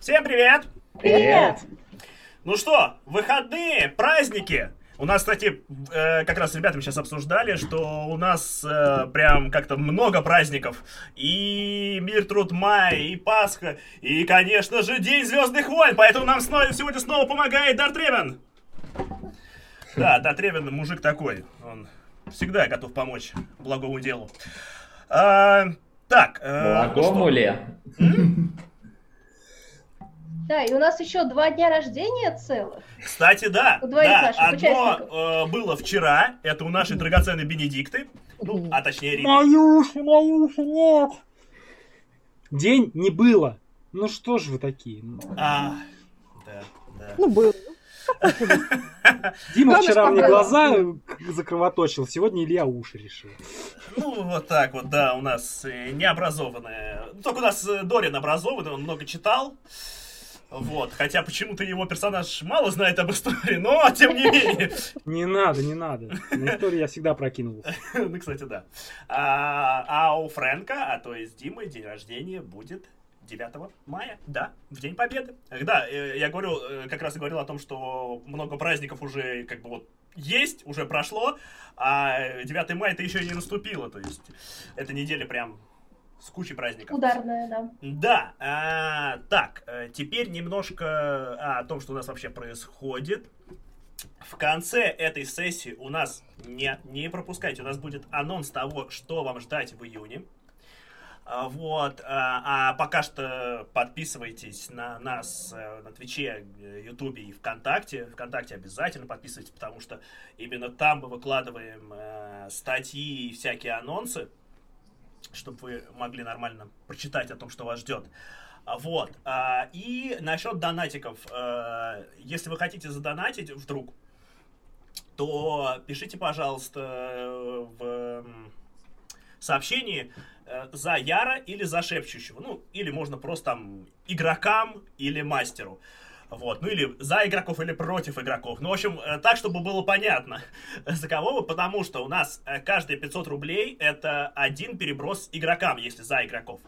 Всем привет! Привет! Ну что, выходные, праздники. У нас, кстати, э, как раз с ребятами сейчас обсуждали, что у нас э, прям как-то много праздников. И Мир, Труд, Май, и Пасха, и, конечно же, День Звездных войн. Поэтому нам снова, сегодня снова помогает Дарт Ревен. Да, Дарт Ревен мужик такой. Он всегда готов помочь благому делу. А, так. Э, Благому ну ли? Да, и у нас еще два дня рождения целых. Кстати, да. У двоих да, наших одно э, было вчера, это у нашей драгоценной Бенедикты, ну, а точнее Риты. Маюши, Маюши, нет. День не было. Ну что ж вы такие? А, да, да. Ну, было. Дима вчера мне глаза закровоточил, сегодня Илья уши решил. Ну, вот так вот, да, у нас э, необразованные. Только у нас э, Дорин образованный, он много читал. Вот, хотя почему-то его персонаж мало знает об истории, но тем не менее. Не надо, не надо. На историю я всегда прокинул. Ну, кстати, да. А, а у Фрэнка, а то есть Димы, день рождения будет 9 мая, да, в День Победы. Да, э, я говорю, э, как раз и говорил о том, что много праздников уже как бы вот есть, уже прошло, а 9 мая это еще и не наступило, то есть эта неделя прям с кучей праздников. Ударная, да. Да. А, так, э, теперь немножко о том, что у нас вообще происходит. В конце этой сессии у нас не, не пропускайте, у нас будет анонс того, что вам ждать в июне. А, вот, а, а пока что подписывайтесь на нас э, на Твиче, Ютубе и ВКонтакте. ВКонтакте обязательно подписывайтесь, потому что именно там мы выкладываем э, статьи и всякие анонсы чтобы вы могли нормально прочитать о том, что вас ждет. А, вот. А, и насчет донатиков. А, если вы хотите задонатить вдруг, то пишите, пожалуйста, в сообщении э, за Яра или за Шепчущего. Ну, или можно просто там игрокам или мастеру. Вот, ну или за игроков, или против игроков. Ну, в общем, э, так, чтобы было понятно, за кого вы, потому что у нас э, каждые 500 рублей это один переброс игрокам, если за игроков.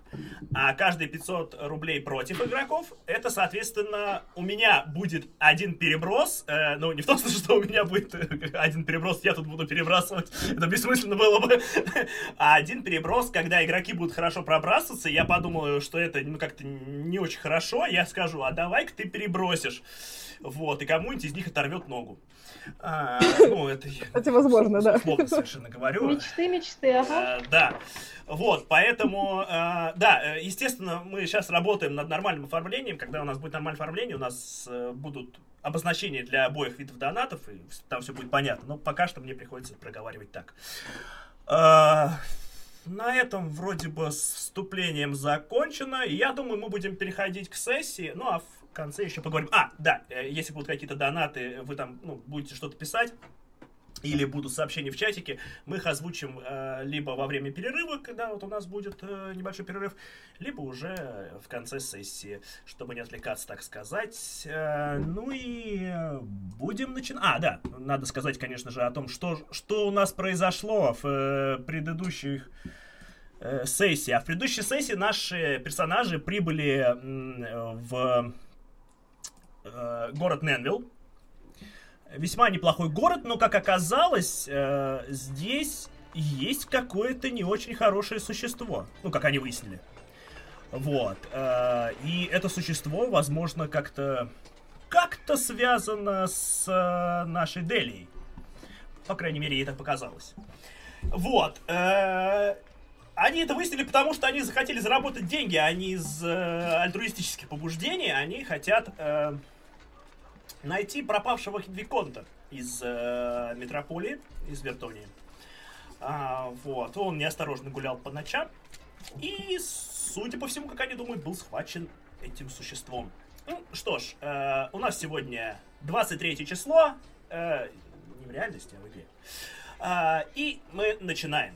А каждые 500 рублей против игроков, это, соответственно, у меня будет один переброс, э, ну, не в том смысле, что у меня будет один переброс, я тут буду перебрасывать, это бессмысленно было бы, а один переброс, когда игроки будут хорошо пробрасываться, я подумал, что это, ну, как-то не очень хорошо, я скажу, а давай-ка ты переброс бросишь. Вот, и кому-нибудь из них оторвет ногу. А, ну, это... Это возможно, да. Совершенно говорю. Мечты, мечты, ага. А, да. Вот, поэтому, а, да, естественно, мы сейчас работаем над нормальным оформлением. Когда у нас будет нормальное оформление, у нас будут обозначения для обоих видов донатов, и там все будет понятно. Но пока что мне приходится проговаривать так. А, на этом вроде бы с вступлением закончено. И я думаю, мы будем переходить к сессии. Ну, а в конце еще поговорим. А, да, э, если будут какие-то донаты, вы там ну, будете что-то писать, или будут сообщения в чатике, мы их озвучим э, либо во время перерыва, когда вот у нас будет э, небольшой перерыв, либо уже в конце сессии, чтобы не отвлекаться, так сказать. Э, ну и будем начинать. А, да, надо сказать, конечно же, о том, что, что у нас произошло в э, предыдущих э, сессии. А в предыдущей сессии наши персонажи прибыли э, в э, город Ненвилл. Весьма неплохой город, но, как оказалось, э, здесь есть какое-то не очень хорошее существо. Ну, как они выяснили. Вот. Э, и это существо, возможно, как-то как-то связано с э, нашей Делией. По крайней мере, ей так показалось. Вот. Э, они это выяснили, потому что они захотели заработать деньги, а не из э, альтруистических побуждений. Они хотят э, найти пропавшего Виконта из э, метрополии, из Вертонии. А, вот, он неосторожно гулял по ночам и, судя по всему, как они думают, был схвачен этим существом. Ну, что ж, э, у нас сегодня 23 число, э, не в реальности, а в игре. Э, и мы начинаем.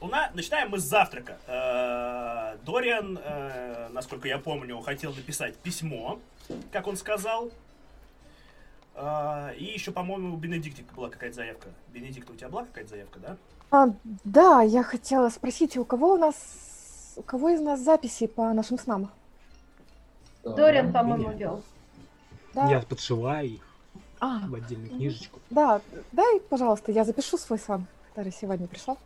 У нас, начинаем мы с завтрака. Э, Дориан, э, насколько я помню, хотел написать письмо, как он сказал, и еще, по-моему, у Бенедиктика была какая-то заявка. Бенедикта, у тебя была какая-то заявка, да? А, да, я хотела спросить, у кого у нас, у кого из нас записи по нашим снам? Дориан, по-моему, вел. Да. Я подшиваю их А, в отдельную книжечку. да, дай, пожалуйста, я запишу свой сон, который сегодня пришел.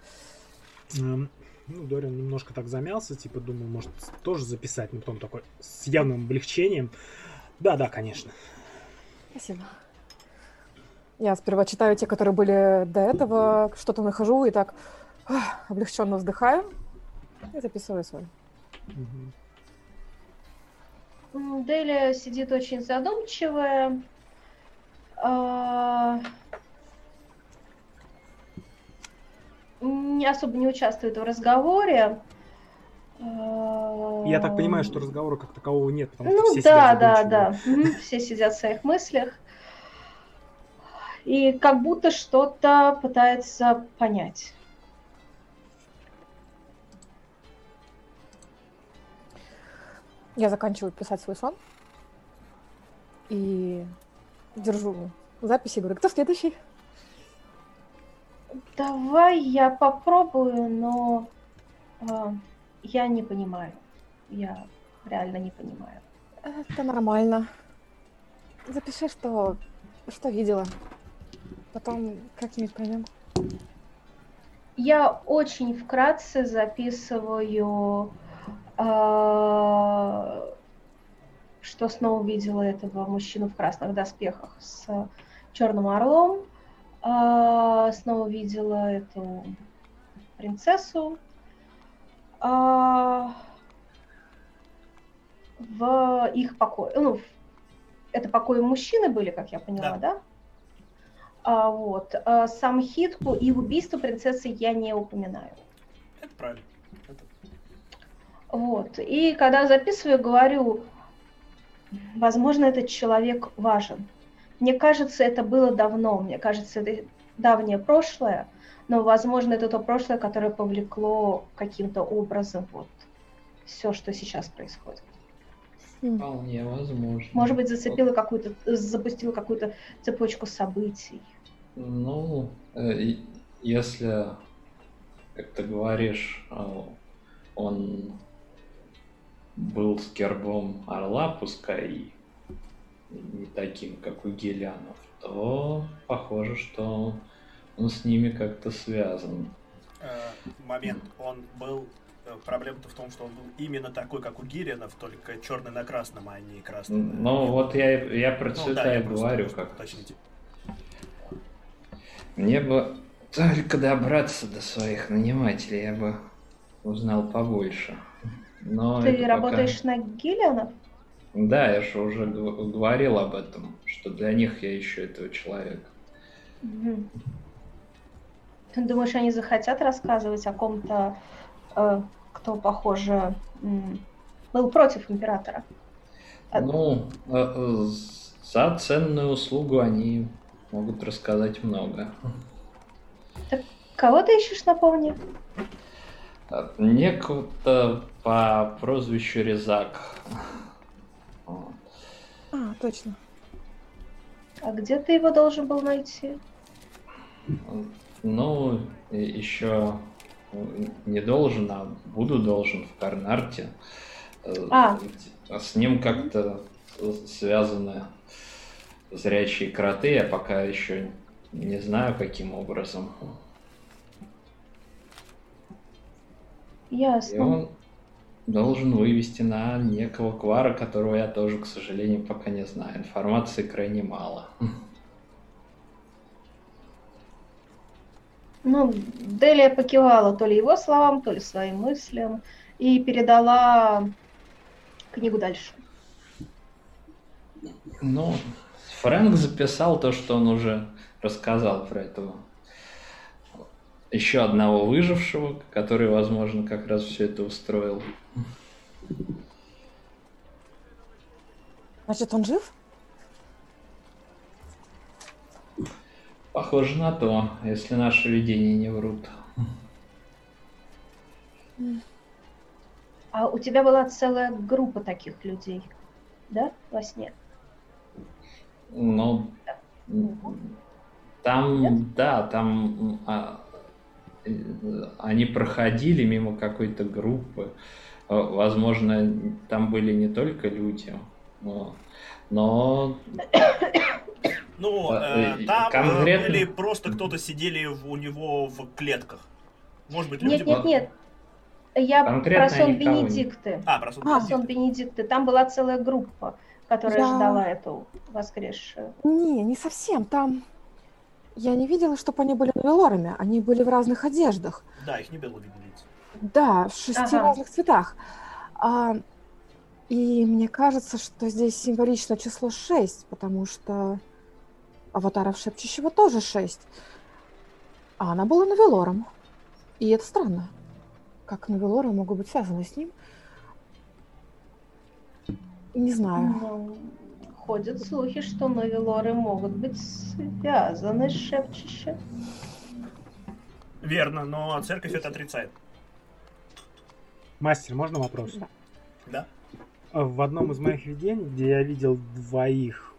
Эм, Ну, Дориан немножко так замялся, типа, думаю, может, тоже записать, но потом такой с явным облегчением. Да, да, конечно. Спасибо. Я сперва читаю те, которые были до этого, что-то нахожу и так облегченно вздыхаю и записываю свой. Делия сидит очень задумчивая. А, Не особо не участвует в разговоре. А, Я так понимаю, что разговора как такового нет, потому что Ну все да, сидят да, да. Все сидят в своих мыслях. И как будто что-то пытается понять. Я заканчиваю писать свой сон и держу записи, говорю, кто следующий? Давай я попробую, но а, я не понимаю. Я реально не понимаю. Это нормально. Запиши, что, что видела. Потом как-нибудь поймем. Я очень вкратце записываю, а, что снова увидела этого мужчину в красных доспехах с черным орлом. А, снова видела эту принцессу. А, в их покое. Ну, это покои мужчины были, как я поняла, да? А, вот. А, сам Хитку и убийство принцессы я не упоминаю. Это правильно. Это- Вот. И когда записываю, говорю, возможно, этот человек важен. Мне кажется, это было давно, мне кажется, это давнее прошлое, но, возможно, это то прошлое, которое повлекло каким-то образом вот все, что сейчас происходит. М, Вполне возможно. Может быть, зацепило какую-то, запустило какую-то цепочку событий. Ну, э, если, как ты говоришь, э, он был с гербом орла, пускай и не таким, как у Гелянов, то похоже, что он с ними как-то связан. Э, момент. Он был... Проблема-то в том, что он был именно такой, как у Гиринов, только черный на красном, а не красный. на Ну, вот я, я про Ну, цвета да, я говорю, как уточнить. Мне бы только добраться до своих нанимателей, я бы узнал побольше. Но Ты это пока- работаешь на Гиллианов? Да, я же уже говорил об этом, что для них я ищу этого человека. Ты думаешь, они захотят рассказывать о ком-то, э, кто, похоже, был против императора? А- Ну, э, э, за ценную услугу они могут рассказать много. Кого ты ищешь, напомни? Э, Некого-то по прозвищу Резак. А, точно. А где ты его должен был найти? Ну, еще не должен, а буду должен в Карнарте. Э, А. С ним как-то связаны зрячие кроты, я пока еще не знаю, каким образом. И Ясно. он должен вывести на некого квара, которого я тоже, к сожалению, пока не знаю. Информации крайне мало. Ну, Делия покивала то ли его словам, то ли своим мыслям и передала книгу дальше. Ну, Фрэнк записал то, что он уже рассказал про этого еще одного выжившего, который, возможно, как раз все это устроил. Значит, он жив? Похоже на то, если наши видения не врут. А у тебя была целая группа таких людей, да, во сне? Ну, там, да, там а, они проходили мимо какой-то группы. Э, Возможно, там были не только люди, Но, но Ну, Э, э, там э, конкретно- были просто кто-то сидели в- у него в клетках. Может быть, люди... Нет, нет, нет. Я Конкретно про сон никого не- Бенедикты. А, просто... А. Сон Бенедикты. Там была целая группа, которая Я- ждала эту воскресшую. Не, не совсем. Там я не видела, чтобы они были велорами. Они были в разных одеждах. Да, их не было видно. Да, в шести Ага. разных цветах. А, и мне кажется, что здесь символично число 6, потому что аватаров шепчущего тоже 6. А она была Навелором. И это странно. Как Навелоры могут быть связаны с ним? Не знаю. Ну, ходят слухи, что новелоры могут быть связаны с шепчущим. Верно, но церковь это отрицает. Мастер, можно вопрос? Да. Да? В одном из моих видений, где я видел двоих,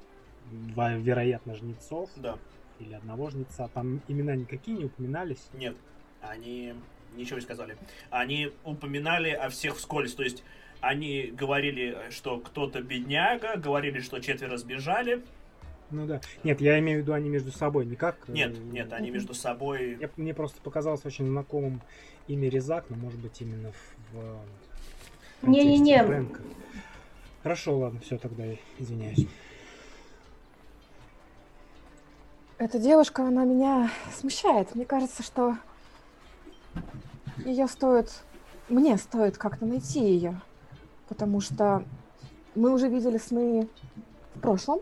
два, вероятно, жнецов, Да. или одного жнеца, там имена никакие не упоминались. Нет. Они ничего не сказали. Они упоминали о всех вскользь. То есть они говорили, что кто-то бедняга, говорили, что четверо сбежали. Ну да. Нет, я имею в виду они между собой, не как... э, Нет, нет, они между собой... Я- мне просто показалось очень знакомым имя Резак, но может быть именно в, в Не-не-не. Фрэнка. Хорошо, ладно, все тогда, извиняюсь. Эта девушка, она меня смущает. Мне кажется, что ее стоит... Мне стоит как-то найти ее. Потому что мы уже видели сны в прошлом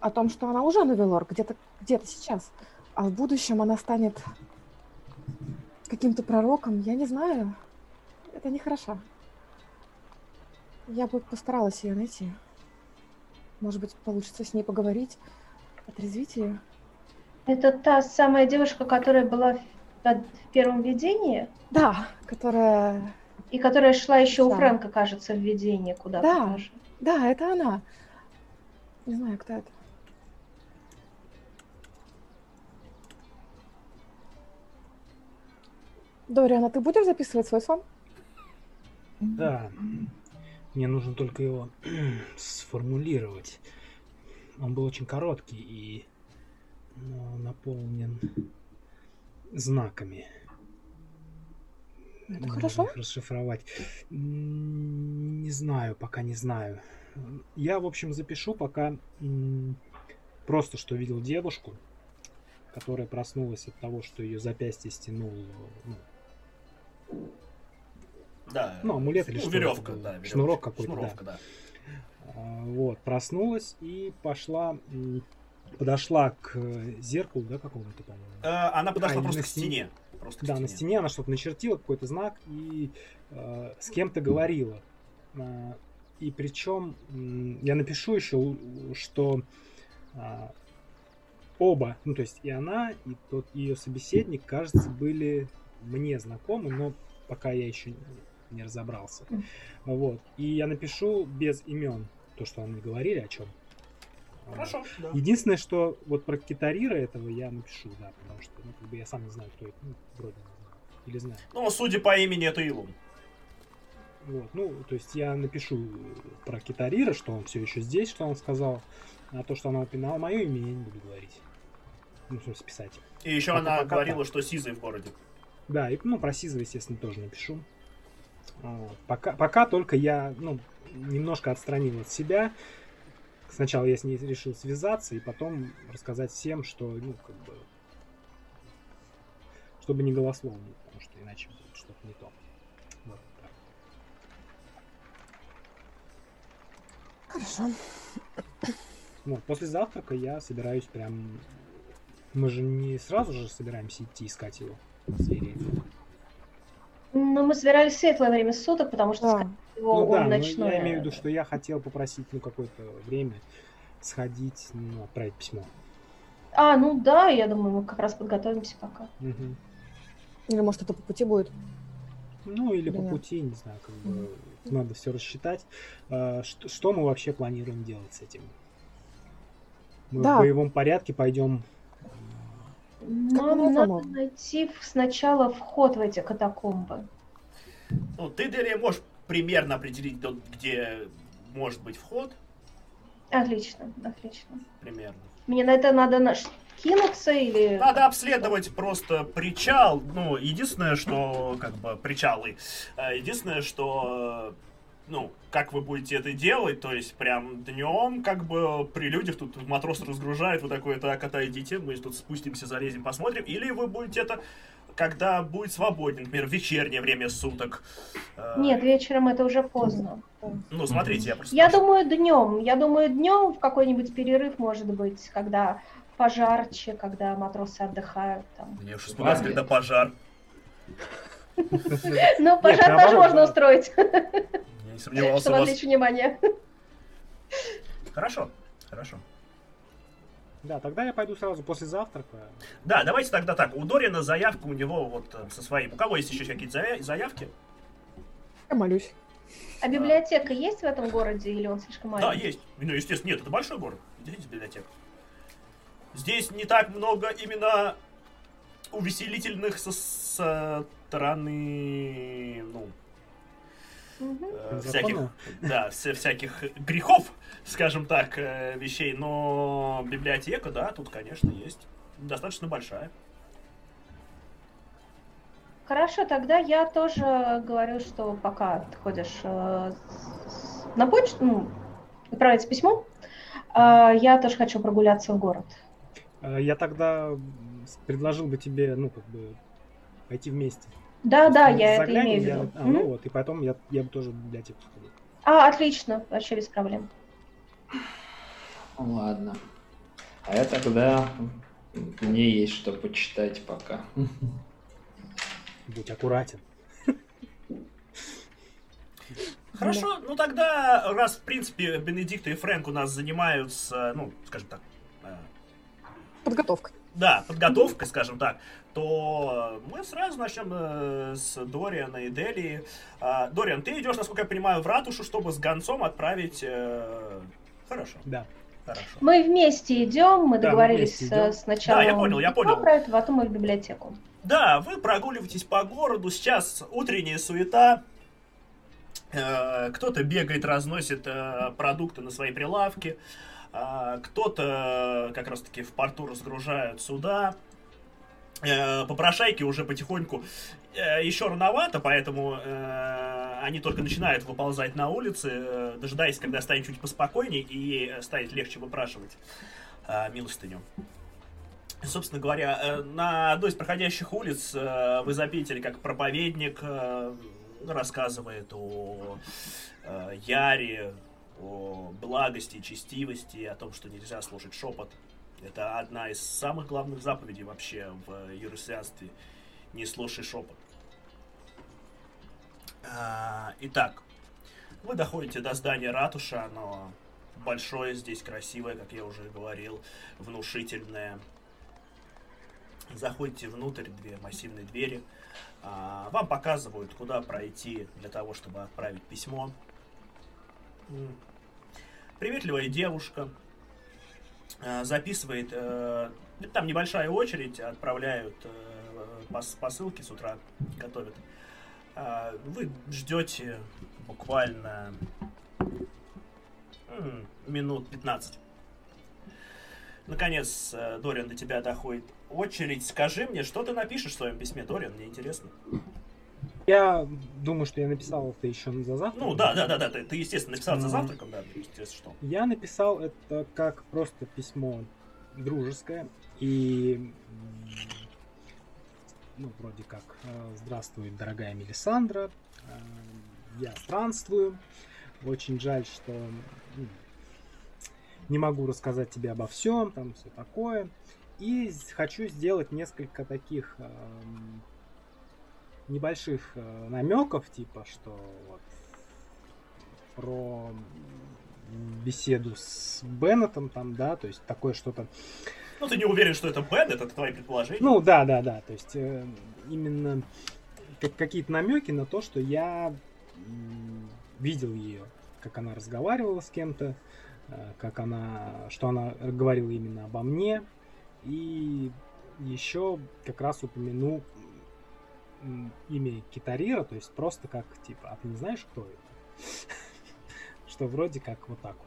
о том, что она уже Новелор, где-то где сейчас. А в будущем она станет каким-то пророком. Я не знаю. Это нехорошо. Я бы постаралась ее найти. Может быть, получится с ней поговорить, отрезвить ее. Это та самая девушка, которая была в, первом видении, Да, которая... и которая шла еще у. Фрэнка, кажется, в видение куда-то Да. тоже. Да, это она. Не знаю, кто это. Дориан, а ты будешь записывать свой сон? Да. Мне нужно только его сформулировать. Он был очень короткий и ну, наполнен знаками. Это хорошо. расшифровать. Не знаю, пока не знаю. Я, в общем, запишу пока просто, что видел девушку, которая проснулась от того, что ее запястье стянул ну, Да. Ну, амулет или Ну, что это веревка, было? да. веревка. Шнурок какой-то, Шнуровка, да. А, Вот, проснулась и пошла, подошла к э, зеркалу, да, какому-то, по-моему. Э, Она подошла А, просто к стене. стене. Просто Да, на стене она что-то начертила, какой-то знак, и э, с кем-то говорила. А, и причем я напишу еще, что а, оба, ну то есть и она, и тот ее собеседник, кажется, были мне знакомы, но пока я еще не- разобрался. Вот. И я напишу без имен то, что они говорили, о чем. Хорошо, да. Единственное, что вот про Китарира этого я напишу, да, потому что ну, как бы я сам не знаю, кто это. Ну, вроде не знаю. Или знаю. Ну, судя по имени, это Илум. Вот, ну, то есть я напишу про Китарира, что он все еще здесь, что он сказал. А то, что она упоминала мое имя, я не буду говорить. Ну, в смысле, писать. И еще Пока- она пока говорила, так. что Сизый в городе. Да, и ну, про Сизова, естественно, тоже напишу. А, Пока, пока только я ну, немножко отстранил от себя. Сначала я с ней решил связаться, и потом рассказать всем, что, ну, как бы, чтобы не голословно, потому что иначе будет что-то не то. Вот так. Хорошо. Вот, после завтрака я собираюсь прям... Мы же не сразу же собираемся идти искать его. зверей. Но мы собирались в светлое время суток, потому что, Да. Ну да, он ночной. я имею в виду, что я хотел попросить, ну, какое-то время сходить, ну, отправить письмо. А, ну да, я думаю, мы как раз подготовимся пока. Мгм. Или может это по пути будет? Ну, или по Понятно. пути, не знаю, как бы Мгм. надо все рассчитать. А, Что, что мы вообще планируем делать с этим? Мы Да. в боевом порядке пойдем. Нам надо найти сначала вход в эти катакомбы. Ну, ты, Дерия, можешь примерно определить, где может быть вход. Отлично, отлично. примерно. Мне на это надо наш кинуться или... Надо обследовать просто причал. Ну, единственное, что, как бы, причалы. э, Единственное, что, ну, как вы будете это делать, то есть прям днем, как бы, при людях тут матрос разгружает, вы такой, так, отойдите, мы тут спустимся, залезем, посмотрим. Или вы будете это, когда будет свободен, например, в вечернее время суток. Э, Нет, вечером это уже поздно. Ну, смотрите, я просто... Я спрашиваю. думаю, днем. Я думаю, днем в какой-нибудь перерыв, может быть, когда пожарче, когда матросы отдыхают. Там. Мне уж испугался, когда пожар. Ну, пожар тоже можно устроить, Я не сомневался чтобы отвлечь внимание. Хорошо, хорошо. Да, тогда я пойду сразу после завтрака. Да, давайте тогда так. У Дорина заявка у него вот э, со своим. У кого есть еще какие-то зая- заявки? Я молюсь. А библиотека есть в этом городе или он слишком Да, маленький? есть. Ну, естественно, нет, это большой город. Идите в библиотеку. Здесь не так много именно увеселительных со стороны, ну. Э, всяких, да, вся- всяких грехов, скажем так, э, вещей. Но библиотека, да, тут, конечно, есть. Достаточно большая. Хорошо, тогда я тоже говорю, что пока ты ходишь э, на почту, ну, отправить письмо, э, я тоже хочу прогуляться в город. Э, Я тогда предложил бы тебе, ну, как бы, пойти вместе. Да, То да, я это имею в я- виду. а, Мгм. ну вот, и потом я, я бы тоже в библиотеку сходил. А, отлично, вообще без проблем. Ладно. А я тогда... Мне есть что почитать пока. Будь аккуратен. Хорошо, ну тогда, раз, в принципе, Бенедикт и Фрэнк у нас занимаются, ну, скажем так, э, Подготовка. да, подготовкой, скажем так, то мы сразу начнем э, с Дориана и Дели. А, Дориан, ты идешь, насколько я понимаю, в ратушу, чтобы с гонцом отправить... э, Хорошо, Да. хорошо. Мы вместе идем, мы Да, мы договорились э, идем. сначала. Да, я понял, я понял. Отправить, потом мы в библиотеку. Да, вы прогуливаетесь по городу, сейчас утренняя суета. Э, Кто-то бегает, разносит э, продукты на свои прилавки. А, Кто-то э, как раз таки в порту разгружают суда. Э, Попрошайки уже потихоньку э, еще рановато, поэтому э, они только начинают выползать на улицы, дожидаясь, когда станет чуть поспокойнее и станет легче выпрашивать милостыню. Собственно говоря, на одной из проходящих улиц вы заметили, как проповедник рассказывает о э, Яре, о благости, честивости, о том, что нельзя слушать шепот. Это одна из самых главных заповедей вообще в иерусианстве. Не слушай шепот. А, Итак, вы доходите до здания ратуша, оно большое здесь, красивое, как я уже говорил, внушительное. Заходите внутрь, две массивные двери. А, Вам показывают, куда пройти для того, чтобы отправить письмо. Приветливая девушка э, записывает. э, Там небольшая очередь, отправляют э, пос- посылки с утра, готовят. Вы ждете буквально минут 15. Наконец, э, Дориан, до тебя доходит очередь. Скажи мне, что ты напишешь в своем письме, Дориан, мне интересно. Я думаю, что я написал это еще за завтрак. Ну, да, да, да, да, ты, ты, естественно, написал за завтраком, да, естественно, что. Я написал это как просто письмо дружеское и ну вроде как э, здравствуй, дорогая Мелисандра, э, я странствую, очень жаль, что не могу рассказать тебе обо всем, там все такое, и хочу сделать несколько таких эм, небольших намеков, типа что вот про беседу с Беннетом там, да, то есть такое что-то. Ну, ты не уверен, что это Бен, это твои предположения. Ну, да, да, да, то есть э, именно как- какие-то намеки на то, что я видел ее, как она разговаривала с кем-то, э, как она, что она говорила именно обо мне, и еще как раз упомяну м, имя Китарира, то есть просто как типа, а ты не знаешь, кто это? Что вроде как вот так вот.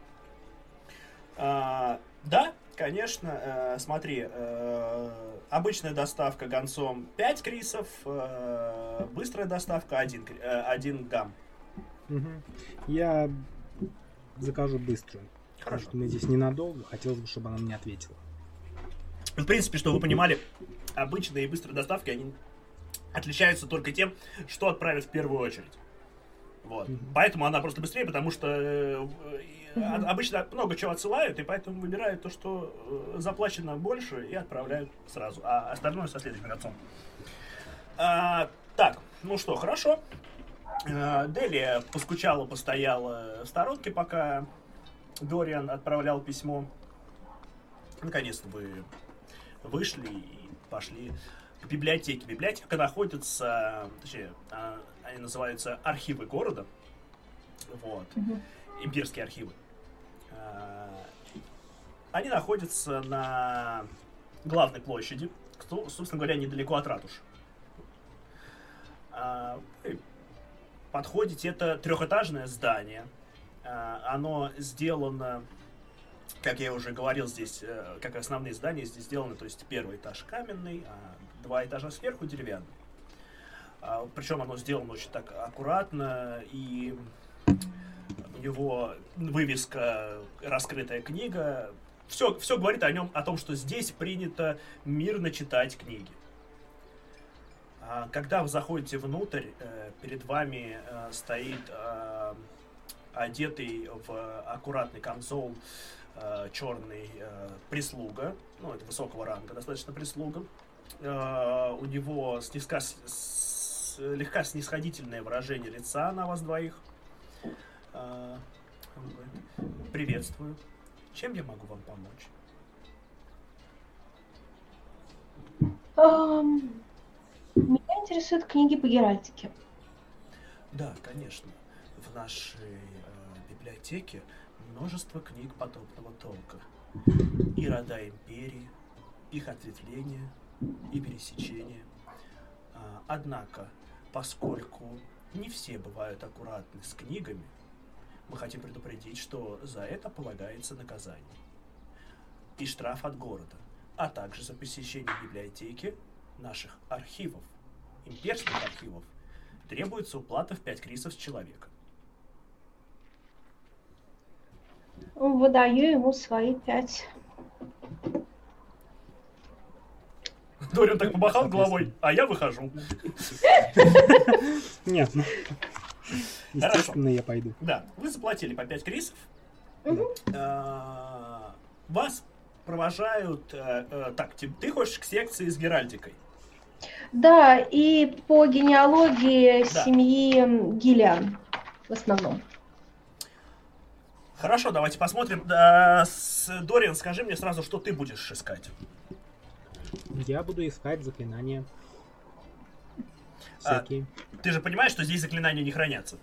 А, да, конечно, э, смотри, э, обычная доставка гонцом 5 крисов, э, быстрая доставка 1, кри- э, 1 гам. Я закажу быструю. Потому что мы здесь ненадолго. Хотелось бы, чтобы она мне ответила. В принципе, чтобы вы понимали, обычные и быстрые доставки, они отличаются только тем, что отправят в первую очередь. Вот. Мгм. Поэтому она просто быстрее, потому что э, Мгм. обычно много чего отсылают, и поэтому выбирают то, что э, заплачено больше, и отправляют сразу, а остальное со следующим концом. А, так, ну что, хорошо. А, Делия поскучала, постояла в сторонке, пока Дориан отправлял письмо. Наконец-то вы вышли и пошли к библиотеке. Библиотека находится, точнее, а, они называются архивы города. Вот. Мгм. Имперские архивы. А, Они находятся на главной площади, кто, собственно говоря, недалеко от ратуши. А, подходите, это трехэтажное здание. Оно сделано как я уже говорил, здесь, э, как основные здания, здесь сделаны, то есть первый этаж каменный, а два этажа сверху деревянный. А, Причем оно сделано очень так аккуратно, и у него вывеска «Раскрытая книга». Все, все говорит о нем, о том, что здесь принято мирно читать книги. А, Когда вы заходите внутрь, э, перед вами э, стоит одетый в аккуратный камзол э, черный э, прислуга, ну, это высокого ранга достаточно прислуга. Э, у него снизка, с- слегка снисходительное выражение лица на вас двоих. Э, Приветствую. Чем я могу вам помочь? Ам, Меня интересуют книги по геральдике. Да, конечно. В нашей э, библиотеке множество книг подобного толка. И рода империи, их ответвления и пересечения. А, однако, поскольку не все бывают аккуратны с книгами, мы хотим предупредить, что за это полагается наказание. И штраф от города, а также за посещение библиотеки наших архивов, имперских архивов, требуется уплата в 5 крисов с человека. Выдаю ему свои пять. Дориан так помахал головой, а я выхожу. Нет, ну... Естественно, я пойду. Да, вы заплатили по 5 крисов. А, Вас провожают... э, э, Так, ты хочешь к секции с Геральдикой? Да, и по генеалогии семьи Гиллиан в основном. Хорошо, давайте посмотрим. Дориан, скажи мне сразу, что ты будешь искать. Я буду искать заклинания. А. Всякие. Ты же понимаешь, что здесь заклинания не хранятся.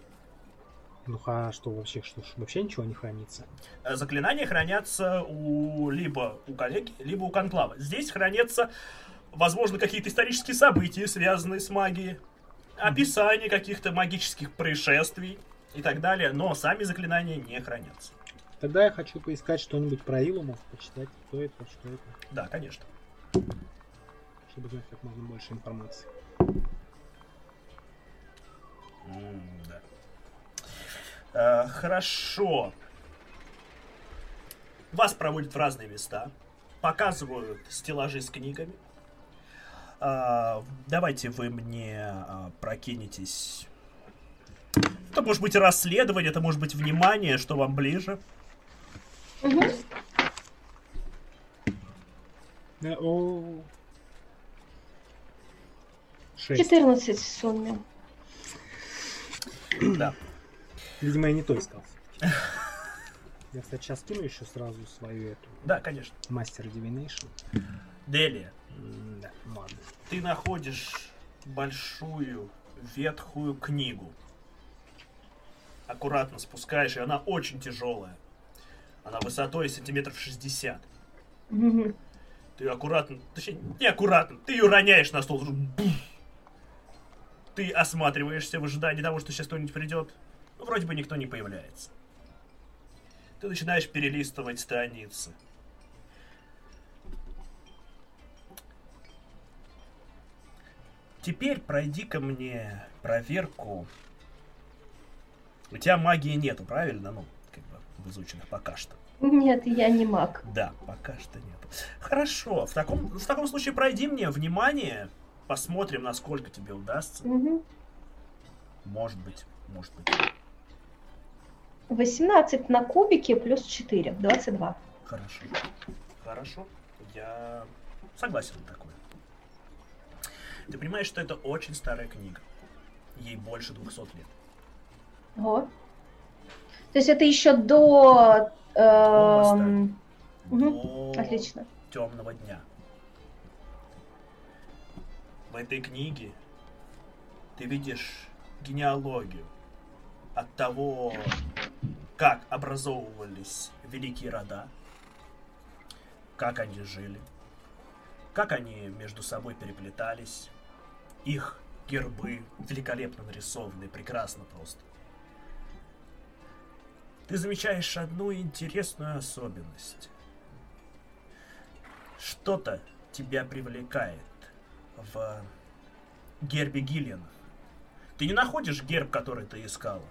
Ну а что вообще, что вообще ничего не хранится? Э, Заклинания хранятся у либо у коллеги, либо у конклава. Здесь хранятся, возможно, какие-то исторические события, связанные с магией, описание каких-то магических происшествий и так далее, но сами заклинания не хранятся. Тогда я хочу поискать что-нибудь про Илумов, почитать, кто это, что это, Да, конечно. чтобы знать как можно больше информации. М, да. Э, хорошо. Вас проводят в разные места, показывают стеллажи с книгами. А, давайте вы мне а, прокинетесь. Это может быть расследование, это может быть внимание, что вам ближе. Э. Шесть. 14 в сумме. Да. Видимо, я не то искал. Я, кстати, сейчас кину еще сразу свою эту Да, конечно. мастер Divination. Делия, Да, ладно. ты находишь большую ветхую книгу. Аккуратно спускаешь, и она очень тяжелая. Она высотой сантиметров 60. Мгм. Ты аккуратно, точнее, не аккуратно, ты ее роняешь на стол. Бух. Ты осматриваешься в ожидании того, что сейчас кто-нибудь придет. Ну, Вроде бы никто не появляется. Ты начинаешь перелистывать страницы. Теперь пройди ко мне проверку. У тебя магии нету, правильно? Ну, как бы в изученных пока что. Нет, я не маг. Да, пока что нет. Хорошо, в таком, в таком случае пройди мне внимание. Посмотрим, насколько тебе удастся. Мгм. Может быть, может быть. 18 на кубике плюс 4, 22. Хорошо. Хорошо. Я согласен на такое. Ты понимаешь, что это очень старая книга. Ей больше 200 лет. Ого. То есть это еще до... Мгм. До Отлично. темного дня. В этой книге ты видишь генеалогию от того, как образовывались великие рода, как они жили, как они между собой переплетались, их гербы великолепно нарисованы, прекрасно просто. Ты замечаешь одну интересную особенность. Что-то тебя привлекает в гербе Гиллианов. Ты не находишь герб, который ты искала?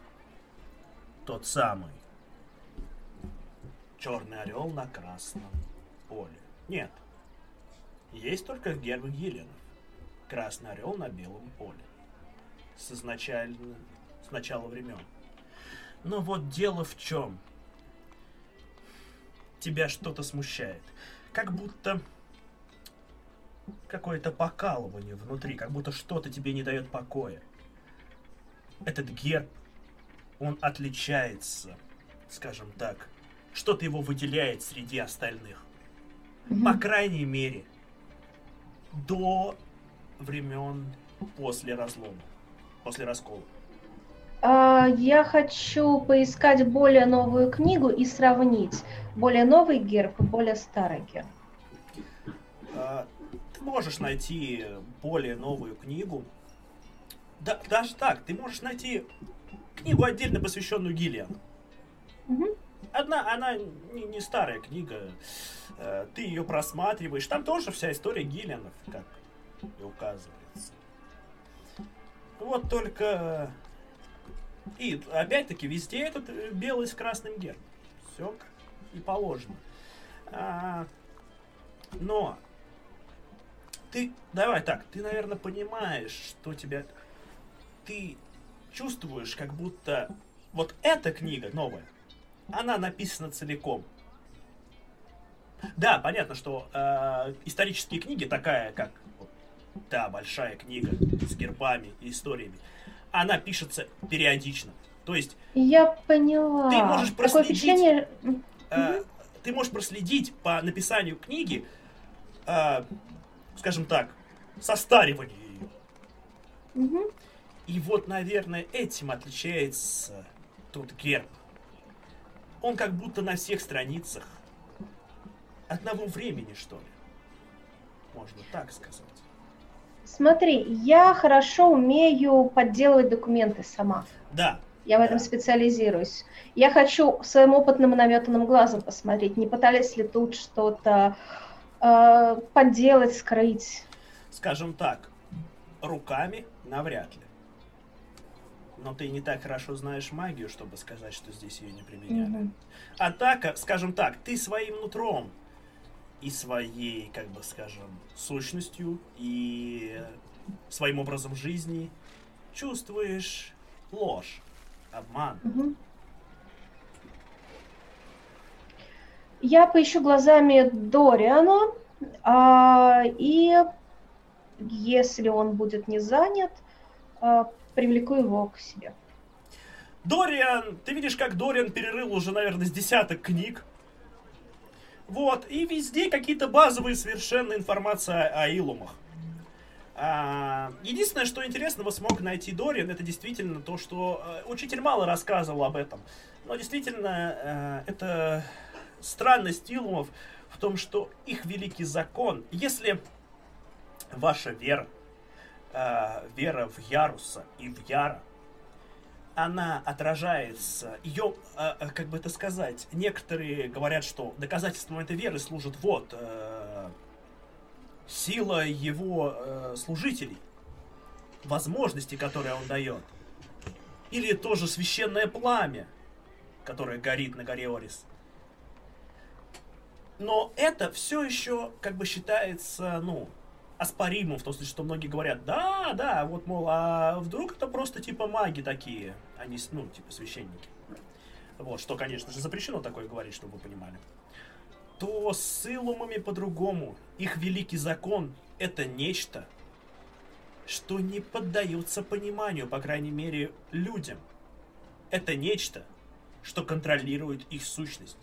Тот самый. Черный орел на красном поле. Нет. Есть только герб Гиллианов. Красный орел на белом поле. С изначально... с начала времен. Но вот дело в чем. Тебя что-то смущает. Как будто какое-то покалывание внутри, как будто что-то тебе не дает покоя. Этот герб, он отличается, скажем так, что-то его выделяет среди остальных. По крайней мере, до времен после разлома, после раскола. А, Я хочу поискать более новую книгу и сравнить более новый герб и более старый герб. А, Ты можешь найти более новую книгу. Да, даже так, ты можешь найти книгу отдельно посвященную Гиллиану. Мгм. Одна, она не, не старая книга. Э, Ты ее просматриваешь. Там тоже вся история Гиллианов, как и указывается. Вот только... И опять-таки везде этот э, белый с красным гербом. Все и положено. А, но ты, давай так, ты, наверное, понимаешь, что тебя... Ты чувствуешь, как будто вот эта книга новая, она написана целиком. Да, понятно, что э, исторические книги, такая как вот та большая книга с гербами и историями, она пишется периодично. То есть Я поняла. Ты можешь Такое проследить. впечатление... М, э, ты можешь проследить по написанию книги, э, скажем так, состаривание ее. мгм. И вот, наверное, этим отличается тот герб. Он как будто на всех страницах одного времени, что ли. Можно так сказать. Смотри, я хорошо умею подделывать документы сама. Да, Я в этом Да. специализируюсь. Я хочу своим опытным и наметанным глазом посмотреть, не пытались ли тут что-то э, подделать, скрыть. скажем так, руками навряд ли. Но ты не так хорошо знаешь магию, чтобы сказать, что здесь ее не применяли. А так, э, скажем так, ты своим нутром и своей, как бы скажем, сущностью и своим образом жизни чувствуешь ложь, обман. Мгм. Я поищу глазами Дориана, а, и если он будет не занят, а, привлеку его к себе. Дориан, ты видишь, как Дориан перерыл уже, наверное, с десяток книг. Вот, и везде какие-то базовые совершенно информация о Илумах. А, единственное, что интересного смог найти Дориан, это действительно то, что э, учитель мало рассказывал об этом. Но действительно, э, это странность Илумов в том, что их великий закон, если ваша вера, э, вера в Яруса и в Яра, она отражается, ее, э, э, как бы это сказать, некоторые говорят, что доказательством этой веры служит вот э, сила его э, служителей, возможности, которые он дает, или тоже священное пламя, которое горит на горе Орис. Но это все еще как бы считается, ну, оспоримым, в том смысле, что многие говорят, да, да, вот, мол, а вдруг это просто типа маги такие, они, ну, типа священники. Вот, что, конечно же, запрещено такое говорить, чтобы вы понимали. То с Илумами по-другому. Их великий закон — это нечто, что не поддается пониманию, по крайней мере, людям. Это нечто, что контролирует их сущность.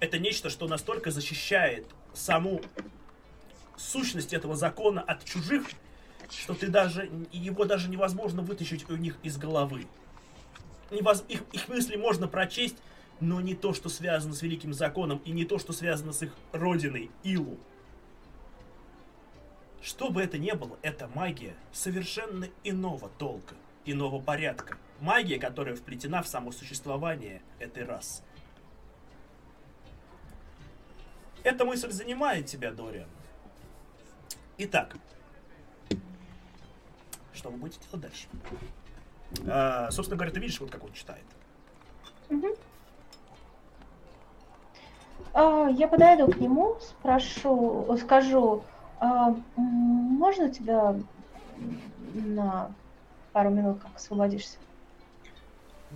Это нечто, что настолько защищает саму сущность этого закона от чужих, что ты даже его даже невозможно вытащить у них из головы. Невоз, их, их мысли можно прочесть, но не то, что связано с великим законом, и не то, что связано с их родиной, Илу. Что бы это ни было, это магия совершенно иного толка, иного порядка. Магия, которая вплетена в само существование этой расы. Эта мысль занимает тебя, Дориан. Итак, что вы будете делать дальше? А, собственно говоря, ты видишь, вот как он читает. Мгм. А, Я подойду к нему, спрошу, скажу, а, можно тебя на пару минут как освободишься? Э,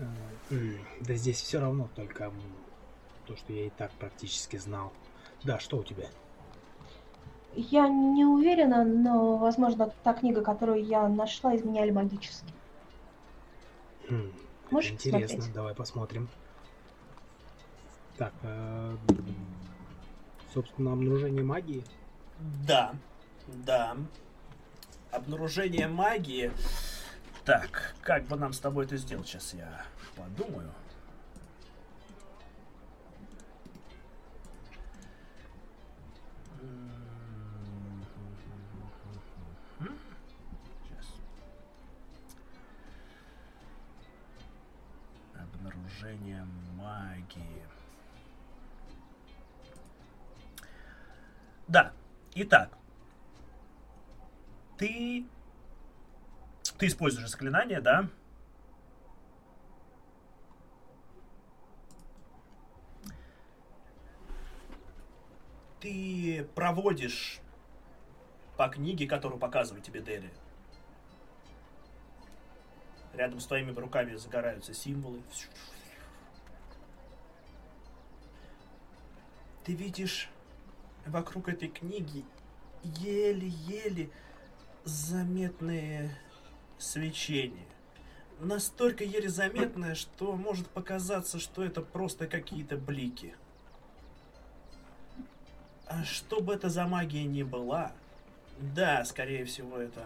м, Да здесь все равно, только то, что я и так практически знал. Да, что у тебя? Я не уверена, но, возможно, та книга, которую я нашла, изменяли магически. Хм, Можешь интересно, посмотреть? давай посмотрим. Так, э, м, собственно, обнаружение магии. Да, да. Обнаружение магии. Так, как бы нам с тобой это сделать? Сейчас я подумаю. Сейчас. Обнаружение магии. Да. Итак. Ты... Ты используешь заклинание, да? Ты проводишь по книге, которую показывает тебе Дели. Рядом с твоими руками загораются символы. Ты видишь вокруг этой книги еле-еле заметное свечение. Настолько еле заметное, что может показаться, что это просто какие-то блики. А что бы это за магия ни была, да, скорее всего, это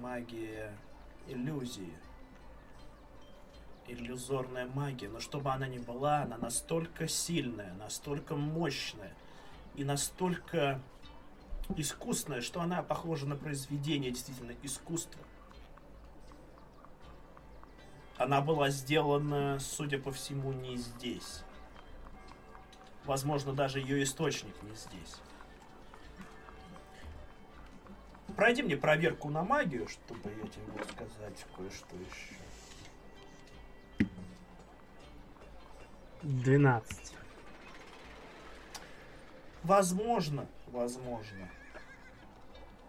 магия иллюзии. Иллюзорная магия. Но чтобы она ни была, она настолько сильная, настолько мощная и настолько искусная, что она похожа на произведение действительно искусства. Она была сделана, судя по всему, не здесь. Возможно, даже ее источник не здесь. Пройди мне проверку на магию, чтобы я тебе мог сказать кое-что еще. 12. Возможно, возможно,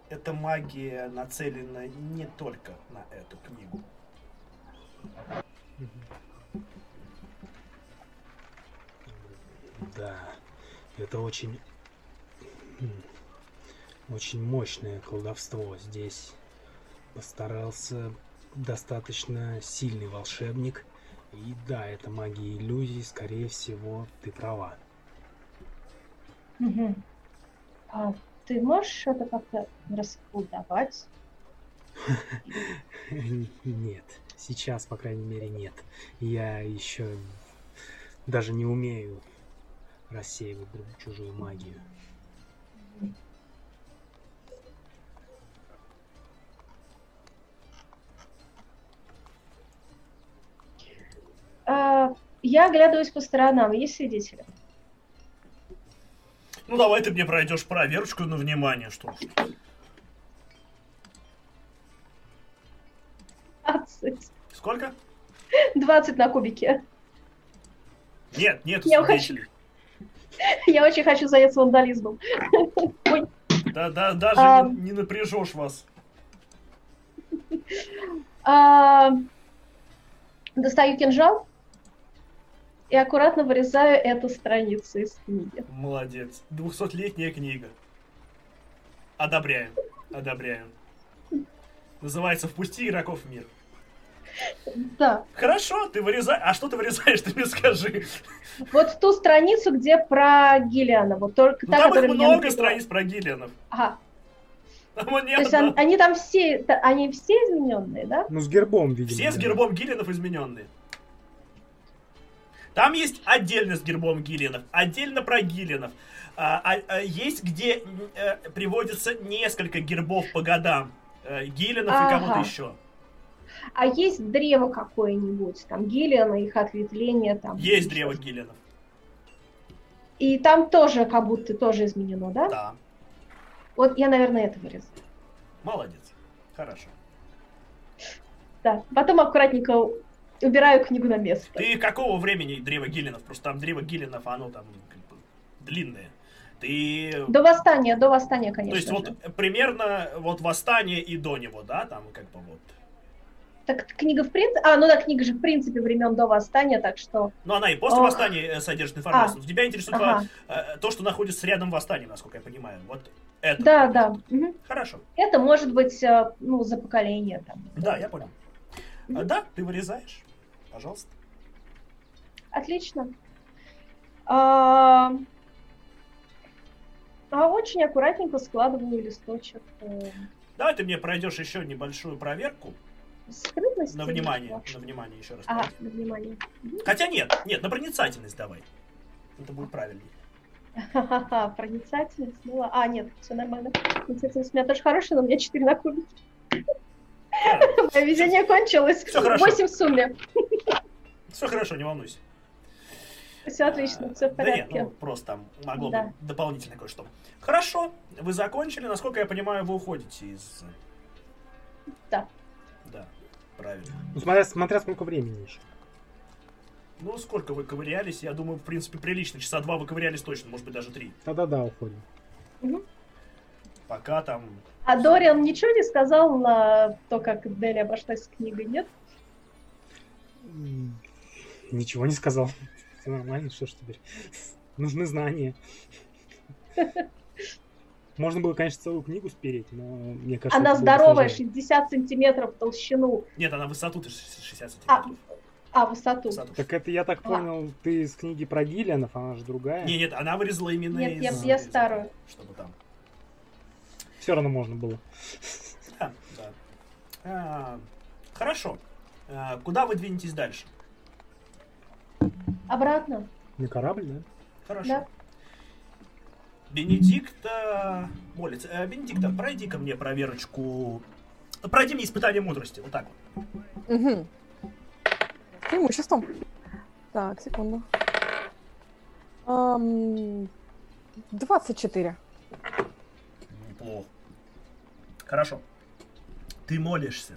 эта магия нацелена не только на эту книгу. Да, это очень... Очень мощное колдовство. Здесь постарался достаточно сильный волшебник. И да, это магия иллюзий, скорее всего, ты права. Мгм. А ты можешь это как-то расколдовать? Нет, сейчас, по крайней мере, нет. Я еще даже не умею рассеивать чужую магию. Я оглядываюсь по сторонам. Есть свидетели? Ну давай ты мне пройдешь проверочку на внимание, что. 20. Сколько? 20 на кубике. Нет, нет Я свидетелей. Я очень хочу заняться вандализмом. Ой, Да, да, даже А. не, не напряжешь вас. А, Достаю кинжал и аккуратно вырезаю эту страницу из книги. Молодец. Двухсотлетняя книга. Одобряем. Одобряем. Называется «Впусти игроков в мир». Да. Хорошо, ты вырезаешь. А что ты вырезаешь, ты мне скажи. Вот ту страницу, где про Гиллиана. Вот только Ну, та, там их много страниц про Гиллианов. Ага. Там он не То есть он- они там все, они все измененные, да? Ну, с гербом, видимо. Все с да. гербом Гиллианов измененные. Там есть отдельно с гербом Гиллианов, отдельно про Гиллианов. А, а- а есть, где э, приводится несколько гербов по годам. Э, Гиллианов и кого-то Ага. еще. А есть древо какое-нибудь, там Гиллиана, их ответвление там. Есть древо. Гиллианов. И там тоже как будто тоже изменено, да? Да. Вот я, наверное, это вырезаю. Молодец. Хорошо. Да. Потом аккуратненько убираю книгу на место. Ты какого времени древо Гиллианов? Просто там древо Гиллианов, оно там как бы длинное. Ты... До восстания, до восстания, конечно. То есть же. вот примерно вот восстание и до него, да, там как бы вот. Так книга в принципе... А, ну да, книга же в принципе времен до восстания, так что... Ну, она и после Ох. восстания э, содержит информацию. А. Тебя интересует Ага. э, то, что находится рядом восстания, насколько я понимаю. Вот это. Да, да. мгм. Хорошо. Это может быть, э, ну, за поколение там. Да, я понял. А, да, ты вырезаешь. Пожалуйста. Отлично. А, а очень аккуратненько складываю листочек. э, Давай ты мне пройдешь еще небольшую проверку. Скрытность. На внимание. На внимание еще раз. Ага, пройди. на внимание. Хотя нет, нет, на проницательность давай. Это будет правильнее. Ха-ха-ха, проницательность. Ну, а, нет, все нормально. Проницательность у меня тоже хорошая, но у меня 4 на кубе. Мое везение кончилось. Всё хорошо. 8 в сумме. Все хорошо, не волнуйся. Все отлично, все в Да нет, порядке. ну просто там могло Да. быть дополнительно кое-что. Хорошо, вы закончили. Насколько я понимаю, вы уходите из... Да. Да, правильно. Ну, смотря, смотря сколько времени еще. Ну, сколько вы ковырялись? Я думаю, в принципе, прилично. Часа два вы ковырялись точно, может быть, даже три. Да-да-да, уходим. Пока там... А Дориан ничего не сказал на то, как Дели обошлась с книгой, нет? Ничего не сказал. Все нормально, что ж теперь. Нужны знания. Можно было, конечно, целую книгу спереть, но мне кажется... Она здоровая, сложнее. 60 сантиметров в толщину. Нет, она высоту-то 60 А, сантиметров. а, высоту. Высоту. Так это, я так А. понял, ты из книги про Гиллианов, она же другая. Не, нет, она вырезала именно Нет, я- из... я из- старую. Чтобы там... Все равно можно было. Да, да. А, хорошо. А, куда вы двинетесь дальше? Обратно. На корабль, да? Хорошо. Да. Бенедикта молится. Э, Бенедикта, пройди ко мне проверочку. Пройди мне испытание мудрости. Вот так вот. Угу. С преимуществом. Так, секунду. Ам, 24. Неплохо. Хорошо. Ты молишься.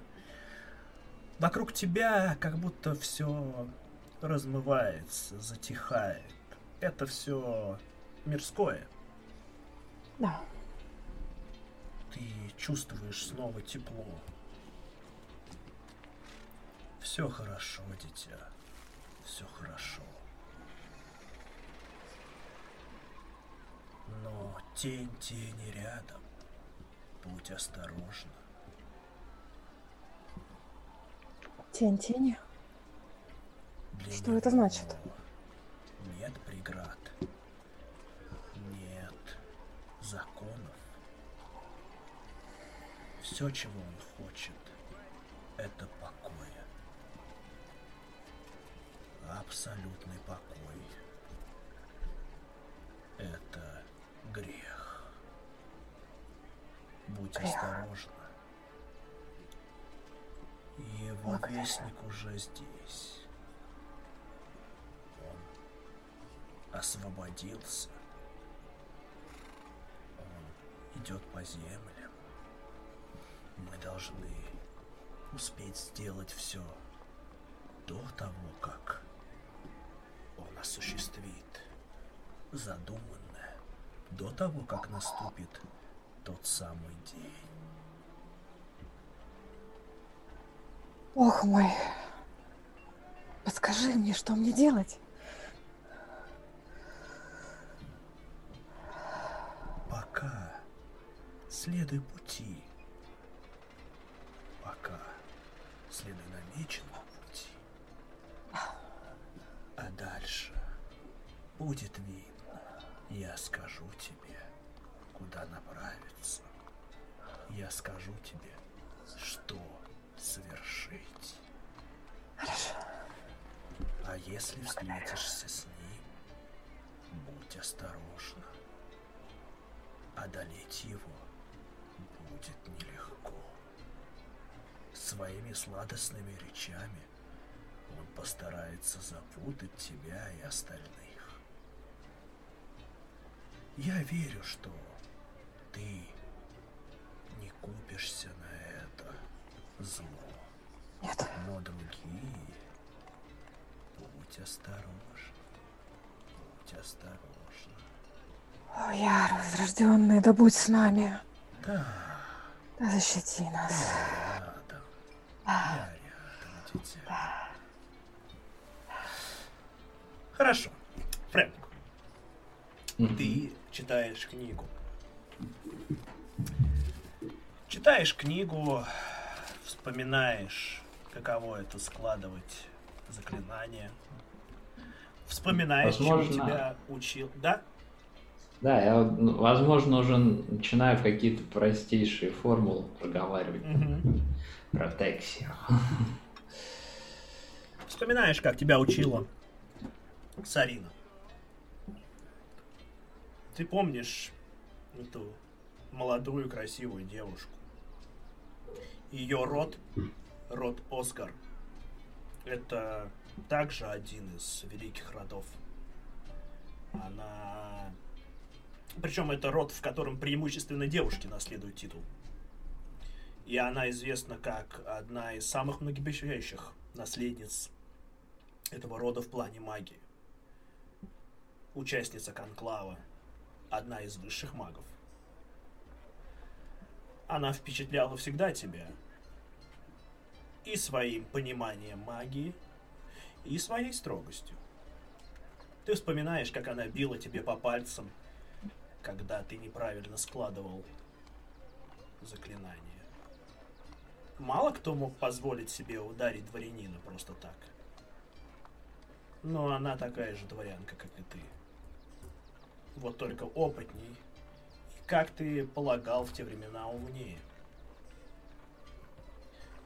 Вокруг тебя как будто все размывается, затихает. Это все мирское. Да. Ты чувствуешь снова тепло. Все хорошо, дитя. Все хорошо. Но тень тени рядом. Будь осторожна. Тень тени. Для Что это значит? Нет преград. Нет законов. Все, чего он хочет, это покоя. Абсолютный покой. Это грех. Будь осторожна. Его Благодарю. вестник уже здесь. освободился. Он идет по землям. Мы должны успеть сделать все до того, как он осуществит задуманное, до того, как наступит тот самый день. Ох мой. Подскажи мне, что мне делать? Пока следуй пути. Пока следуй намеченному пути. А дальше будет видно. Я скажу тебе, куда направиться. Я скажу тебе, что совершить. Хорошо. А если встретишься с ним, будь осторожна. Одолеть его будет нелегко. Своими сладостными речами он постарается запутать тебя и остальных. Я верю, что ты не купишься на это зло. Нет. Но другие... Будь осторожна. Будь осторожна. О, я возрожденный, да будь с нами. Да, Да защити нас. я рядом. Я рядом, дитя. Хорошо. Фрэнк, Мгм. ты читаешь книгу. Читаешь книгу, вспоминаешь, каково это складывать заклинания. Вспоминаешь, чему Возможно. тебя учил. Да? Да, я, ну, возможно, уже начинаю какие-то простейшие формулы проговаривать. Мгм. Протексию. Вспоминаешь, как тебя учила Сарина. Ты помнишь эту молодую красивую девушку? Ее род, род Оскар, это также один из великих родов. Она... Причем это род, в котором преимущественно девушки наследуют титул. И она известна как одна из самых многообещающих наследниц этого рода в плане магии. Участница конклава, одна из высших магов. Она впечатляла всегда тебя и своим пониманием магии, и своей строгостью. Ты вспоминаешь, как она била тебе по пальцам, когда ты неправильно складывал заклинание. Мало кто мог позволить себе ударить дворянина просто так. Но она такая же дворянка, как и ты. Вот только опытней. И, как ты полагал, в те времена умнее.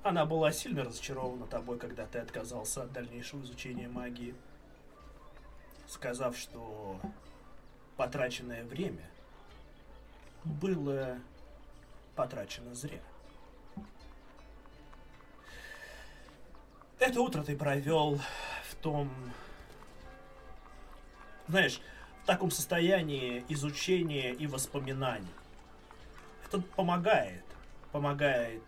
Она была сильно разочарована тобой, когда ты отказался от дальнейшего изучения магии, сказав, что потраченное время было потрачено зря. Это утро ты провел в том, знаешь, таком состоянии изучения и воспоминаний. Это помогает, помогает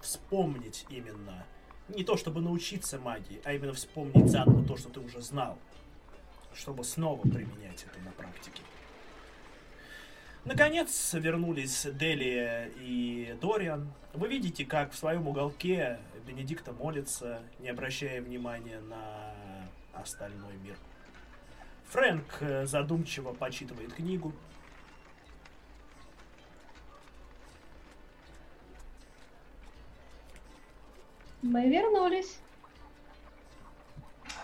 вспомнить именно, не то чтобы научиться магии, а именно вспомнить заново то, что ты уже знал, чтобы снова применять это на практике. Наконец вернулись Делия и Дориан. Вы видите, как в своем уголке Бенедикта молится, не обращая внимания на остальной мир. Фрэнк э, задумчиво почитывает книгу. Мы вернулись.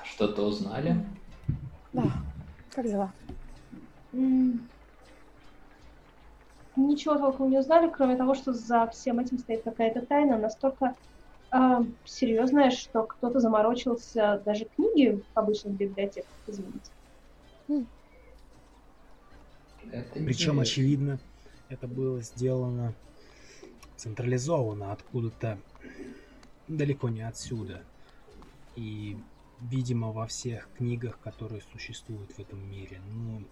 Что-то узнали? Да. Как дела? М, Ничего толком не узнали, кроме того, что за всем этим стоит какая-то тайна настолько а, серьезная, что кто-то заморочился даже книги в обычных библиотеках, извините. Это Причем, интересно. очевидно, это было сделано централизованно откуда-то далеко не отсюда. И видимо, во всех книгах, которые существуют в этом мире. Ну,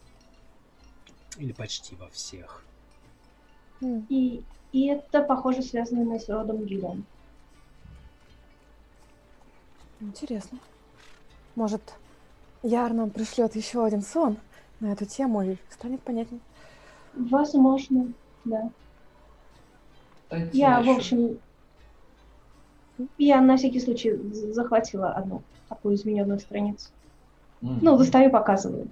или почти во всех. И, и это, похоже, связано с родом Гидом. Интересно. Может, Яр нам пришлет еще один сон на эту тему и станет понятней. Возможно, да. Дайте Я, в еще- общем, я на всякий случай захватила одну такую измененную страницу. Мгм. Ну, достаю, показываю.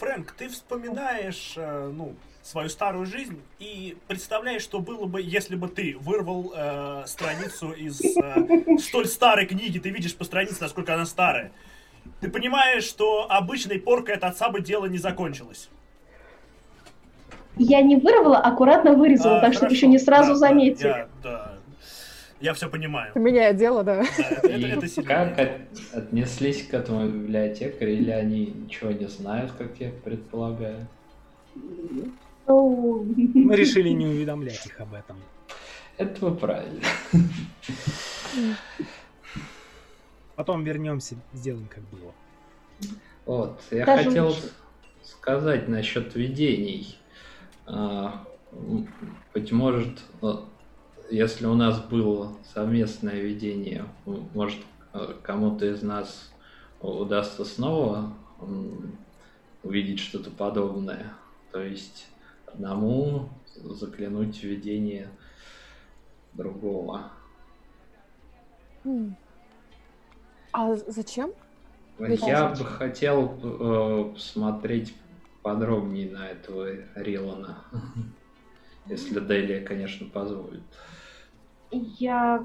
Фрэнк, ты вспоминаешь, э, ну, свою старую жизнь и представляешь, что было бы, если бы ты вырвал э, страницу из э, столь старой книги, ты видишь по странице, насколько она старая. Ты понимаешь, что обычной поркой от отца бы дело не закончилось. Я не вырвала, аккуратно вырезала, А, так что еще не сразу Да, да, заметили. я, да, я все понимаю. Меняет дело, да. Да, это, это- И это как от- отнеслись к этому библиотекари, или они ничего не знают, как я предполагаю? Ну, Мы решили не уведомлять их об этом. Это вы правильно. Потом вернемся, сделаем как было. Вот, я Даже хотел лучше. сказать насчет видений. А, Быть может, э, если у нас было совместное видение, может, э, кому-то из нас удастся снова увидеть что-то подобное. То есть одному заглянуть в видение другого. М. А зачем? Я бы хотел э, посмотреть подробнее на этого Рилана. Если Делия, конечно, позволит. Я,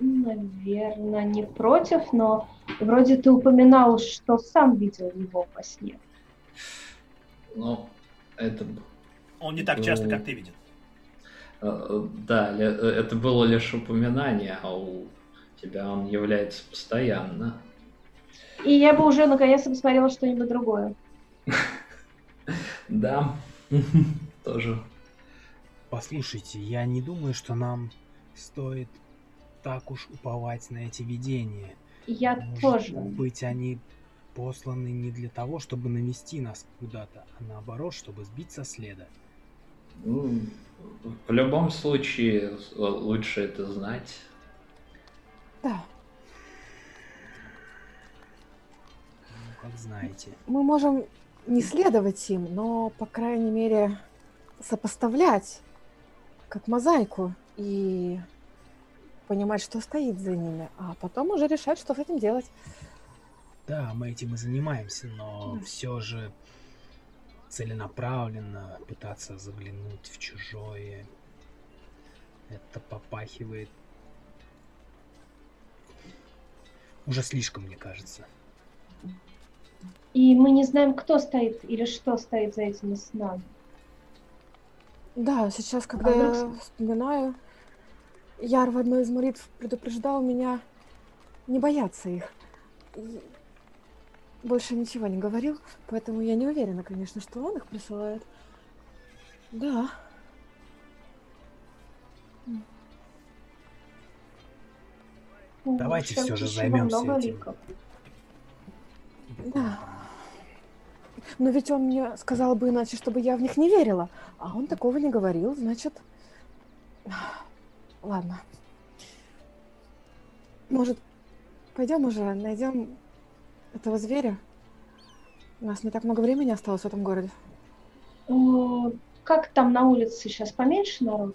наверное, не против, но вроде ты упоминал, что сам видел его во сне. Ну, это... Он не так часто, Ну. как ты видел. э, Да, ле- э, это было лишь упоминание, а у тебя он является постоянно. И я бы уже наконец-то посмотрела что-нибудь другое. Да, тоже. Послушайте, я не думаю, что нам стоит так уж уповать на эти видения. Я Может тоже. быть, они посланы не для того, чтобы навести нас куда-то, а наоборот, чтобы сбить со следа. Ну, В любом случае, лучше это знать. Да. Ну, как знаете. Мы можем не следовать им, но, по крайней мере, сопоставлять как мозаику и понимать, что стоит за ними, а потом уже решать, что с этим делать. Да, мы этим и занимаемся, но Да. все же целенаправленно пытаться заглянуть в чужое. Это попахивает уже слишком, мне кажется. И мы не знаем, кто стоит или что стоит за этими снами. Да, сейчас, когда я Парадоксно. вспоминаю, Яр в одной из молитв предупреждал меня не бояться их. И больше ничего не говорил, поэтому я не уверена, конечно, что он их присылает. Да. Давайте в всё же много этим. ликов. Да. Но ведь он мне сказал бы иначе, чтобы я в них не верила. А он такого не говорил, значит... Ладно. Может, пойдем уже, найдем этого зверя? У нас не так много времени осталось в этом городе. О, Как там на улице сейчас поменьше народ?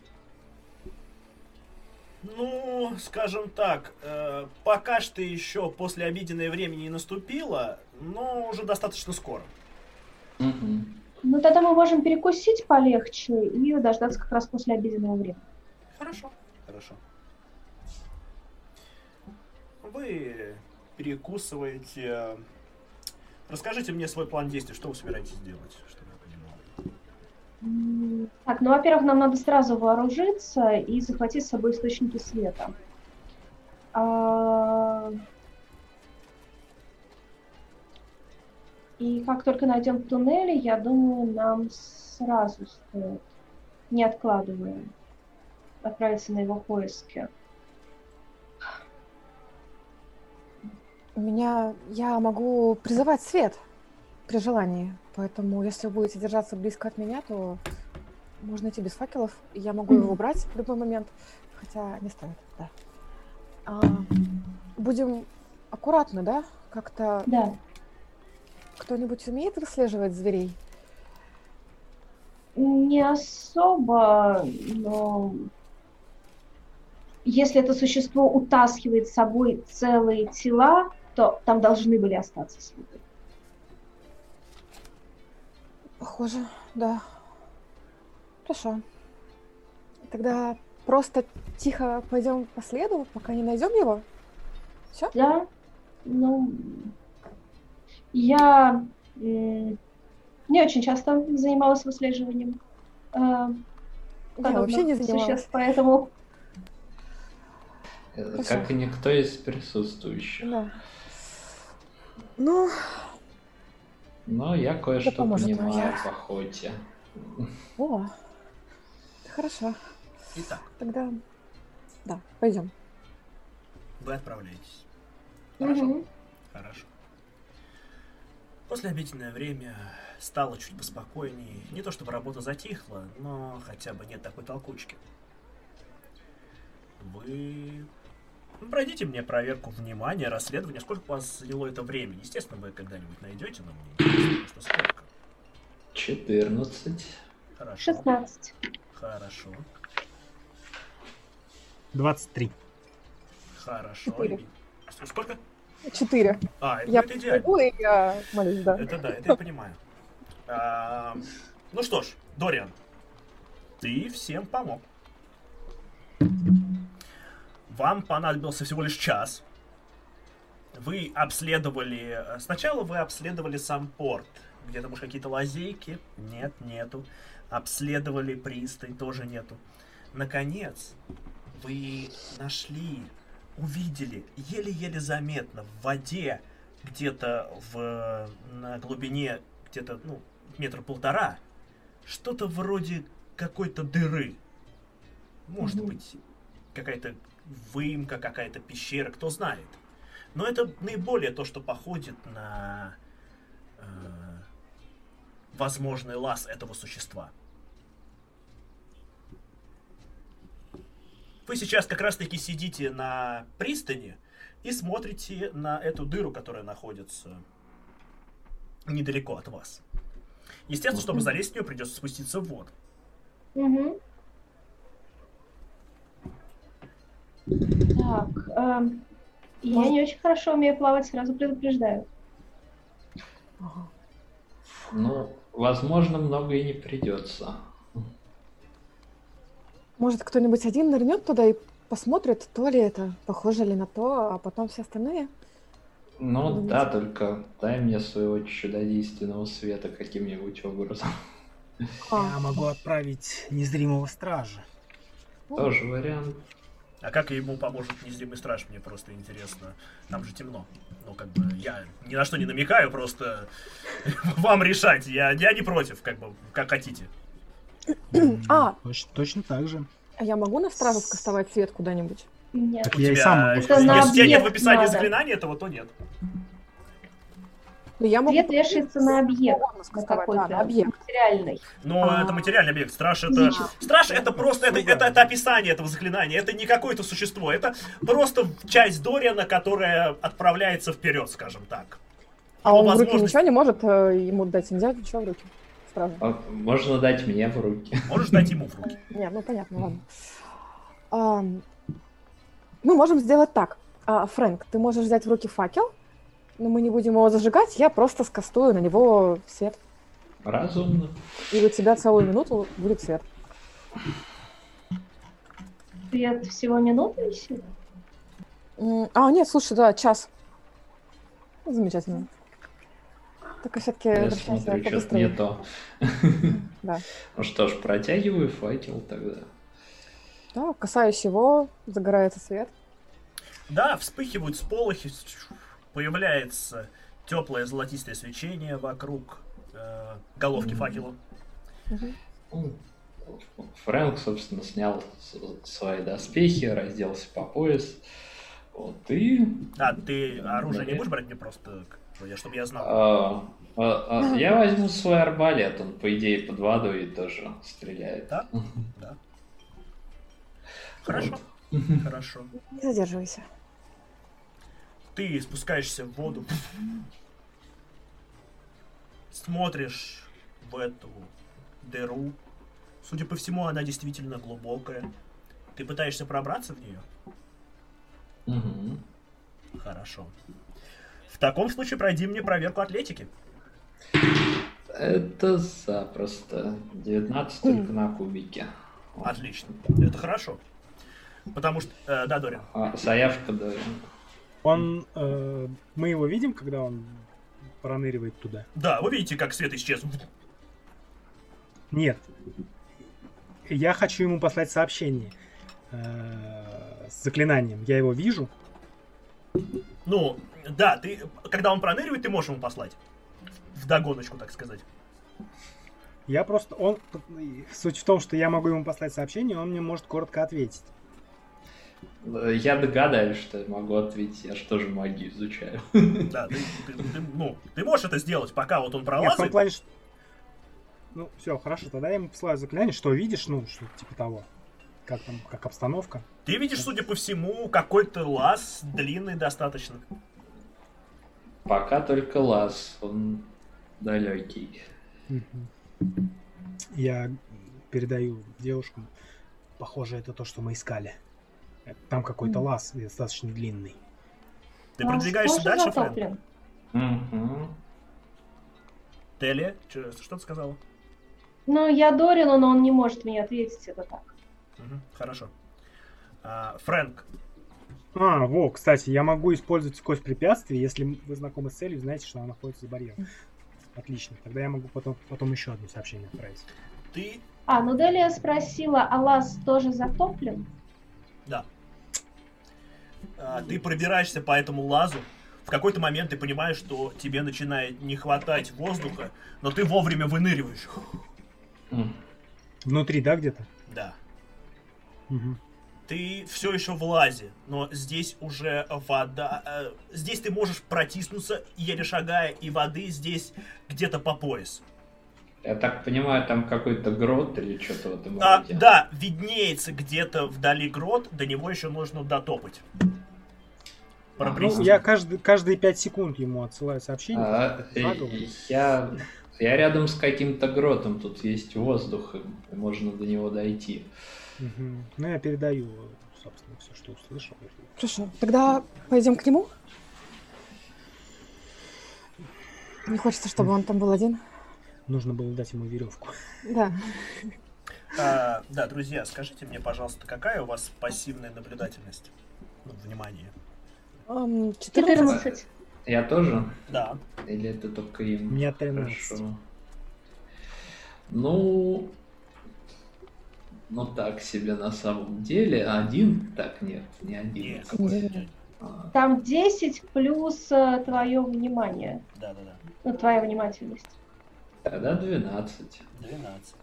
Ну, скажем так, э, пока что еще после обеденное времени не наступило, но уже достаточно скоро. Мгм. Ну тогда мы можем перекусить полегче и дождаться как раз после обеденного времени. Хорошо. Хорошо. Вы перекусываете. Расскажите мне свой план действий, что вы собираетесь делать, Так, ну, во-первых, нам надо сразу вооружиться и захватить с собой источники света. А, И как только найдем туннели, я думаю, нам сразу стоит, не откладывая, отправиться на его поиски. У меня... Я могу призывать свет при желании. Поэтому, если вы будете держаться близко от меня, то можно идти без факелов. Я могу его убрать в любой момент. Хотя не стоит, да. А, будем аккуратны, да? Как-то Да. кто-нибудь умеет выслеживать зверей? Не особо, но если это существо утаскивает с собой целые тела, то там должны были остаться следы. Похоже, да. Хорошо. Тогда просто тихо пойдем по следу, пока не найдем его. Все? Да, ну, я м, не очень часто занималась выслеживанием э, Я вообще не занималась. существ, поэтому Э, Хорошо. Как и никто из присутствующих. Да. Ну, Но я кое-что понимаю я. в охоте. о, хорошо. Итак, Тогда, да, пойдем. вы отправляетесь. Хорошо? мгм. Хорошо. После обеденное время стало чуть поспокойнее. Не то чтобы работа затихла, но хотя бы нет такой толкучки. Вы пройдите мне проверку внимания, расследования. Сколько у вас заняло это времени? Естественно, вы когда-нибудь найдете, но мне интересно, что сколько. 14. Хорошо. 16. Хорошо. 23. Хорошо. Четыре. С- Сколько? Четыре. А, это, Я это идеально. и я молюсь, да. Это да, это я понимаю. А, ну что ж, Дориан, ты всем помог. Вам понадобился всего лишь час. Вы обследовали... э, Сначала вы обследовали сам порт. Где-то, может, какие-то лазейки? Нет, нету. Обследовали пристань, тоже нету. Наконец, вы нашли, увидели, еле-еле заметно в воде, где-то в, на глубине, где-то, ну, метра полтора, что-то вроде какой-то дыры. Может быть, какая-то выемка, какая-то пещера, кто знает. Но это наиболее то, что походит на э, возможный лаз этого существа. Вы сейчас как раз-таки сидите на пристани и смотрите на эту дыру, которая находится недалеко от вас. Естественно, чтобы залезть в нее, придется спуститься в воду. Мгм. Так, эм, я не очень хорошо умею плавать, сразу предупреждаю. Ага. Ну, возможно, много и не придется. Может, кто-нибудь один нырнет туда и посмотрит, то ли это, похоже ли на то, а потом все остальные? Ну Думаете? да, только дай мне своего чудодейственного света каким-нибудь образом. А, Я могу отправить незримого стража. Тоже вариант. А как ему поможет незримый страж, мне просто интересно. Там же темно. Ну, как бы, я ни на что не намекаю, просто вам решать. Я, я не против, как бы, как хотите. А. Точно, точно так же. а я могу на стражу скастовать свет куда-нибудь? Нет. Так У я и сам могу если тебя нет в описании заклинания этого, то нет. Ну, я могу Свет вешается на объект, на да, какой-то на объект. материальный. Но А. это материальный объект. Страж это... Физический. Страж это просто... Это, это, это описание этого заклинания. Это не какое-то существо. Это просто часть Дориана, которая отправляется вперед, скажем так. А Его он в руки возможность- ничего не может э, ему дать? Нельзя ничего в руки? Стражу. А Можно дать мне в руки. Можешь дать ему в руки. Не, ну понятно, ладно. Мы можем сделать так. А, Фрэнк, ты можешь взять в руки факел, но мы не будем его зажигать, я просто скастую на него свет. Разумно. И у тебя целую минуту будет свет. Свет всего минуты висит? А, нет, слушай, да, час. Замечательно. Только все-таки Я смотрю, что-то не то. Да. Ну что ж, протягиваю факел тогда. Да, касаюсь его, загорается свет. Да, вспыхивают сполохи, появляется теплое золотистое свечение вокруг э, головки Мгм. факела. Ну, Фрэнк, собственно, снял свои доспехи, разделся по пояс, Вот, и... А, ты оружие не будешь брать мне просто, я, чтобы я знал? А, а, а, я возьму свой арбалет, он, по идее, под водой тоже стреляет. Да? Да. Хорошо. Хорошо. Не задерживайся. Ты спускаешься в воду, смотришь в эту дыру. Судя по всему, она действительно глубокая. Ты пытаешься пробраться в нее? Угу. Хорошо. В таком случае пройди мне проверку атлетики. Это запросто. 19 только на кубике. Отлично. Это хорошо. Потому что... Э, да, Дорин. А, заявка Дорин. Он... Э, мы его видим, когда он проныривает туда? Да, вы видите, как свет исчез. Нет. Я хочу ему послать сообщение э, с заклинанием. Я его вижу. Ну, да, ты, когда он проныривает, ты можешь ему послать. В догоночку, так сказать. Я просто... Он, суть в том, что я могу ему послать сообщение, он мне может коротко ответить. Я догадаюсь, что я могу ответить, я же тоже магию изучаю. Да, ты, ты, ты, ну, ты можешь это сделать, пока вот он пролазит. Нет, в плане, что... Ну, все, хорошо, тогда я ему посылаю заклинание, что видишь, ну, что типа того. Как там, как обстановка. Ты видишь, судя по всему, какой-то лаз длинный достаточно. Пока только лаз, он далекий. Я передаю девушкам. Похоже, это то, что мы искали. Там какой-то mm. лаз достаточно длинный. Ты продвигаешься дальше, Фрэнк? Угу. Телли, что ты сказала? Ну, я Дорину, но он не может мне ответить, это так. Угу, хорошо. А, Фрэнк. А, во, кстати, я могу использовать сквозь препятствия, если вы знакомы с целью, знаете, что она находится за барьером. Отлично. Тогда я могу потом, потом еще одно сообщение отправить. Ты... А, ну Делия спросила, а лаз тоже затоплен? Да. А, ты пробираешься по этому лазу. В какой-то момент ты понимаешь, что тебе начинает не хватать воздуха, но ты вовремя выныриваешь. Внутри, да, где-то? Да. Угу. Ты все еще в лазе, но здесь уже вода. Э, здесь ты можешь протиснуться, еле шагая, и воды здесь где-то по пояс. Я так понимаю, там какой-то грот или что-то в этом а, Да, виднеется где-то вдали грот, до него еще нужно дотопать. А, ну, я каждый, каждые пять секунд ему отсылаю сообщение. А, я, я рядом с каким-то гротом, тут есть воздух, и можно до него дойти. Угу. Ну, я передаю, собственно, все, что услышал. Хорошо, тогда пойдем к нему? Не хочется, чтобы он там был один. Нужно было дать ему веревку. Да. А, да, друзья, скажите мне, пожалуйста, какая у вас пассивная наблюдательность? Ну, внимание. Um, 14. Я тоже? Да. Или это только им? Мне 13. Хорошо. Ну, ну так себе на самом деле. Один? Так, нет, не один. Нет, нет. А. Там 10 плюс э, твое внимание. Да, да, да. Ну, твоя внимательность. Тогда 12. 12.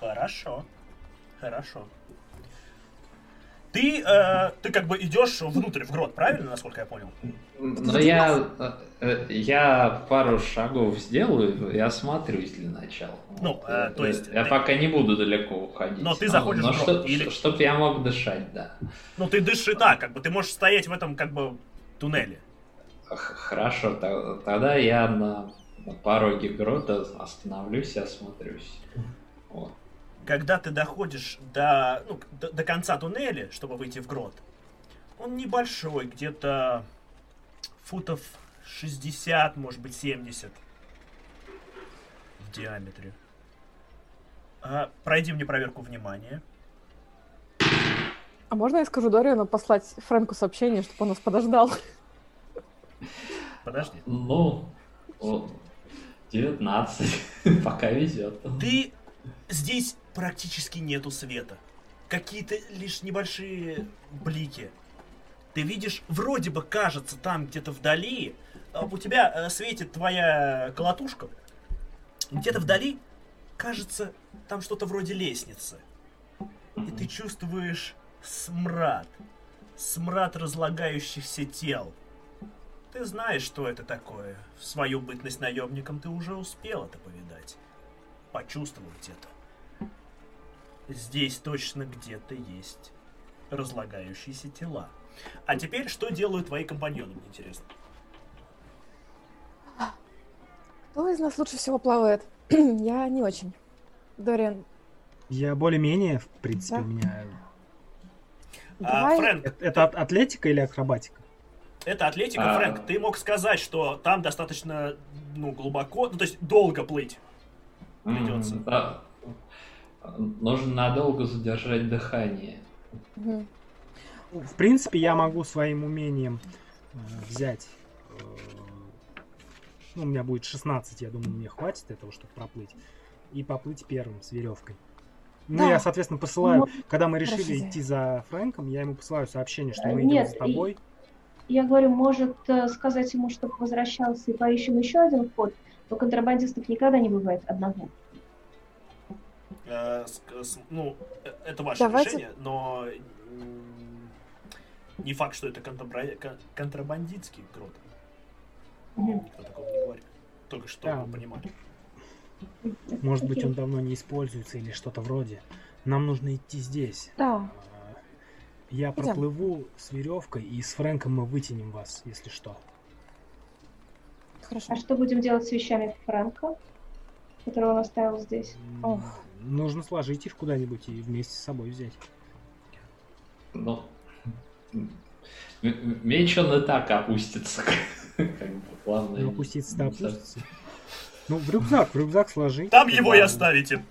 Хорошо. Хорошо. Ты, э, ты как бы идешь внутрь в грот, правильно, насколько я понял? Но я, э, я пару шагов сделаю и осмотрюсь для начала. Ну, э, то есть... Я ты... пока не буду далеко уходить. Но ты заходишь но, в грот. Что, или... Чтоб я мог дышать, да. Ну, ты дыши так, как бы ты можешь стоять в этом, как бы, туннеле. Хорошо, тогда я на, на пороге грота остановлюсь и осмотрюсь. Вот когда ты доходишь до, ну, до, до конца туннеля, чтобы выйти в грот, он небольшой, где-то футов 60, может быть 70 в диаметре. А, пройди мне проверку внимания. А можно я скажу Дориану послать Фрэнку сообщение, чтобы он нас подождал? Подожди. Ну, 19. Пока везет. Ты здесь практически нету света. Какие-то лишь небольшие блики. Ты видишь, вроде бы кажется, там где-то вдали, а у тебя э, светит твоя колотушка. Где-то вдали, кажется, там что-то вроде лестницы. И ты чувствуешь смрад. Смрад разлагающихся тел. Ты знаешь, что это такое. В свою бытность наемником ты уже успел это повидать. Почувствовать это. Здесь точно где-то есть разлагающиеся тела. А теперь, что делают твои компаньоны, мне интересно? Кто из нас лучше всего плавает? Я не очень. Дориан, Я более-менее, в принципе, Да. у меня... А, давай... Фрэнк, Это, это от- атлетика или акробатика? Это атлетика, А. Фрэнк. Ты мог сказать, что там достаточно ну, глубоко, ну то есть долго плыть. Придется. М, да. Нужно надолго задержать дыхание. В принципе, я могу своим умением э, взять... э, ну, у меня будет 16, я думаю, мне хватит этого, чтобы проплыть. И поплыть первым с веревкой. Ну, Да. я, соответственно, посылаю... Ну, Когда мы решили хорошая идти за Фрэнком, я ему посылаю сообщение, что Э, мы идем нет, за тобой. Я говорю, может э, сказать ему, чтобы возвращался и поищем еще один вход. Но контрабандистов никогда не бывает одного. Э, с- с- ну, э, это ваше Давайте- решение, но не факт, что это контрабра- кон- контрабандитский грот. Мгм. Никто такого не говорит. Только что Да. вы понимали. Может быть, он давно не используется или что-то вроде. Нам нужно идти здесь. Да. Я Идем. проплыву с веревкой, и с Фрэнком мы вытянем вас, если что. Хорошо. А что будем делать с вещами Фрэнка, которые он оставил здесь? Ох. Нужно сложить их куда-нибудь и вместе с собой взять. Ну, м- м- меч он и так опустится. Как бы, главное. Ну, опуститься-то не- опустится. Ну, в рюкзак, в рюкзак сложи. Там его и оставите.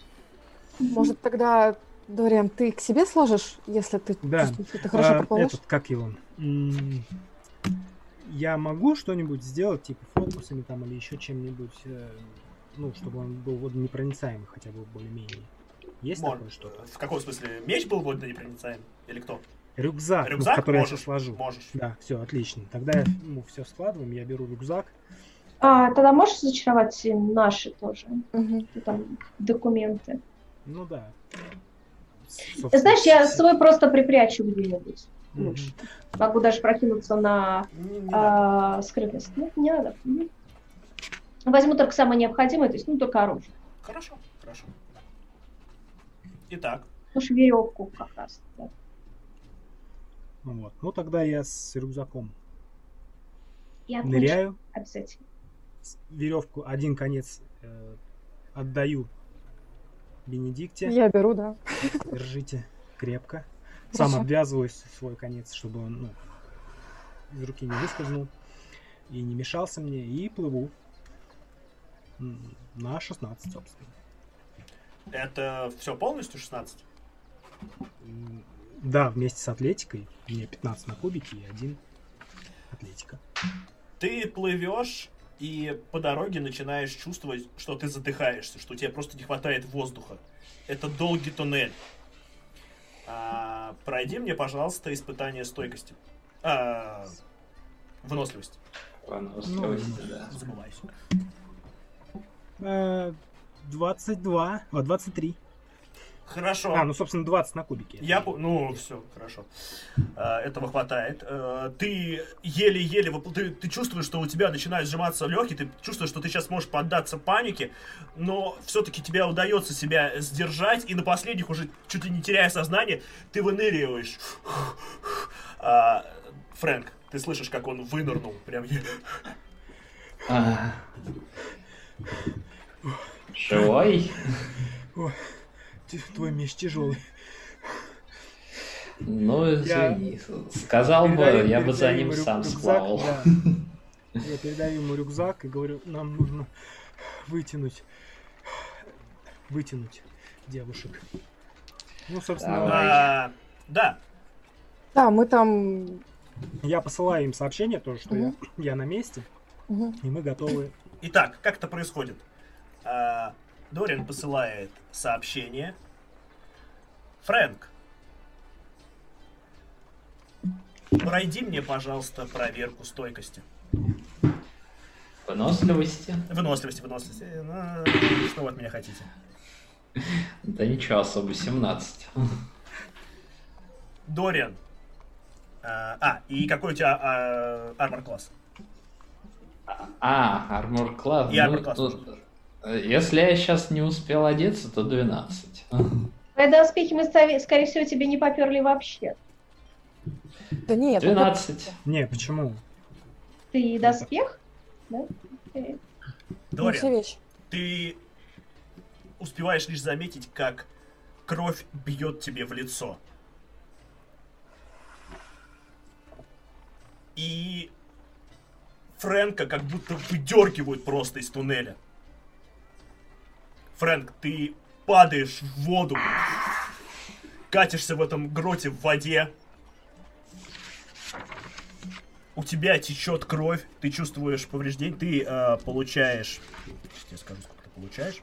Может, тогда, Дориан, ты к себе сложишь, если ты Да. ты хорошо А, этот, как его? М, Я могу что-нибудь сделать, типа фокусами там или еще чем-нибудь, э, ну, чтобы он был водонепроницаемый хотя бы более-менее. Есть Мож- такое что-то? В каком смысле? Меч был водонепроницаем? Или кто? Рюкзак, ну, Рюкзак который я можешь, сейчас сложу. можешь. Да, все, отлично. Тогда ну, все складываем, я беру рюкзак. А, тогда можешь зачаровать наши тоже? Ну, Там документы. Ну да. Ты знаешь, я свой просто припрячу где-нибудь. Лучше. Могу даже прокинуться на надо. а, скрытность. Нет, не надо. Мгм. Возьму только самое необходимое, то есть, ну, только оружие. Хорошо, хорошо. Итак, Уж веревку как раз. да. Вот. Ну тогда я с рюкзаком отлично, ныряю, обязательно. веревку один конец э, отдаю Бенедикте. Я беру, да. Держите крепко. Сам Хорошо. обвязываю с- свой конец, чтобы он ну, из руки не выскользнул и не мешался мне. И плыву на 16, собственно. это все полностью 16? М, Да, вместе с атлетикой. У меня 15 на кубике и один атлетика. Ты плывешь и по дороге начинаешь чувствовать, что ты задыхаешься, что тебе просто не хватает воздуха. Это долгий туннель. А, пройди мне, пожалуйста, испытание стойкости. А, выносливости. Выносливости, да. Забывайся. Э, 22, а 23. Хорошо. А, ну, собственно, 20 на кубике. Я, по- ну, все, хорошо. А, этого хватает. А, ты еле-еле, ты, ты чувствуешь, что у тебя начинают сжиматься легкие, ты чувствуешь, что ты сейчас можешь поддаться панике, но все-таки тебе удается себя сдержать, и на последних уже чуть ли не теряя сознание, ты выныриваешь. А, Фрэнк, ты слышишь, как он вынырнул, прям еле. Живой? Твой меч тяжелый. Ну, Я извини. Сказал бы, Передаю- я бы за ним сам рюкзак, сплавал. да. Я передаю ему рюкзак и говорю, нам нужно вытянуть, вытянуть девушек. Ну, собственно. А, да, Да, мы там... я посылаю им сообщение тоже, что я, я на месте, Мгм. и мы готовы. Итак, как это происходит? Дориан посылает сообщение. Фрэнк, пройди мне, пожалуйста, проверку стойкости. Выносливости? Выносливости, выносливости. Э, ну, Что вы от меня хотите? Да ничего особо, 17. Дориан, А, а, и какой у тебя а, армор класс? А, армор класс. И class тут, э, если я сейчас не успел одеться, то 12. Твои доспехи мы, скорее всего, тебе не поперли вообще. Да нет, ну, 12. Не, почему? Ты доспех? Да? Э, ну, ты успеваешь лишь заметить, как кровь бьет тебе в лицо. И Фрэнка как будто выдергивают просто из туннеля. Фрэнк, ты падаешь в воду, катишься в этом гроте в воде. У тебя течет кровь, ты чувствуешь повреждение, ты э, получаешь... Сейчас я скажу, сколько ты получаешь.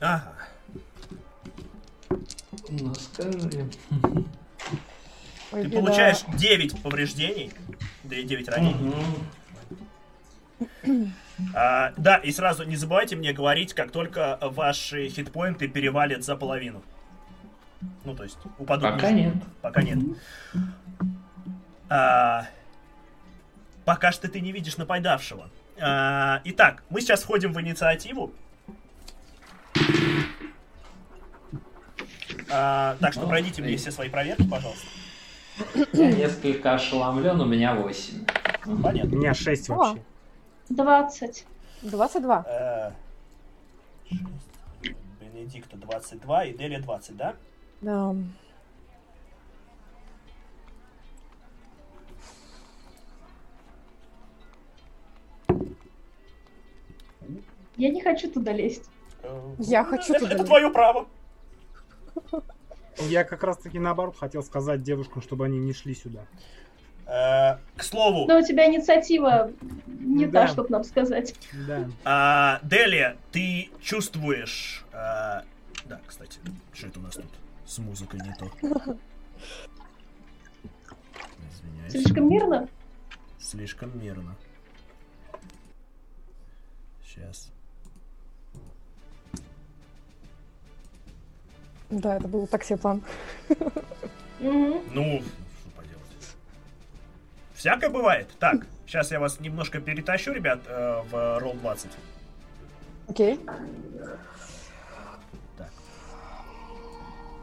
Ага. Ну, скажи. Ты получаешь 9 повреждений. Да и 9 ранений. Мгм. А, да, и сразу не забывайте мне говорить, как только ваши хитпоинты перевалят за половину. Ну, то есть, упадут Пока нет. Пока нет. А, пока что ты не видишь нападавшего. А, итак, мы сейчас входим в инициативу. А, так что Ну, пройдите мне все свои проверки, пожалуйста. Я несколько ошеломлен, у меня 8. У Понятно. меня 6 О. вообще. 20. 22. Э, шесть. Бенедикта 22 и Делия 20, да? Да. Я не хочу туда лезть. Э, Я хочу это, туда это лезть. твое право. Я как раз таки наоборот хотел сказать девушкам, чтобы они не шли сюда. Э, к слову, Но у тебя инициатива не Да. та, чтобы нам сказать. Да. а, Делия, ты чувствуешь... а, да, кстати, что это у нас тут с музыкой не то? Извиняюсь. Слишком мирно? Слишком мирно. Сейчас. Да, это был так себе план. Ну. Всякое бывает. Так, сейчас я вас немножко перетащу, ребят, э, в Roll 20. Окей. Так.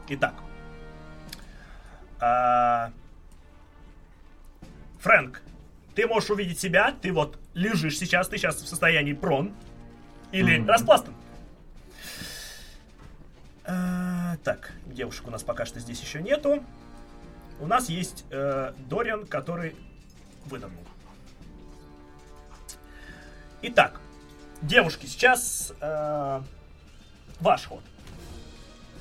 Итак. А, Фрэнк, ты можешь увидеть себя, ты вот лежишь сейчас, ты сейчас в состоянии прон или Мгм. распластан. А, так, девушек у нас пока что здесь еще нету. У нас есть э, Дориан, который выдохнул. Итак, девушки, сейчас э, ваш ход.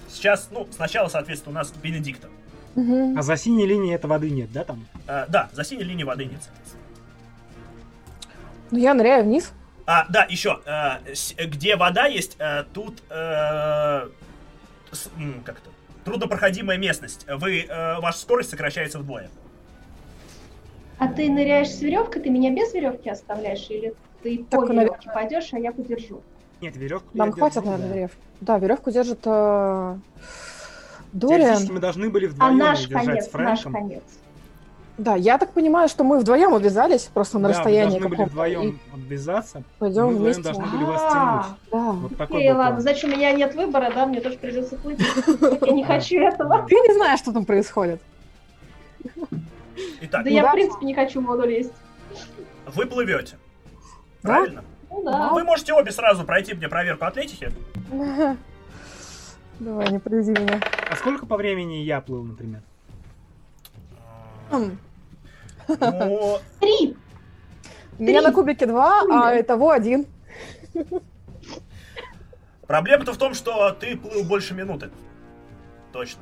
Сейчас, ну, сначала, соответственно, у нас Бенедикта. Мгм. А за синей линией это воды нет, да, там? Э, да, за синей линией воды нет, соответственно. Ну, я ныряю вниз. А, да, еще, э, с- где вода есть, э, тут, э, с- м, как это, труднопроходимая местность. Вы, э, ваша скорость сокращается вдвое. А ты ныряешь с веревкой, ты меня без веревки оставляешь? Или ты по Так, веревке пойдешь, а я подержу? Нет, веревку Нам хватит, наверное, веревки. Да, веревку держит э, Дориан. Мы должны были А вдвоем наш держать конец, с наш конец. Да, я так понимаю, что мы вдвоем увязались просто на Да, мы расстоянии должны были вдвоем И обвязаться. пойдем мы вместе. должны были вас А, тянуть. Да. Вот такой Окей, был ладно, значит, у меня нет выбора, да, мне тоже придется плыть. Я не хочу этого. Ты не знаешь, что там происходит. Итак, Да я, в принципе, не хочу в воду лезть. вы плывете. Да? Правильно? Ну да. Вы можете обе сразу пройти мне проверку атлетики. Давай, не подведи меня. А сколько по времени я плыл, например? Ну, Три. У меня на кубике два, а того один. проблема-то в том, что ты плыл больше минуты. Точно.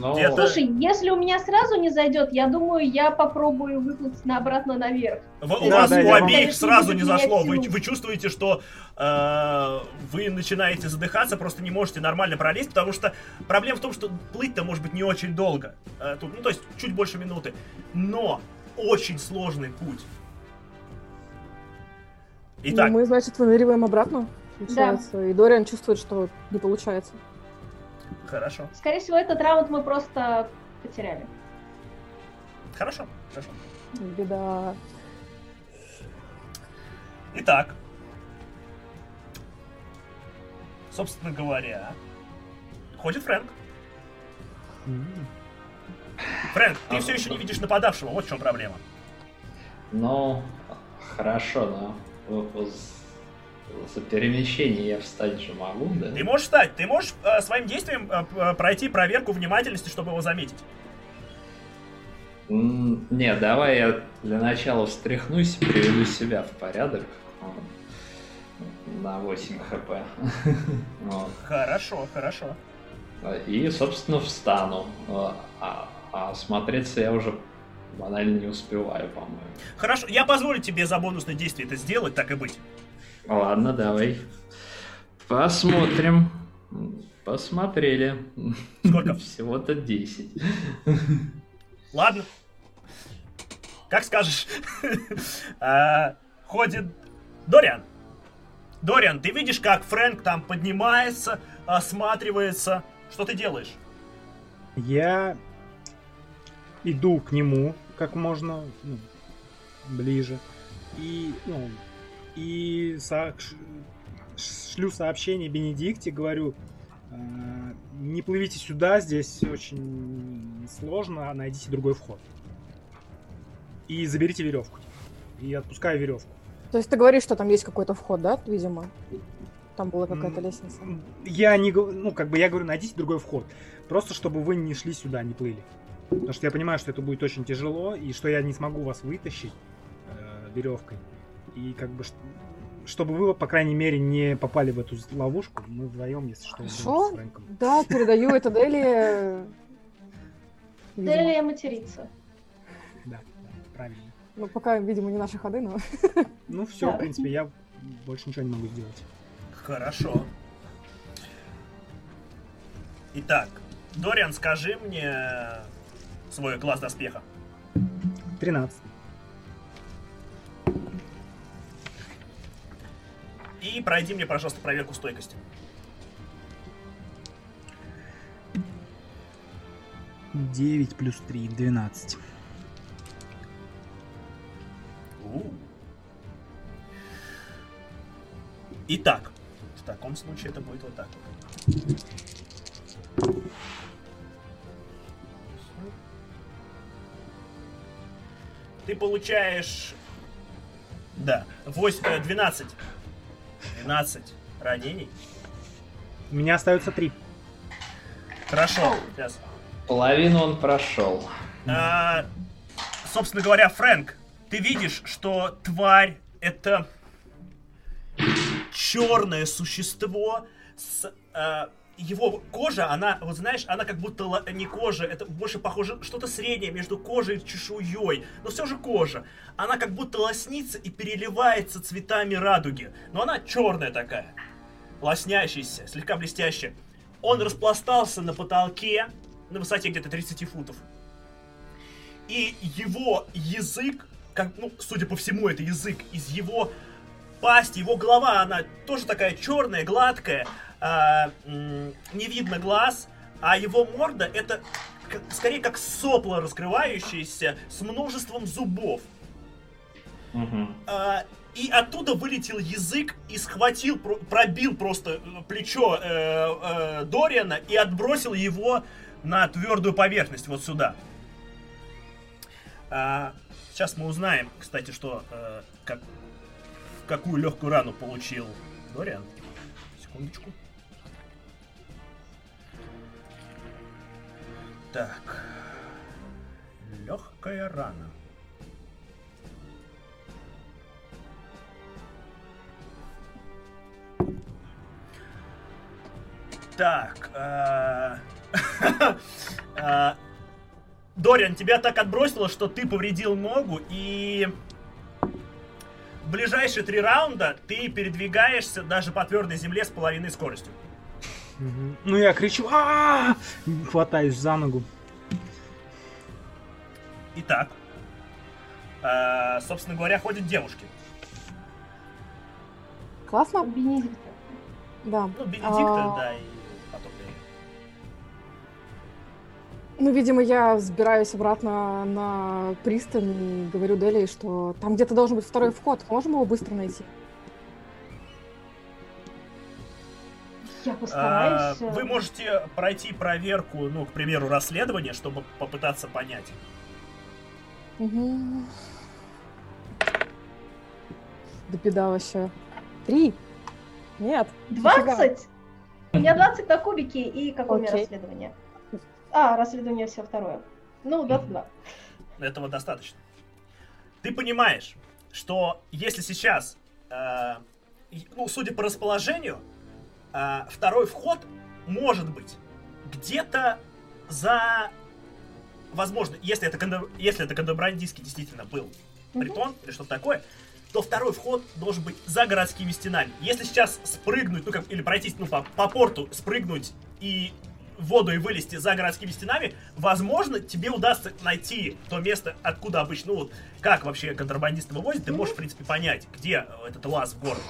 Но... Где-то- Слушай, если у меня сразу не зайдет, я думаю, я попробую выплыть на обратно наверх. В- у Да, вас да, у вам- обеих сразу не зашло. Вы, вы чувствуете, что э, вы начинаете задыхаться, просто не можете нормально пролезть, потому что проблема в том, что плыть-то может быть не очень долго. Э, тут, ну, то есть чуть больше минуты. Но очень сложный путь. Итак, Ну, мы, значит, выныриваем обратно. Получается. И Дориан чувствует, что не получается. Хорошо. Скорее всего, этот раунд мы просто потеряли. Хорошо, хорошо. Беда. Итак, собственно говоря, ходит Фрэнк. Фрэнк, ты А, все еще не видишь нападавшего, вот в чем проблема. Ну, хорошо, но за перемещение я встать же могу, да? Ты можешь встать, ты можешь э, своим действием э, э, пройти проверку внимательности, чтобы его заметить. М, Не, давай я для начала встряхнусь, приведу себя в порядок. На 8 хп. Хорошо, хорошо. И, собственно, встану. А, а осмотреться я уже банально не успеваю, по-моему. Хорошо, я позволю тебе за бонусное действие это сделать, так и быть. Ладно, давай. Посмотрим. Посмотрели. Сколько? Всего-то 10. Ладно. Как скажешь. А, Ходит Дориан. Дориан, ты видишь, как Фрэнк там поднимается, осматривается. Что ты делаешь? Я иду к нему как можно ну, ближе и ну, и со- шлю сообщение Бенедикте, говорю, «Э, не плывите сюда, здесь очень сложно, найдите другой вход. И заберите веревку. И отпускаю веревку. То есть ты говоришь, что там есть какой-то вход, да, видимо? Там была какая-то лестница. Я не ну, как бы я говорю, найдите другой вход. Просто чтобы вы не шли сюда, не плыли. Потому что я понимаю, что это будет очень тяжело, и что я не смогу вас вытащить э, веревкой. И как бы, чтобы вы, по крайней мере, не попали в эту ловушку, мы вдвоем, если что, Хорошо. с Фрэнком. Да, передаю это Дели. Видимо. Делия материться. Да, да, правильно. Ну, пока, видимо, не наши ходы, но... Ну все, в принципе, я больше ничего не могу сделать. Хорошо. Итак, Дориан, скажи мне свой класс доспеха. 13. И пройди мне, пожалуйста, проверку стойкости. Девять плюс три, 12. У. Итак, в таком случае это будет вот так вот. Ты получаешь... Да, вось- э, 12. 12 ранений. У меня остается три. Хорошо, сейчас. Половину он прошел. А, собственно говоря, Фрэнк, ты видишь, что тварь это черное существо с а, его кожа, она, вот знаешь, она как будто не кожа, это больше похоже что-то среднее между кожей и чешуей, но все же кожа. Она как будто лоснится и переливается цветами радуги, но она черная такая, лоснящаяся, слегка блестящая. Он распластался на потолке на высоте где-то 30 футов. И его язык, как, ну, судя по всему, это язык из его пасти, его голова, она тоже такая черная, гладкая, м, не видно глаз, а его морда это скорее как сопло раскрывающееся с множеством зубов. Мгм. А, и оттуда вылетел язык и схватил, про- пробил просто э, плечо э, э, Дориана и отбросил его на твердую поверхность вот сюда. А, сейчас мы узнаем, кстати, что э, как, какую легкую рану получил Дориан. Секундочку. Так. Легкая рана. Так. э, э, Дориан, тебя так отбросило, что ты повредил ногу, и в ближайшие три раунда ты передвигаешься даже по твердой земле с половиной скоростью. Ну я кричу, а хватаюсь за ногу. Итак, э, собственно говоря, ходят девушки. Классно? Бенедикт. Да. Ну, Бенедикта, А, да, и потом ты. Ну, видимо, я взбираюсь обратно на пристань и говорю Дели, что там где-то должен быть второй вход. Можем его быстро найти? Я постараюсь. А, Вы можете пройти проверку, ну, к примеру, расследования, чтобы попытаться понять. Угу. Да беда вообще. Три. Нет. 20? У меня 20 на кубике, и какое у меня Окей. расследование? А, расследование все второе. Ну, 22. Этого достаточно. Ты понимаешь, что если сейчас, э, ну, судя по расположению, э, второй вход может быть где-то за, возможно, если это, кондо- если это контрабандистский действительно был притон или что-то такое, то второй вход должен быть за городскими стенами. Если сейчас спрыгнуть, ну как, или пройтись ну, по, по порту, спрыгнуть и в воду и вылезти за городскими стенами, возможно, тебе удастся найти то место, откуда обычно, ну вот, как вообще контрабандисты вывозят, ты можешь, в принципе, понять, где э, этот лаз в город.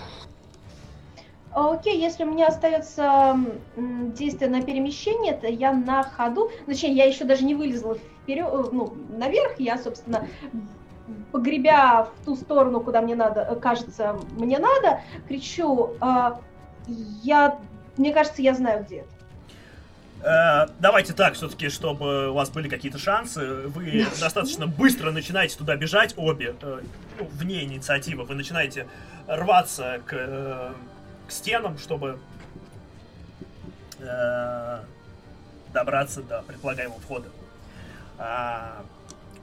Окей, если у меня остается действие на перемещение, то я на ходу, точнее, я еще даже не вылезла вперед, ну, наверх, я, собственно, погребя в ту сторону, куда мне надо, э, кажется, мне надо, кричу, а, я, мне кажется, я знаю, где это. Э, давайте так, все-таки, чтобы у вас были какие-то шансы. Вы достаточно быстро начинаете туда бежать, обе, э, ну, вне инициативы. Вы начинаете рваться к, э, к стенам, чтобы э, добраться до предполагаемого входа. А,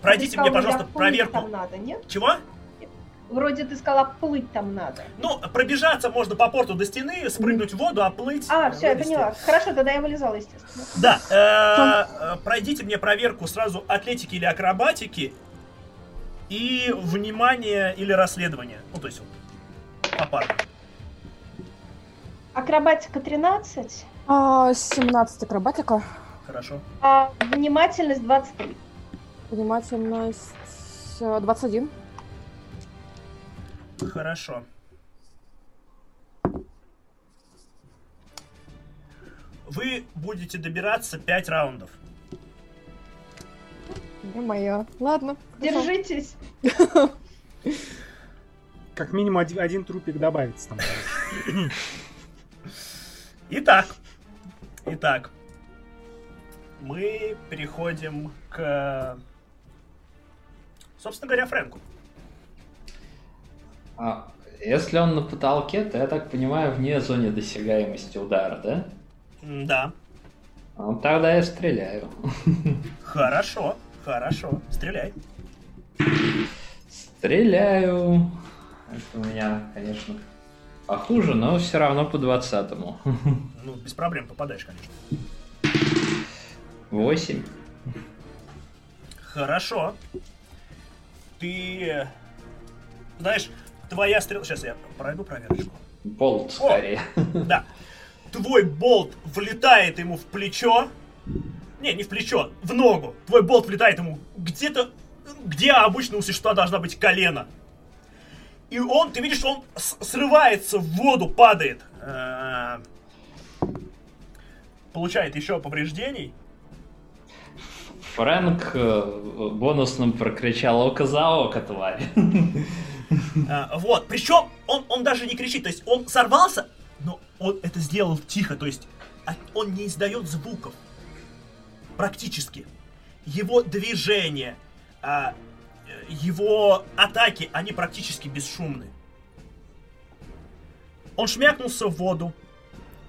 пройдите Ты мне, пожалуйста, плыть проверку. там надо, нет? Чего? Вроде ты сказала, плыть там надо. Ну, пробежаться можно по порту до стены, спрыгнуть в воду. А, э, все, я поняла. Хорошо, тогда я вылезала, естественно. Да, э, пройдите мне проверку сразу атлетики или акробатики и внимание или расследование. Ну, то есть вот, попарно. Акробатика 13, А, 17 акробатика. Хорошо. а внимательность 23. Внимательность э, 21. Хорошо. Вы будете добираться 5 раундов. Не моя. Ладно. хорошо. Держитесь. Как минимум один, один трупик добавится там. Итак, итак, мы переходим к, собственно говоря, Фрэнку. А если он на потолке, то я так понимаю, вне зоны досягаемости удара, да? Да, Ну, тогда я стреляю. хорошо, хорошо, стреляй. Стреляю. Это у меня, конечно, похуже, но все равно по двадцатому. Ну, без проблем попадаешь, конечно. Восемь. Хорошо. Ты, знаешь, твоя стрела... Сейчас я пройду проверочку. Болт скорее. Да. Твой болт влетает ему в плечо. Не, не в плечо, в ногу. Твой болт влетает ему где-то, где обычно у существа должна быть колено. И он, ты видишь, он срывается в воду, падает. Э, Получает еще повреждений. Фрэнк э, бонусным прокричал око за око, тварь. А, вот, причем он, он даже не кричит, то есть он сорвался, но он это сделал тихо, то есть он не издает звуков. Практически. Его движения, э, его атаки, они практически бесшумны. Он шмякнулся в воду.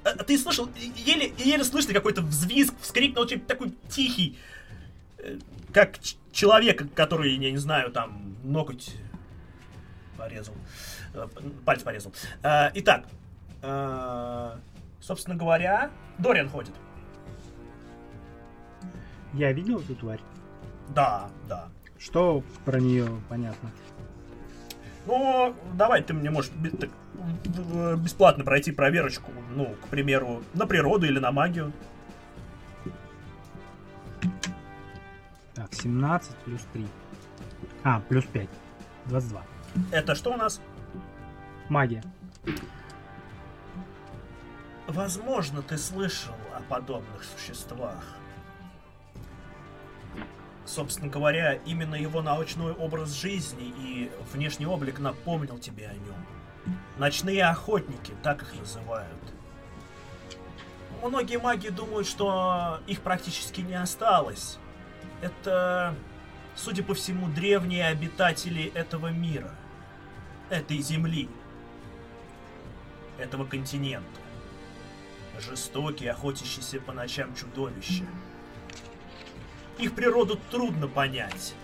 А, Ты слышал, еле, еле слышно какой-то взвизг, вскрик, но очень такой тихий. э, Как ч- человека, который, я не знаю, там, ноготь порезал. Э, Палец порезал. Э, Итак, э, собственно говоря, Дориан ходит. Я видел эту тварь. Да, да. Что про нее понятно? Ну, давай ты мне можешь бесплатно пройти проверочку, ну, к примеру, на природу или на магию. Так, 17 плюс 3. А, плюс 5. 22. Это что у нас? Магия. Возможно, ты слышал о подобных существах. Собственно говоря, именно его научной образ жизни и внешний облик напомнил тебе о нем. Ночные охотники, так их называют. Многие маги думают, что их практически не осталось. Это, судя по всему, древние обитатели этого мира, этой земли, этого континента. Жестокие, охотящиеся по ночам чудовища. Их природу трудно понять.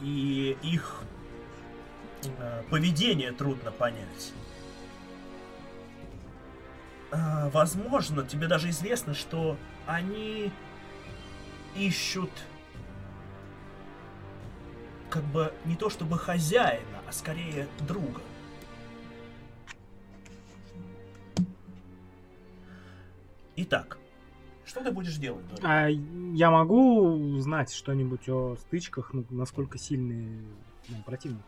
И их э, поведение трудно понять. Э, возможно, тебе даже известно, что они ищут как бы не то чтобы хозяина, а скорее друга. Итак, что ты будешь делать? А я могу знать что-нибудь о стычках, ну, насколько сильный ну, противник?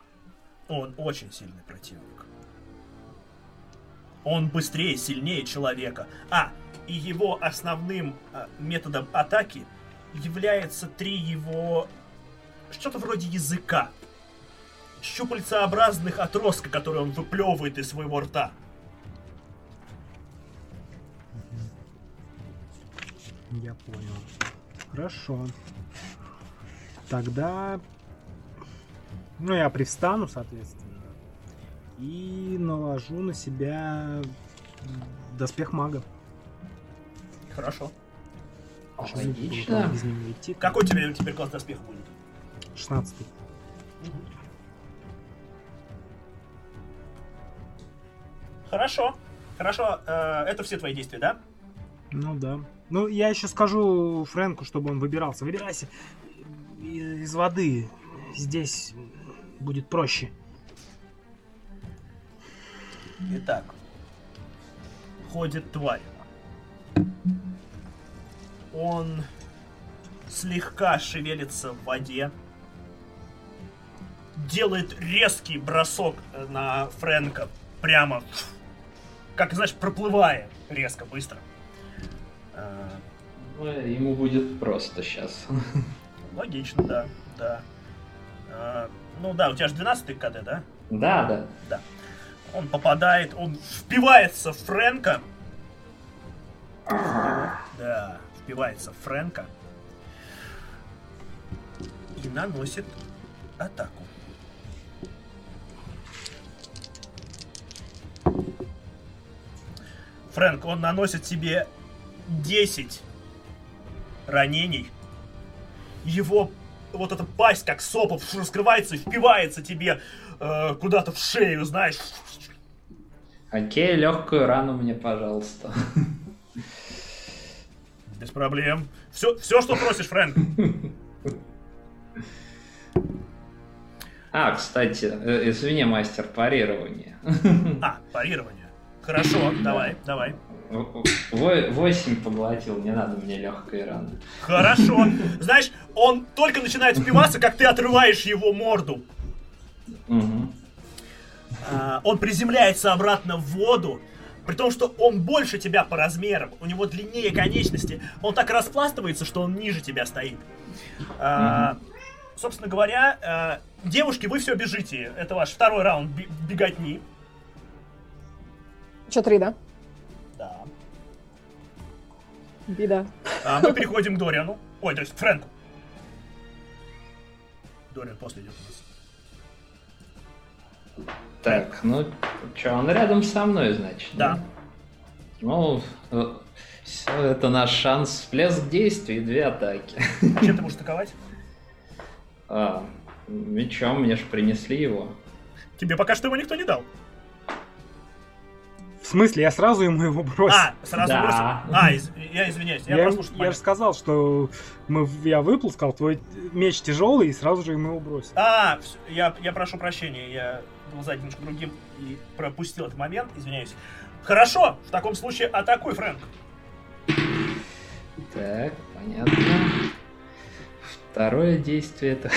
Он очень сильный противник. Он быстрее, сильнее человека. А, и его основным а, методом атаки является три его... Что-то вроде языка. Щупальцеобразных отростка, которые он выплевывает из своего рта. Я понял. Хорошо. Тогда... Ну, я привстану, соответственно. И наложу на себя доспех мага. Хорошо. Куда без него идти. Какой тебе теперь класс доспеха будет? 16 Хорошо. Хорошо. э, это все твои действия, да? Ну да. Ну, я еще скажу Фрэнку, чтобы он выбирался. Выбирайся из воды. Здесь будет проще. Итак. Ходит тварь. Он слегка шевелится в воде. Делает резкий бросок на Фрэнка. Прямо, как, знаешь, проплывая резко, быстро. Ну, Ему будет просто сейчас. Логично, да, да. Э, Ну да, у тебя же 12 КД, да? Да, да. Он попадает, он впивается в Фрэнка. Да, впивается в Фрэнка. И наносит атаку. Фрэнк, он наносит себе 10 ранений. Его вот эта пасть, как сопа, раскрывается и впивается тебе э, куда-то в шею, знаешь. Окей, легкую рану мне, пожалуйста. Без проблем. Все, все что просишь, Фрэнк. А, кстати, э, извини, мастер парирования. А, парирование. Хорошо, давай, давай. Во- Восемь поглотил, не надо мне легкой раны. Хорошо. Знаешь, он только начинает впиваться, как ты отрываешь его морду. Мгм. А, он приземляется обратно в воду, при том, что он больше тебя по размерам, у него длиннее конечности, он так распластывается, что он ниже тебя стоит. А, Собственно говоря, а, девушки, вы все бежите. Это ваш второй раунд беготни. Еще три? Да. Беда. А, мы переходим к Дориану. Ой, то есть Фрэнку. Дориан после идет у нас. Так, ну, что, он рядом со мной, значит? Да. Ну, все, это наш шанс. Всплеск действий, две атаки. А чем ты будешь атаковать? А, мечом, мне же принесли его. Тебе пока что его никто не дал. В смысле, я сразу ему его бросил? А, сразу Да. бросил. А, из- я извиняюсь, я, я, прослушал. я же сказал, что мы, я выплескал, твой меч тяжелый, и сразу же ему его бросил. А, я, я прошу прощения, я был за немножко другим и пропустил этот момент, извиняюсь. Хорошо, в таком случае атакуй, Фрэнк. Так, понятно. Второе действие это...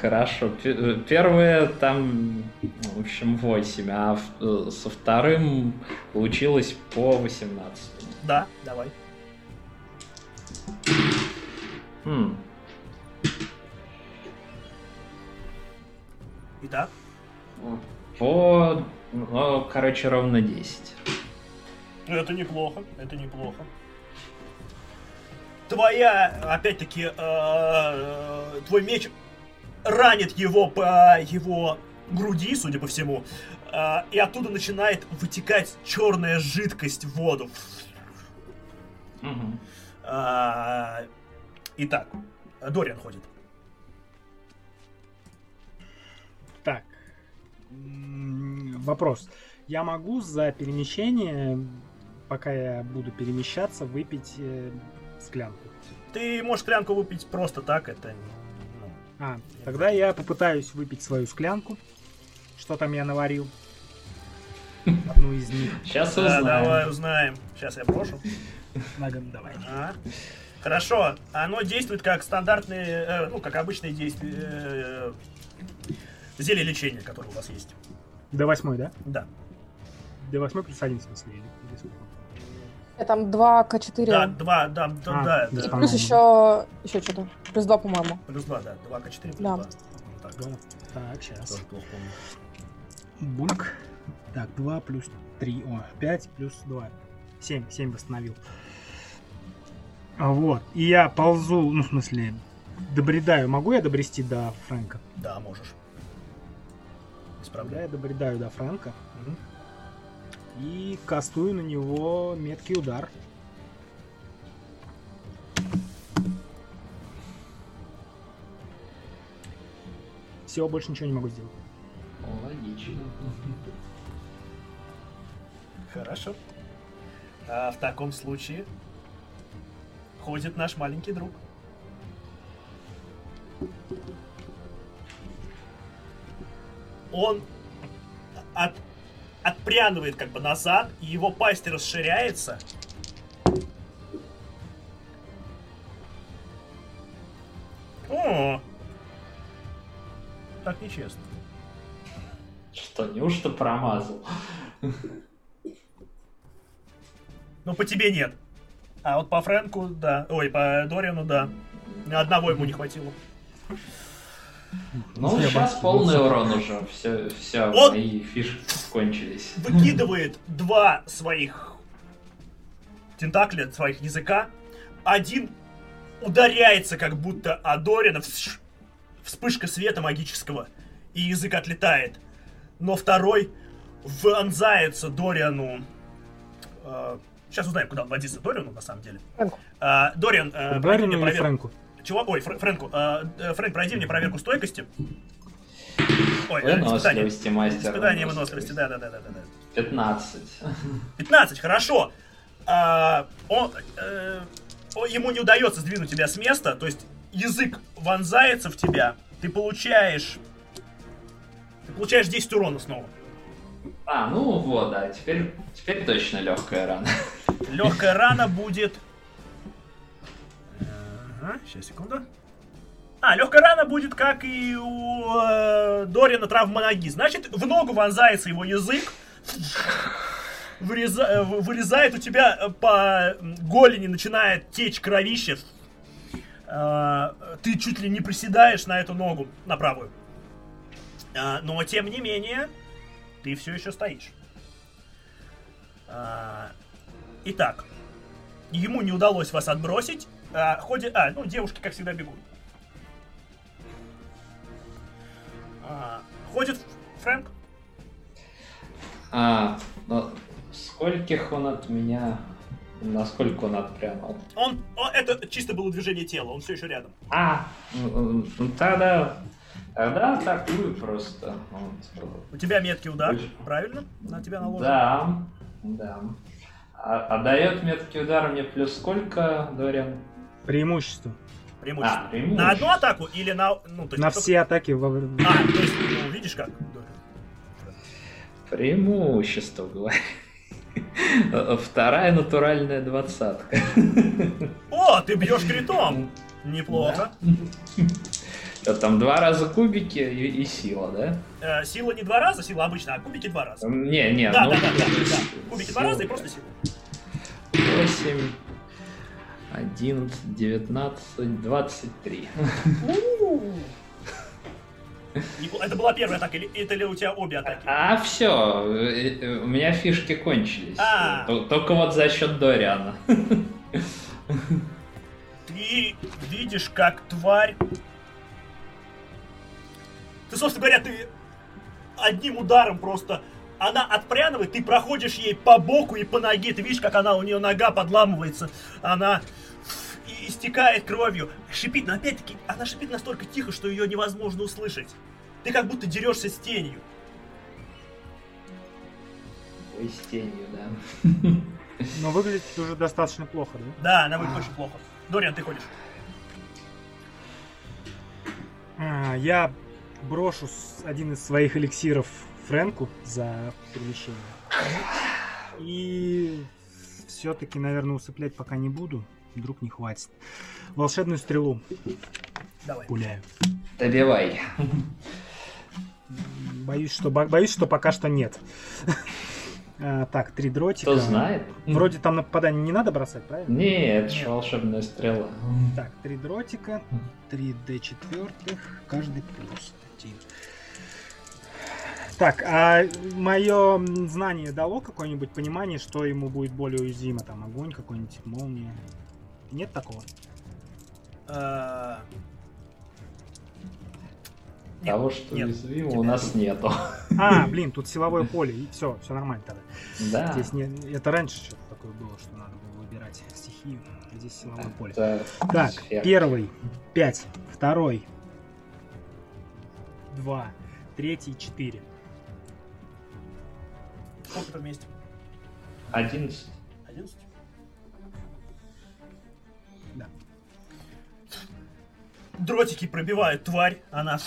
Хорошо. П- Первое там, в общем, 8, а э, со вторым получилось по 18. Да, давай. Хм. Итак, По... Ну, короче, ровно 10. ну, это неплохо, это неплохо. Твоя, опять-таки, э, э, твой меч ранит его по его груди, судя по всему, э, и оттуда начинает вытекать черная жидкость в воду. Итак, Дориан ходит. Так. Вопрос. Я могу за перемещение, пока я буду перемещаться, выпить склянку? Ты можешь клянку выпить просто так, это... ну, А, тогда я попытаюсь выпить свою склянку. Что там я наварил? Одну из них. Сейчас Да, узнаем. давай узнаем. Сейчас я брошу. Наган, давай. А. Хорошо, оно действует как стандартные, э, ну, как обычные действия, э, зелье лечения, которые у вас есть. До восьмой, да? Да. До восьмой плюс один, в смысле. или- или сколько? Там 2 К4. Да, два, да, да, А, да, да. да. И плюс еще, еще что-то. Плюс 2, по-моему. Плюс два, да, два к 4 плюс Да. два. Так, Да. Так, сейчас. тоже плохо помню. Бульк. Так, 2 плюс 3. О, 5 плюс 2. 7. 7 восстановил. А, Вот. И я ползу, ну, в смысле, добредаю. Могу я добрести до Фрэнка? Да, можешь. Тогда проблем. я добредаю до Фрэнка. Мгм. И кастую на него меткий удар. Все, больше ничего не могу сделать. Логично. Хорошо. А в таком случае ходит наш маленький друг. Он от, отпрянывает как бы назад, и его пасть расширяется. О! Так нечестно. Что, неужто промазал? Ну, по тебе нет. А вот по Фрэнку, да. Ой, по Дориану, да. Одного ему не хватило. Ну, Я сейчас полный урон уже. Все, все Вот. мои фишки кончились. Выкидывает два своих тентакля, своих языка. Один ударяется как будто о Дорина. Вспышка света магического. И язык отлетает. Но второй вонзается Дориану. э, сейчас узнаем, куда он водится Дориану, на самом деле. Фрэнку. А, Дориан, э, мне или. Фрэнку? Чего? Ой, Фр- Фрэнку. э, э, Фрэнк, пройди мне проверку стойкости. Ой, э, испытание. Мастер. Испытание выносливости, да, да, да, да, да. да. 15. 15, хорошо. А, он, э, ему не удается сдвинуть тебя с места, то есть язык вонзается в тебя, ты получаешь... Ты получаешь 10 урона снова. А, ну вот, да, теперь, теперь точно легкая рана. Легкая рана будет... Ага, сейчас, секунду. А, легкая рана будет, как и у э, Дорина травма ноги. Значит, в ногу вонзается его язык, выреза- э, вы- вырезает у тебя э, по голени, начинает течь кровище. Э, Ты чуть ли не приседаешь на эту ногу, на правую. А, Но, тем не менее, ты все еще стоишь. А, Итак, ему не удалось вас отбросить. А, ходит... А, ну, девушки, как всегда, бегут. А, ходит Фрэнк. А, ну, скольких он от меня... Насколько он отпрянул? Он, он- это чисто было движение тела, он все еще рядом. А, ну, тогда... Тогда атакую просто. Вот. У тебя меткий удар, Очень. правильно? На тебя наложен. Да, да. А, а дает меткий удар мне плюс сколько, Дориан? Преимущество. Преимущество. А, преимущество. На одну атаку или на... Ну, то есть На только- все атаки во время... А, то есть, ну, видишь как? Преимущество, говорю. Вторая натуральная двадцатка. О, ты бьешь критом! Неплохо. Да, Там два раза кубики и, и сила, да? Э, сила не два раза, сила обычная, а кубики два раза. Не, не, Да, ну... да, да, да, да. Кубики два раза и просто сила. 8, 11, 19, 23. У-у-у. Нику- Это была первая атака, или это ли у тебя обе атаки? А все, у меня фишки кончились. А. Только вот за счет Дориана. Ты видишь, как тварь... Ты, собственно говоря, ты одним ударом просто... Она отпрянывает, ты проходишь ей по боку и по ноге. Ты видишь, как она, у нее нога подламывается. Она и истекает кровью. Шипит, но опять-таки, она шипит настолько тихо, что ее невозможно услышать. Ты как будто дерешься с тенью. Ой, с тенью, да. Но выглядит уже достаточно плохо, да? Да, она выглядит очень плохо. Дориан, ты ходишь. А, Я брошу один из своих эликсиров Фрэнку за перемещение. И все-таки, наверное, усыплять пока не буду. Вдруг не хватит. Волшебную стрелу Давай. пуляю. Добивай. Боюсь, что, бо- боюсь, что пока что нет. А, Так, три дротика. Кто знает? Вроде там на попадание не надо бросать, правильно? Не, это же волшебная стрела. Так, три дротика, три d четвертых, каждый плюс. Так, а мое знание дало какое-нибудь понимание, что ему будет более уязвимо? Там огонь какой-нибудь, молния? Нет такого? А, Нет, Того, что нет. уязвимо, у нас нету. А, блин, тут силовое поле, и все, все нормально тогда. Да. Здесь не, это раньше что-то такое было, что надо было выбирать стихию, а здесь силовое поле. Это Так, сфера. первый, пять, второй, два, третий, четыре. Сколько там вместе? 11. 11? Да. Дротики пробивают тварь, она...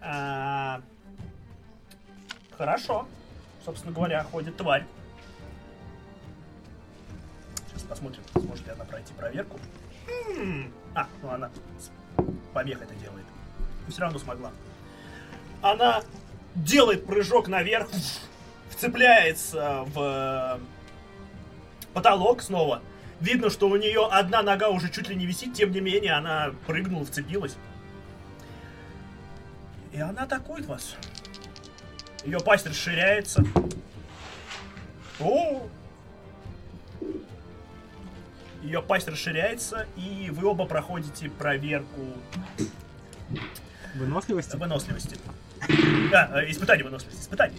А, Хорошо. Собственно говоря, ходит тварь. Сейчас посмотрим, сможет ли она пройти проверку. А, ну она с помех это делает. Но все равно смогла. Она делает прыжок наверх, вцепляется в потолок снова. Видно, что у нее одна нога уже чуть ли не висит, тем не менее она прыгнула, вцепилась. И она атакует вас. Ее пасть расширяется. О! Ее пасть расширяется, и вы оба проходите проверку Выносливости? выносливости. А, э, испытание выносливости. Испытание.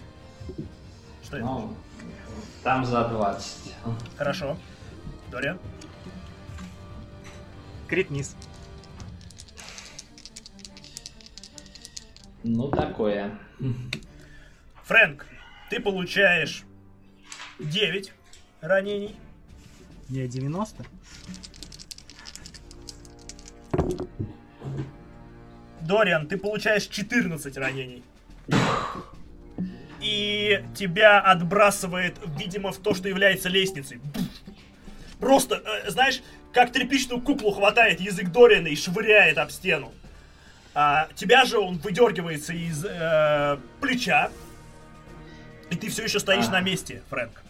Что это? Ну, там за 20. Хорошо. Дориан? Крит низ. Ну, такое. Фрэнк, ты получаешь 9 ранений. Не 90? Дориан, ты получаешь 14 ранений. И тебя отбрасывает, видимо, в то, что является лестницей. Просто, э, знаешь, как тряпичную куклу хватает язык Дориана и швыряет об стену. А тебя же он выдергивается из э, плеча. И ты все еще стоишь А. на месте, Фрэнк.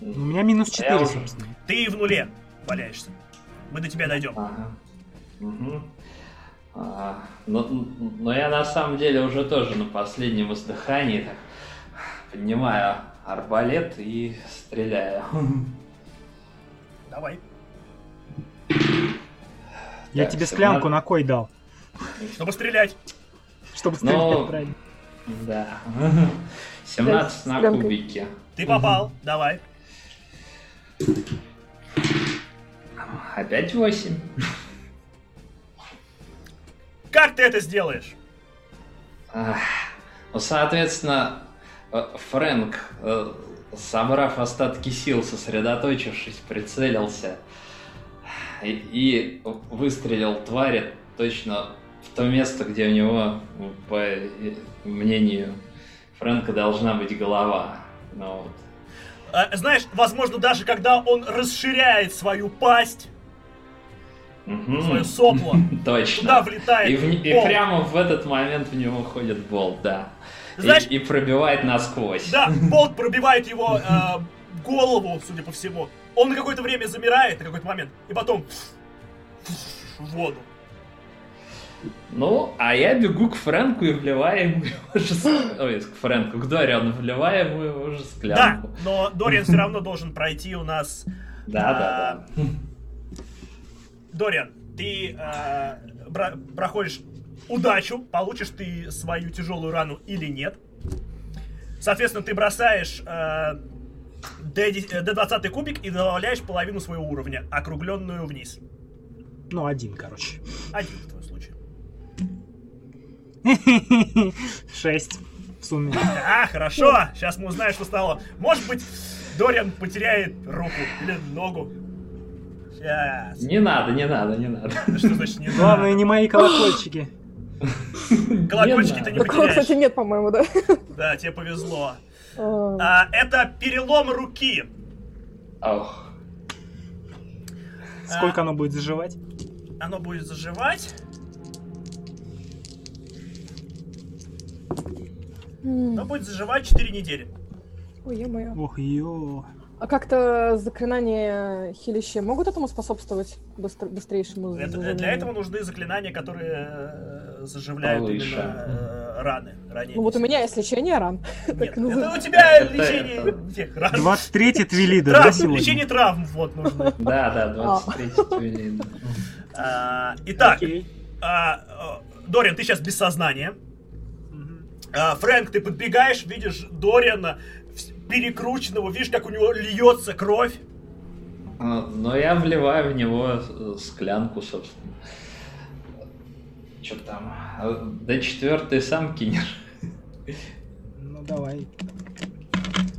У меня минус Я 4, уже- собственно. Ты в нуле валяешься. Мы до тебя дойдем. Ага. Мгм. А, но, но я на самом деле уже тоже на последнем издыхании так поднимаю арбалет и стреляю. Давай. Я Так, тебе склянку надо- на кой дал? Чтобы стрелять. Чтобы стрелять Ну, правильно. Да. 17 на Склянкой. кубике. Ты попал. Давай. Опять 8. Как ты это сделаешь? Ну, соответственно, э, Фрэнк, э, собрав остатки сил, сосредоточившись, прицелился и, и выстрелил твари точно в то место, где у него, по мнению Фрэнка, должна быть голова. Ну, вот. А, знаешь, возможно, даже когда он расширяет свою пасть, Свое сопло, Точно. туда влетает И, в- и прямо в этот момент в него ходит болт, да. И- Знаешь- и, пробивает насквозь. Да, болт пробивает его э, голову, судя по всему. Он на какое-то время замирает, на какой-то момент, и потом в воду. Ну, а я бегу к Фрэнку и вливаю ему его же... Ой, к Фрэнку, к Дориану вливаю ему его же Да, склянку. но Дориан все равно должен пройти у нас. Да, да, да. Дориан, ты э, бра- проходишь удачу, получишь ты свою тяжелую рану или нет. Соответственно, ты бросаешь э, D10 э, D20 кубик и добавляешь половину своего уровня, округленную вниз. Ну, один, короче. Один в твоем случае. Шесть в сумме. А, хорошо. Сейчас мы узнаем, что стало. Может быть, Дориан потеряет руку или ногу. Сейчас. Не надо, не надо, не надо. Что значит не Главное, надо? не мои колокольчики. Колокольчики ты не Такого, кстати, нет, по-моему, да? Да, тебе повезло. А, А, это перелом руки. Ох, Сколько оно будет заживать? Оно будет заживать. Оно будет заживать 4 недели. Ой, ё-моё. Ох, ё. А как-то заклинания хилища могут этому способствовать быстр- быстрейшему Это- заживлению? для этого нужны заклинания, которые э, заживляют Повыше. именно э, раны. ранения. Ну вот у меня есть лечение ран. Нет, это у тебя лечение тех ран. 23 Твилида, да, Травм, сегодня? лечение травм вот нужно. да, да, 23 твилин. А, Итак, Окей. а, Дориан, ты сейчас без сознания. А, Фрэнк, ты подбегаешь, видишь Дориана перекрученного, видишь, как у него льется кровь. А, Но я вливаю в него э, склянку, собственно. Что там? А, До четвертой сам кинешь. Ну, давай.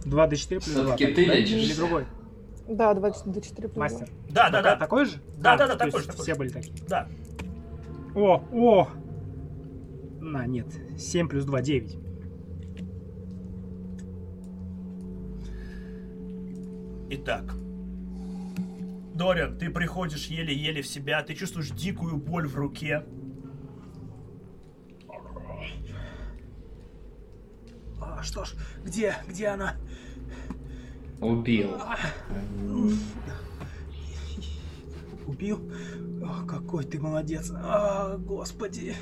2 d 4 плюс 2. Всё-таки ты лечишься. Или другой? Да, 24 плюс Мастер. Да, да, да. Такой же? Да, да, да, то такой же, Все были такие. Да. О, о! На, нет. 7 плюс 2, 9. Итак. Дориан, ты приходишь еле-еле в себя, ты чувствуешь дикую боль в руке. А, что ж, где, где она? Убил. Убил? О, какой ты молодец. А, господи.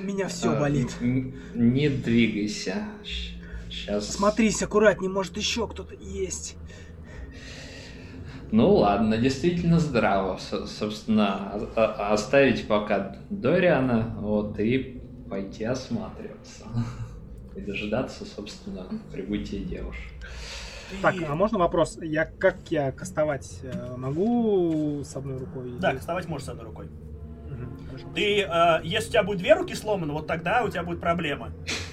Меня все А, болит. Не двигайся. Сейчас. Смотрись, аккуратней, может еще кто-то есть. Ну ладно, действительно здраво. Со- собственно, о- о- оставить пока Дориана, вот, и пойти осматриваться. И дожидаться, собственно, прибытия девушек. Так, а можно вопрос? Я как я кастовать э, могу с одной рукой? Да, или- кастовать можешь с одной рукой. Мгм, хорошо. Ты, э, если у тебя будет две руки сломаны, вот тогда у тебя будет проблема.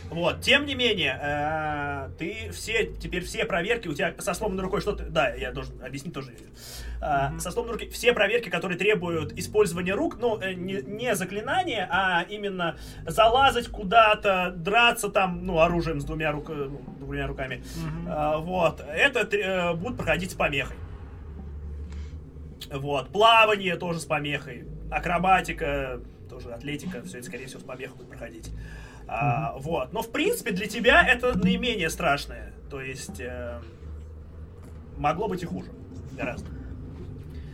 Вот, тем не менее, э, ты все, теперь все проверки, у тебя со сломанной рукой что-то, да, я должен объяснить тоже. Э, Мгм. Со сломанной руки, все проверки, которые требуют использования рук, ну, э, не, не заклинания, а именно залазать куда-то, драться там, ну, оружием с двумя, рук, ну, двумя руками, а, Вот, это э, будет проходить с помехой. Вот, плавание тоже с помехой, акробатика, тоже атлетика, все это, скорее всего, с помехой будет проходить. А, Вот, но в принципе для тебя это наименее страшное, то есть э, могло быть и хуже, гораздо.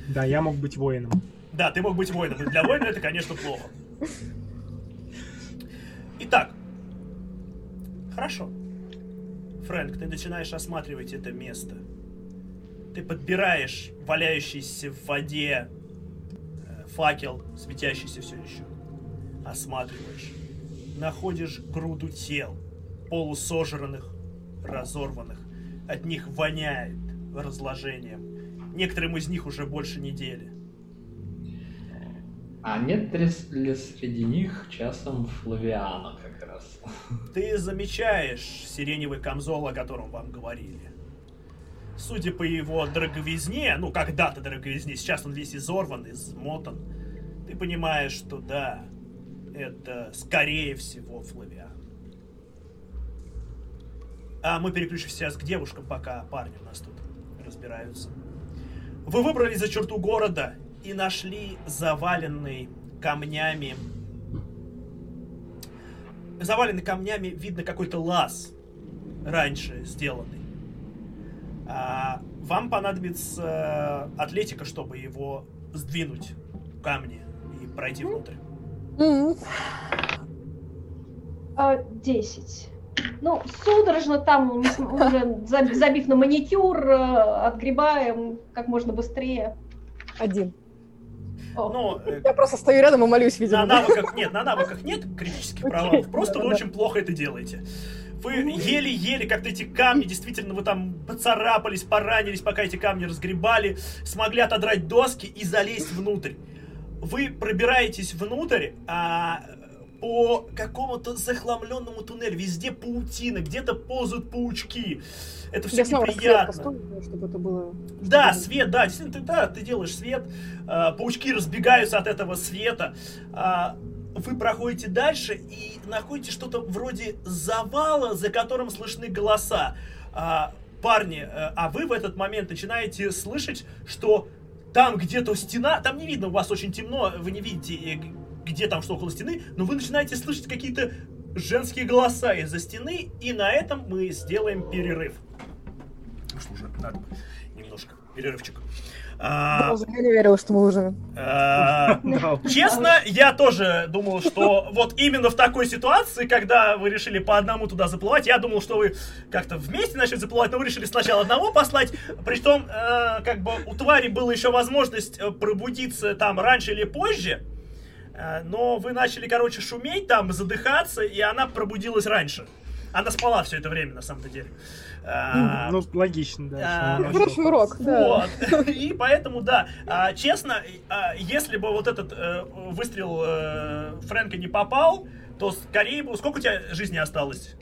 Да, я мог быть воином. Да, ты мог быть воином, и для воина это, конечно, плохо. Итак, хорошо. Фрэнк, ты начинаешь осматривать это место. Ты подбираешь валяющийся в воде э, факел, светящийся все еще. Осматриваешь. Находишь груду тел, полусожранных, разорванных. От них воняет разложением. Некоторым из них уже больше недели. А нет ли, среди них часом Флавиана как раз? Ты замечаешь сиреневый камзол, о котором вам говорили. Судя по его дороговизне, ну когда-то дороговизне, сейчас он весь изорван, измотан, ты понимаешь, что да, это скорее всего Флавиан. А мы переключимся сейчас к девушкам, пока парни у нас тут разбираются. Вы выбрались за черту города и нашли заваленный камнями заваленный камнями, видно какой-то лаз раньше сделанный. А, вам понадобится э, атлетика, чтобы его сдвинуть камни и пройти внутрь. А, 10. Ну, судорожно там, уже за- забив на маникюр, э, отгребаем как можно быстрее. Один. Но э, Я просто стою рядом и молюсь, на видимо. да. навыках нет, на навыках нет критических провалов. Просто вы очень плохо это делаете. Вы еле-еле как-то эти камни, действительно, вы там поцарапались, поранились, пока эти камни разгребали, смогли отодрать доски и залезть внутрь. Вы пробираетесь внутрь, а по какому-то захламленному туннелю, везде паутина, где-то ползают паучки. Это все Я снова свет неприятно. поставлю, чтобы это было... Да, чтобы- свет, да, действительно, ты, да, ты делаешь свет, а, паучки разбегаются от этого света, а, вы проходите дальше и находите что-то вроде завала, за которым слышны голоса. А, парни, э, а вы в этот момент начинаете слышать, что там где-то стена, там не видно, у вас очень темно, вы не видите, э, где там что около стены, но вы начинаете слышать какие-то женские голоса из-за стены, и на этом мы сделаем перерыв. Ну что же, надо немножко перерывчик. А, я не верила, что мы уже... а. Честно, я тоже думал, что вот именно в такой ситуации, когда вы решили по одному туда заплывать, я думал, что вы как-то вместе начали заплывать, но вы решили сначала одного послать, притом, э, как бы у твари была еще возможность э, пробудиться там раньше или позже, э, но вы начали, короче, шуметь там, задыхаться, и она пробудилась раньше. Она спала все это время, на самом-то деле. А, Ну, логично, да. а, Хороший урок, да. вот. И поэтому, да, а, честно, а, если бы вот этот э, выстрел э, Фрэнка не попал, то скорее бы... Сколько у тебя жизни осталось?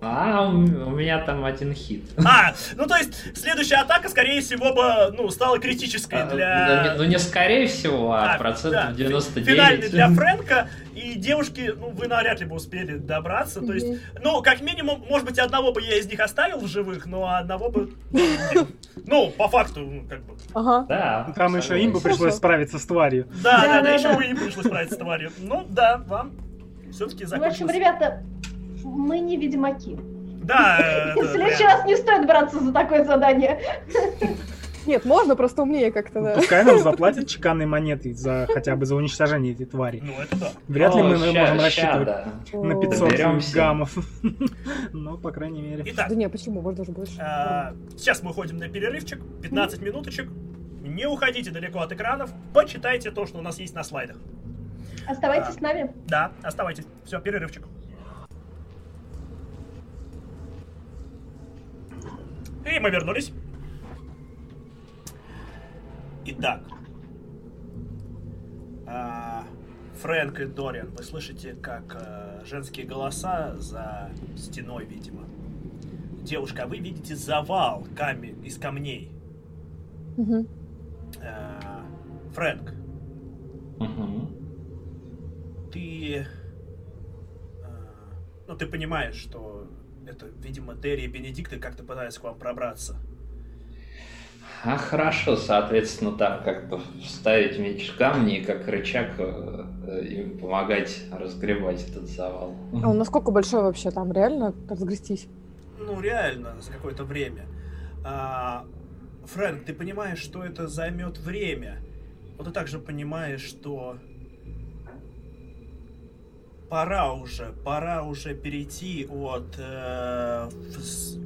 А, у меня там один хит. А, ну то есть следующая атака, скорее всего, бы, ну, стала критической А, Ну, не, для... ну, не скорее всего, а, А, процентов да, 99. Финальный для Фрэнка, и девушки, ну, вы навряд ли бы успели добраться, то есть, ну, как минимум, может быть, одного бы я из них оставил в живых, но одного бы... Ну, по факту, ну, как бы... Ага. Да. Там еще им бы пришлось справиться с тварью. Да, да, Да, еще им пришлось справиться с тварью. Ну, да, вам все-таки в закончилось. общем, ребята, мы не ведьмаки. Да, э, В это следующий прям- раз не стоит браться за такое задание. Нет, можно, просто умнее как-то, да. Пускай нам заплатят чеканные монеты за хотя бы за уничтожение этой твари. Ну, это да. Вряд ли мы ща- можем ща, рассчитывать да. на О. 500 Доберемся. гаммов. Ну, по крайней мере. Итак, Да не, почему? Можно даже больше. а, сейчас мы уходим на перерывчик, 15 минуточек. Не уходите далеко от экранов, почитайте то, что у нас есть на слайдах. Оставайтесь с нами. Да, оставайтесь. Все, перерывчик. И мы вернулись. Итак. а, Фрэнк и Дориан, вы слышите, как э, женские голоса за стеной, видимо. Девушка, а вы видите завал камень из камней. А, Фрэнк, Мгм. ты... э, ну, ты понимаешь, что это, видимо, Дерри и Бенедикты как-то пытаются к вам пробраться. А хорошо, соответственно, так как-то вставить меч в камни и как рычаг э, э, им помогать разгребать этот завал. А он насколько большой вообще там? Реально разгрестись? Ну, реально, за какое-то время. А, Фрэнк, ты понимаешь, что это займет время. Но ты также понимаешь, что пора уже, пора уже перейти от э, вс-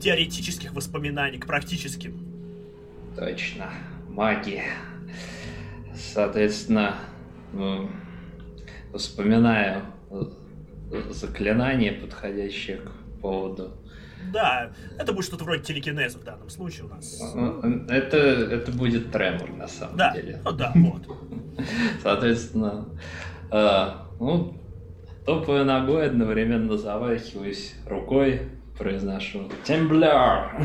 теоретических воспоминаний к практическим. Точно. Магия. Соответственно, м, вспоминаю э, заклинание, подходящее к поводу. Да, это будет что-то вроде телекинеза в данном случае у нас. Э, Это, это будет тремор на самом Да, деле. ну да, вот. Соответственно, ну, топаю ногой, одновременно завахиваюсь рукой, произношу «Тембляр!»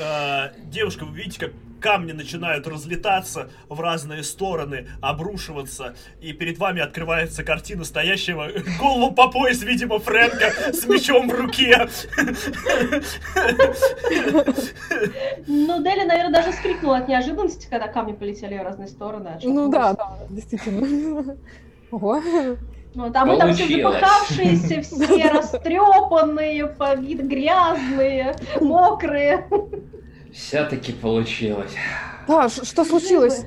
Э, девушка, вы видите, как камни начинают разлетаться в разные стороны, обрушиваться, и перед вами открывается картина стоящего голову по пояс, видимо, Фрэнка с мечом в руке. Ну, Дели, наверное, даже скрикнула от неожиданности, когда камни полетели в разные стороны. Ну отшатнулась. да, да, действительно. Ого. Вот, а мы там все запыхавшиеся, все растрепанные, по вид грязные, мокрые. Все-таки получилось. Да, что случилось?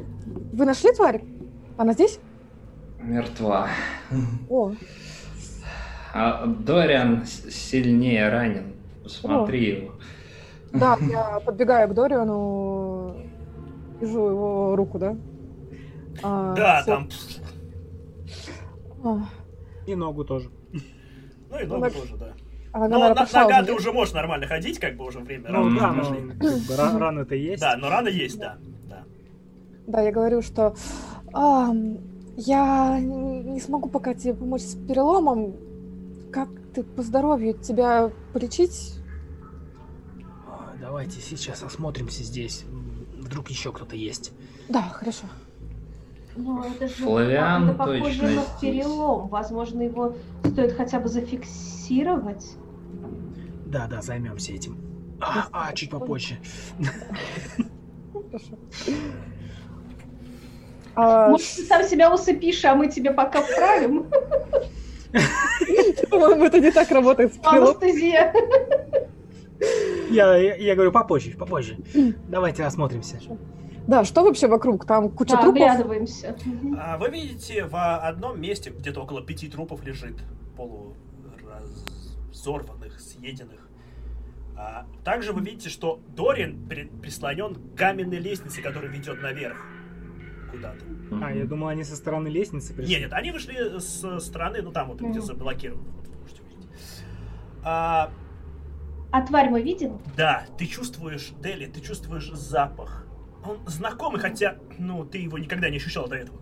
Вы нашли тварь? Она здесь? Мертва. О, А Дориан сильнее ранен. Посмотри его. да, я подбегаю к Дориану, вижу его руку, да? А, Да, всё. там... И ногу тоже. Ну и ногу Ног- тоже, да. а Но на- нога уже, ты уже можешь нормально ходить, как бы уже время Ну раны да, но прошли. как бы ра- рана-то есть. Да, но рана есть, да. да. Да, я говорю, что а, я не смогу пока тебе помочь с переломом. Как ты по здоровью? Тебя полечить? А, Давайте сейчас осмотримся здесь. Вдруг еще кто-то есть. Да, хорошо. Ну, это же Флавиан это похоже точно на здесь. перелом. Возможно, его стоит хотя бы зафиксировать. Да, да, займемся этим. А, а, чуть попозже. Хорошо. А, Может, ты сам себя усыпишь, а мы тебе пока вправим? По-моему, это не так работает. Анестезия. Я, я, я говорю попозже, попозже. Давайте осмотримся. Да, что вообще вокруг? Там куча Да, трупов. оглядываемся. А Вы видите, в одном месте, где-то около пяти трупов лежит, полуразорванных, съеденных. А также вы видите, что Дорин при- прислонен к каменной лестнице, которая ведет наверх куда-то. А, я думал, они со стороны лестницы пришли. Нет, нет, они вышли с стороны, ну там вот, где заблокировано, вот вы можете увидеть. А, А тварь мы видим? да, ты чувствуешь, Дели, ты чувствуешь запах. Он знакомый, хотя, ну, ты его никогда не ощущал до этого.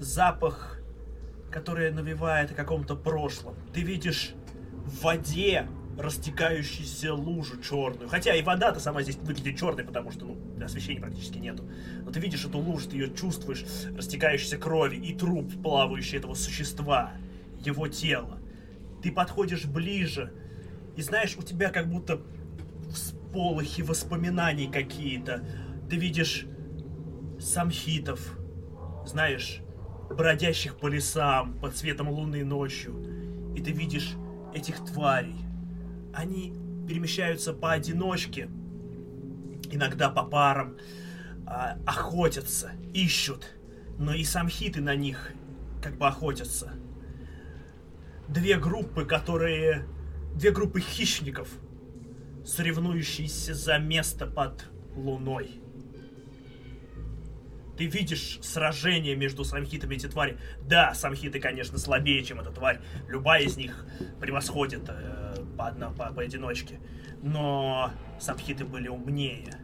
Запах, который навевает о каком-то прошлом. Ты видишь в воде растекающуюся лужу черную. Хотя и вода-то сама здесь выглядит черной, потому что, ну, освещения практически нету. Но ты видишь эту лужу, ты ее чувствуешь, растекающейся крови и труп, плавающий этого существа, его тело. Ты подходишь ближе, и знаешь, у тебя как будто всполохи воспоминаний какие-то. Ты видишь самхитов, знаешь, бродящих по лесам под светом луны ночью. И ты видишь этих тварей. Они перемещаются поодиночке, иногда по парам, а, охотятся, ищут. Но и самхиты на них как бы охотятся. Две группы, которые... Две группы хищников, соревнующиеся за место под луной. Ты видишь сражение между самхитами эти твари. Да, самхиты, конечно, слабее, чем эта тварь. Любая из них превосходит э, по, одно, по, поодиночке. Но самхиты были умнее.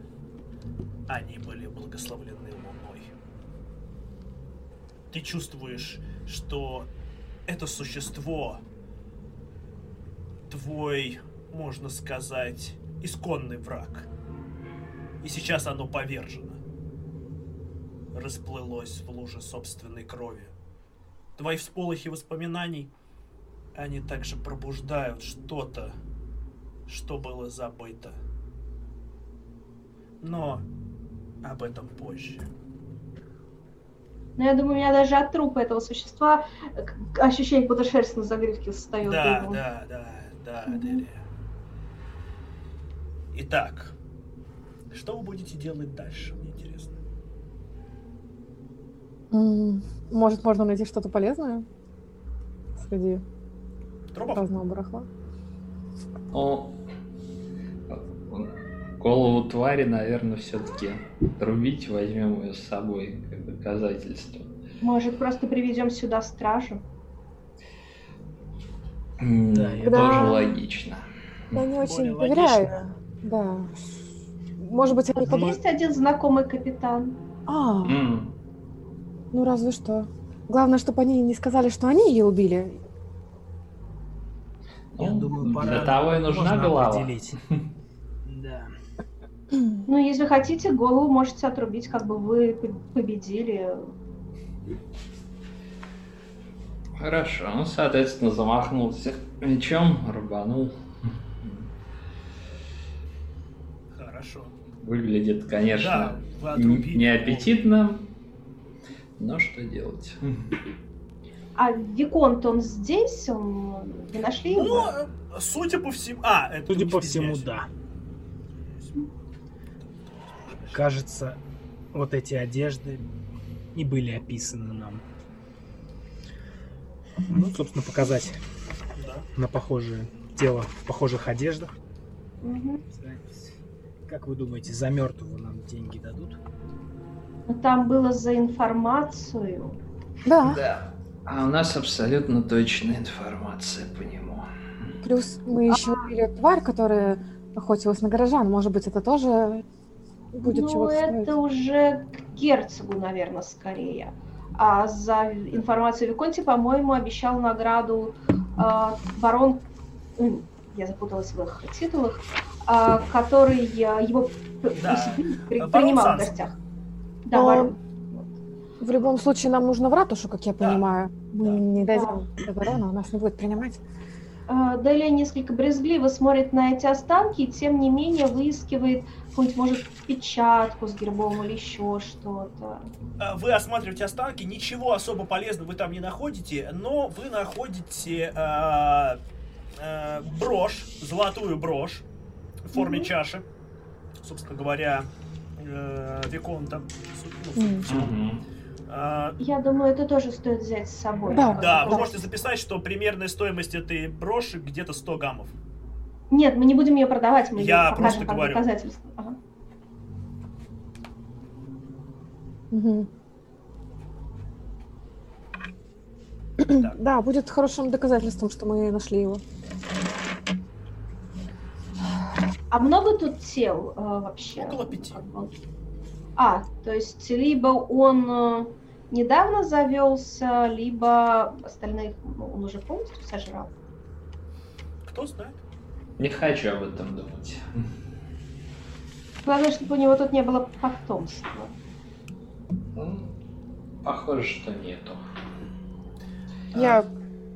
Они были благословлены луной. Ты чувствуешь, что это существо твой, можно сказать, исконный враг. И сейчас оно повержено. Расплылось в луже собственной крови. Твои всполохи воспоминаний, они также пробуждают что-то, что было забыто. Но об этом позже. Но я думаю, у меня даже от трупа этого существа ощущение, будто шерсть на загривке встает. Да, да, да, да, Мгм. Делия. Итак, что вы будете делать дальше, мне интересно. Может, можно найти что-то полезное среди Трупов? разного барахла? Ну, голову твари, наверное, все-таки рубить возьмем ее с собой как доказательство. Может, просто приведем сюда стражу? Да, я- Тоже Да. логично. Я не очень доверяю. Да. Может быть, они под... есть один знакомый капитан. А, М, ну разве что. Главное, чтобы они не сказали, что они ее убили. Я ну, думаю, пора Для того и нужна голова. определить. Да. Ну, если хотите, голову можете отрубить, как бы вы победили. Хорошо, ну, соответственно, замахнулся мечом, рубанул. Хорошо. Выглядит, Да, конечно, отрубили неаппетитно, но что делать? А Виконт, он здесь? Он... Вы нашли Ну, его? э, судя по всему... А, это Судя по всему, извиняюсь. да. кажется, вот эти одежды не были описаны нам. Ну, собственно, показать Да. на похожее тело в похожих одеждах. Мгм. Как вы думаете, за мертвого нам деньги дадут? Ну, Там было за информацию. Да, Да. А у нас абсолютно точная информация по нему. плюс мы еще убили тварь, которая охотилась на горожан. Может быть, это тоже будет ну, чего-то стоить. это уже к герцогу, наверное, скорее. А за информацию Виконти, по-моему, обещал награду а, барон... Я запуталась в их титулах. А, который его Да. Барон принимал в Санс. гостях. Да, Но- барон. В любом случае, нам нужно в ратушу, как я Да. понимаю. Мы Да. не дойдем до барона, он нас не будет принимать. А, Делия несколько брезгливо смотрит на эти останки и, тем не менее, выискивает какую-нибудь, может, печатку с гербом или еще что-то. А, Вы осматриваете останки, ничего особо полезного вы там не находите, но вы находите а, а, брошь, золотую брошь в форме чаши, собственно говоря, э, Виконта. Ну. Мгм. А, Я думаю, это тоже стоит взять с собой. Да. Да, вы Да. можете записать, что примерная стоимость этой броши где-то 100 гаммов. Нет, мы не будем ее продавать, мы Я ее покажем просто как говорю. доказательство. Ага. Так. Да, будет хорошим доказательством, что мы нашли его. А много тут тел э, вообще? Около пяти. А, то есть либо он э, недавно завелся, либо остальных ну, он уже полностью сожрал. Кто знает? Не хочу об этом думать. Главное, чтобы у него тут не было потомства. Ну, Похоже, что нету. Я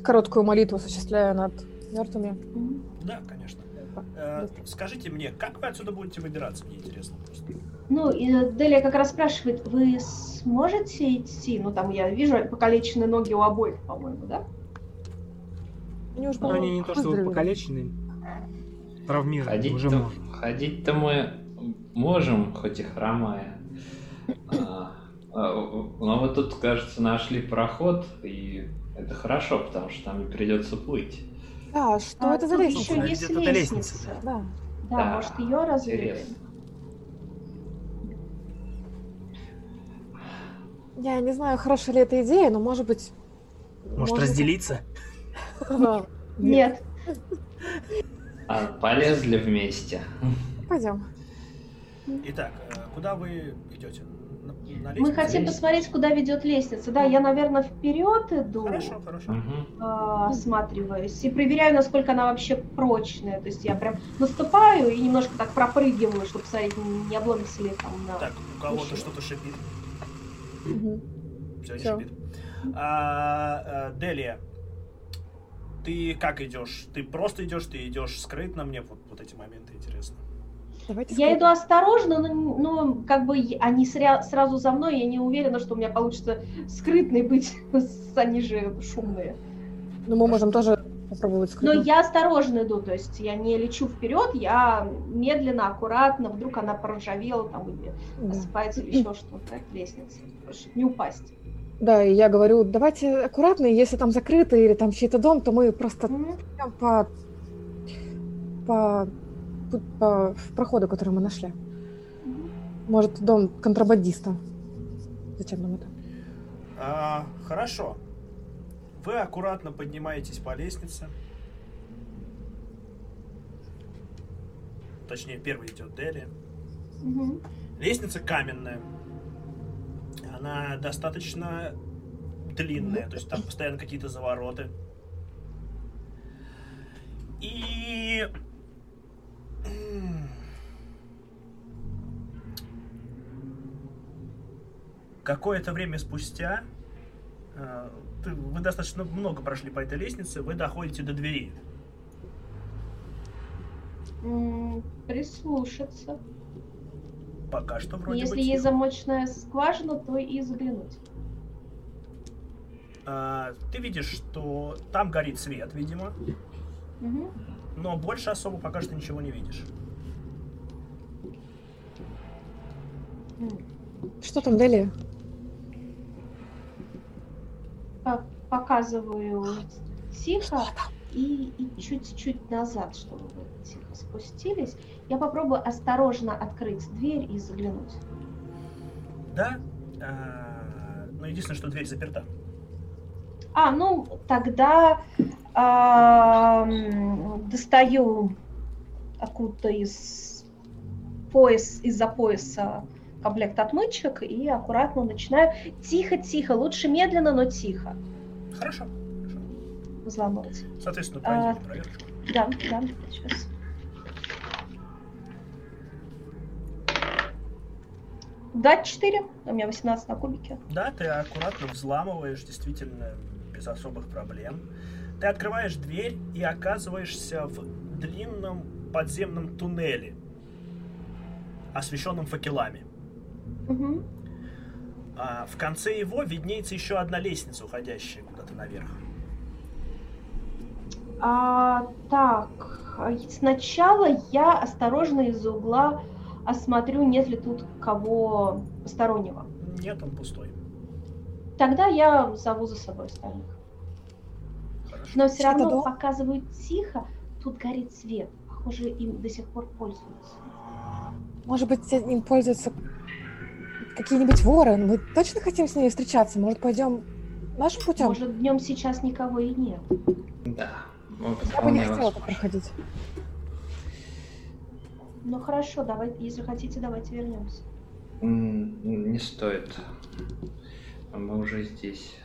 короткую молитву осуществляю над мертвыми. Да, конечно. Э, скажите мне, как вы отсюда будете выбираться? Мне интересно просто. Ну, и э, Делия как раз спрашивает, вы сможете идти? Ну, там я вижу покалеченные ноги у обоих, по-моему, да? Они уже, они не то, что выздоровели. покалечены, травмированы, уже Ходить-то можем. ходить-то мы можем, хоть и хромая. А, а, Но вот тут, кажется, нашли проход, и это хорошо, потому что нам не придется плыть. Да, что А, это за лестница? еще Да, есть лестница, лестница. Да. Да, Да, может, ее интересно. Я не знаю, хорошая ли эта идея, но может быть... Может, разделиться? Да. Нет. А, полезли вместе. Пойдем. Итак, э, куда вы идете? Мы хотим посмотреть, куда ведет лестница. Да, я, наверное, вперед иду, Хорошо, хорошо. А, осматриваюсь и проверяю, насколько она вообще прочная. То есть я прям наступаю и немножко так пропрыгиваю, чтобы посмотреть, не обломится ли там на... Так, у кого-то что-то шипит. Мгм. Все, не Всё. шипит. А, э, Делия, ты как идешь? Ты просто идешь, ты идешь скрытно? Мне вот, вот эти моменты. Давайте Я иду осторожно, но, но как бы они сря- сразу за мной, я не уверена, что у меня получится скрытной быть, они же шумные. Ну, мы можем тоже попробовать Но скрыть. я осторожно иду, то есть я не лечу вперед, я медленно, аккуратно, вдруг она проржавела там или Да. осыпается или еще что-то, лестница, чтобы не упасть. Да, и я говорю, давайте аккуратно, если там закрыто или там чей-то дом, то мы просто идем по, по, по в проходу, который мы нашли. Может, дом контрабандиста. Зачем нам это? А, хорошо. Вы аккуратно поднимаетесь по лестнице. Точнее, первый идет Дели. Мгм. Лестница каменная. Она достаточно длинная, то есть там постоянно какие-то завороты. И... Какое-то время спустя э, вы достаточно много прошли по этой лестнице, вы доходите до двери. Прислушаться. Пока что вроде Если бы есть замочная скважина, то и заглянуть. А, ты видишь, что там горит свет, видимо, Мгм. Но больше особо пока что ничего не видишь. Что там, Дели? Показываю тихо и, и чуть-чуть назад, чтобы вы тихо спустились. Я попробую осторожно открыть дверь и заглянуть. Да. А, но единственное, что дверь заперта. А, ну тогда достаю откуда-то из пояс, из-за пояса комплект отмычек и аккуратно начинаю тихо-тихо, лучше медленно, но тихо. Хорошо. хорошо. Взламывать. Соответственно, а, проверочку. Да, да, сейчас. Да, 4. У меня 18 на кубике. Да, ты аккуратно взламываешь, действительно, без особых проблем. Ты открываешь дверь и оказываешься в длинном подземном туннеле, освещенном факелами. Угу. А в конце его виднеется еще одна лестница, уходящая куда-то наверх. А, так, сначала я осторожно из-за угла осмотрю, нет ли тут кого постороннего. Нет, он пустой. Тогда я зову за собой остальных. Но все равно дом? показывают тихо, тут горит свет. Похоже, им до сих пор пользуются. Может быть, им пользуются какие-нибудь воры? Мы точно хотим с ними встречаться? Может, пойдем нашим путем? Может, днем сейчас никого и нет. Да. Я бы не хотела так проходить. Ну хорошо, давайте, если хотите, давайте вернемся. Не стоит. Мы уже здесь.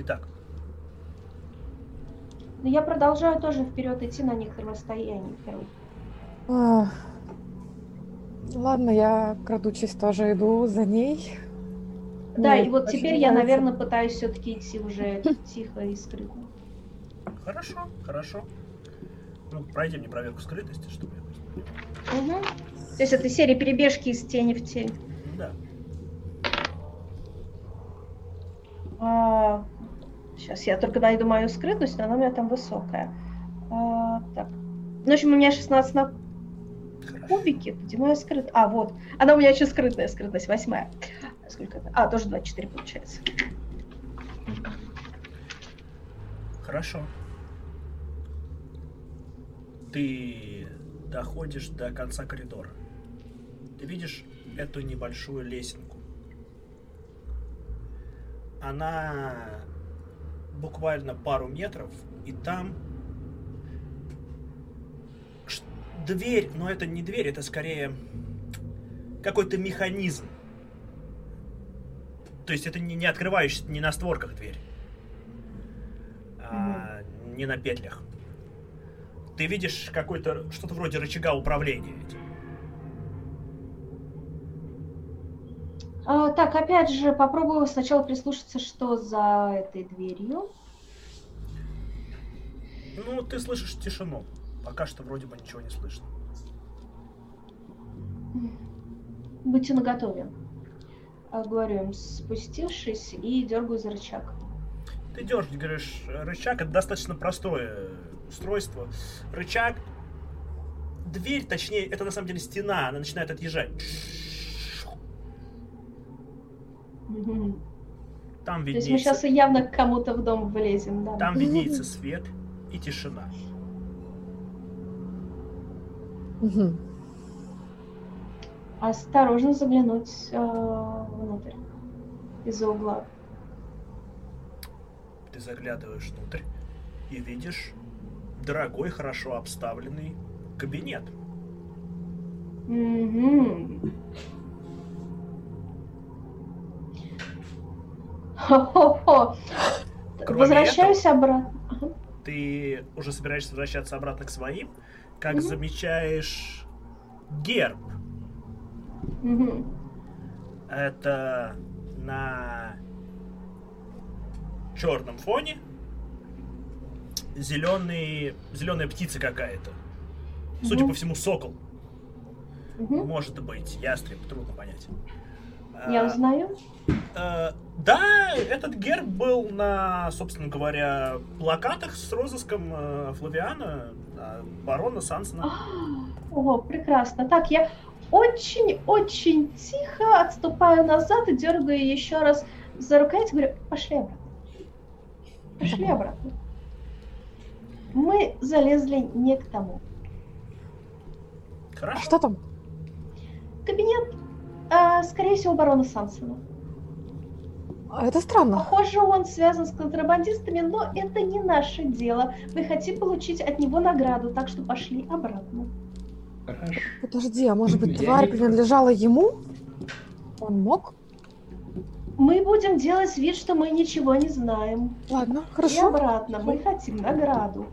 Итак. Но я продолжаю тоже вперед идти на некотором расстоянии. Ладно, я, крадучись, тоже иду за ней. Да, Мне и вот теперь я, наверное, пытаюсь все-таки идти уже тихо и скрытно. Хорошо, хорошо. Ну, пройди мне проверку скрытости, чтобы я Угу. То есть это серия перебежки из тени в тень. Да. А, сейчас я только найду мою скрытность, но она у меня там высокая. А, так. Ну, в общем, у меня 16 на кубике. Где моя скрытая? А, вот. Она у меня еще скрытая, скрытность восьмая. Сколько это? А, тоже 24 получается. Хорошо ты доходишь до конца коридора. Ты видишь эту небольшую лесенку. Она буквально пару метров, и там дверь, но это не дверь, это скорее какой-то механизм. То есть это не, не открывающийся не на створках дверь, а не на петлях ты видишь какой-то что-то вроде рычага управления этим. А, так, опять же, попробую сначала прислушаться, что за этой дверью. Ну, ты слышишь тишину. Пока что вроде бы ничего не слышно. Будьте наготове. А, говорю им, спустившись, и дергаю за рычаг. Ты дергаешь, говоришь, рычаг это достаточно простое устройство, рычаг, дверь, точнее, это на самом деле стена, она начинает отъезжать. Там виднеется... То есть мы сейчас явно к кому-то в дом влезем, да? Там виднеется свет и тишина. Осторожно заглянуть э, внутрь из-за угла. Ты заглядываешь внутрь и видишь дорогой, хорошо обставленный кабинет. Mm-hmm. Хо-хо-хо. Возвращаюсь этого, обратно. Ты уже собираешься возвращаться обратно к своим, как mm-hmm. замечаешь герб. Mm-hmm. Это на черном фоне зеленый, зеленая птица какая-то. Судя по всему, сокол. Угу. Может быть, ястреб, трудно понять. Я а, узнаю? А, да, этот герб был на, собственно говоря, плакатах с розыском а, Флавиана, а, барона Сансона. О, прекрасно. Так, я очень-очень тихо отступаю назад и дергаю еще раз за рукоять, говорю, пошли обратно. Пошли обратно. Мы залезли не к тому. А Хорошо. что там? Кабинет, а, скорее всего, барона Сансона. А, Это странно. Похоже, он связан с контрабандистами, но это не наше дело. Мы хотим получить от него награду, так что пошли обратно. Хорошо. Подожди, а может быть Я тварь не- принадлежала ему? Он мог? Мы будем делать вид, что мы ничего не знаем. Ладно, И хорошо. обратно. Мы хотим награду.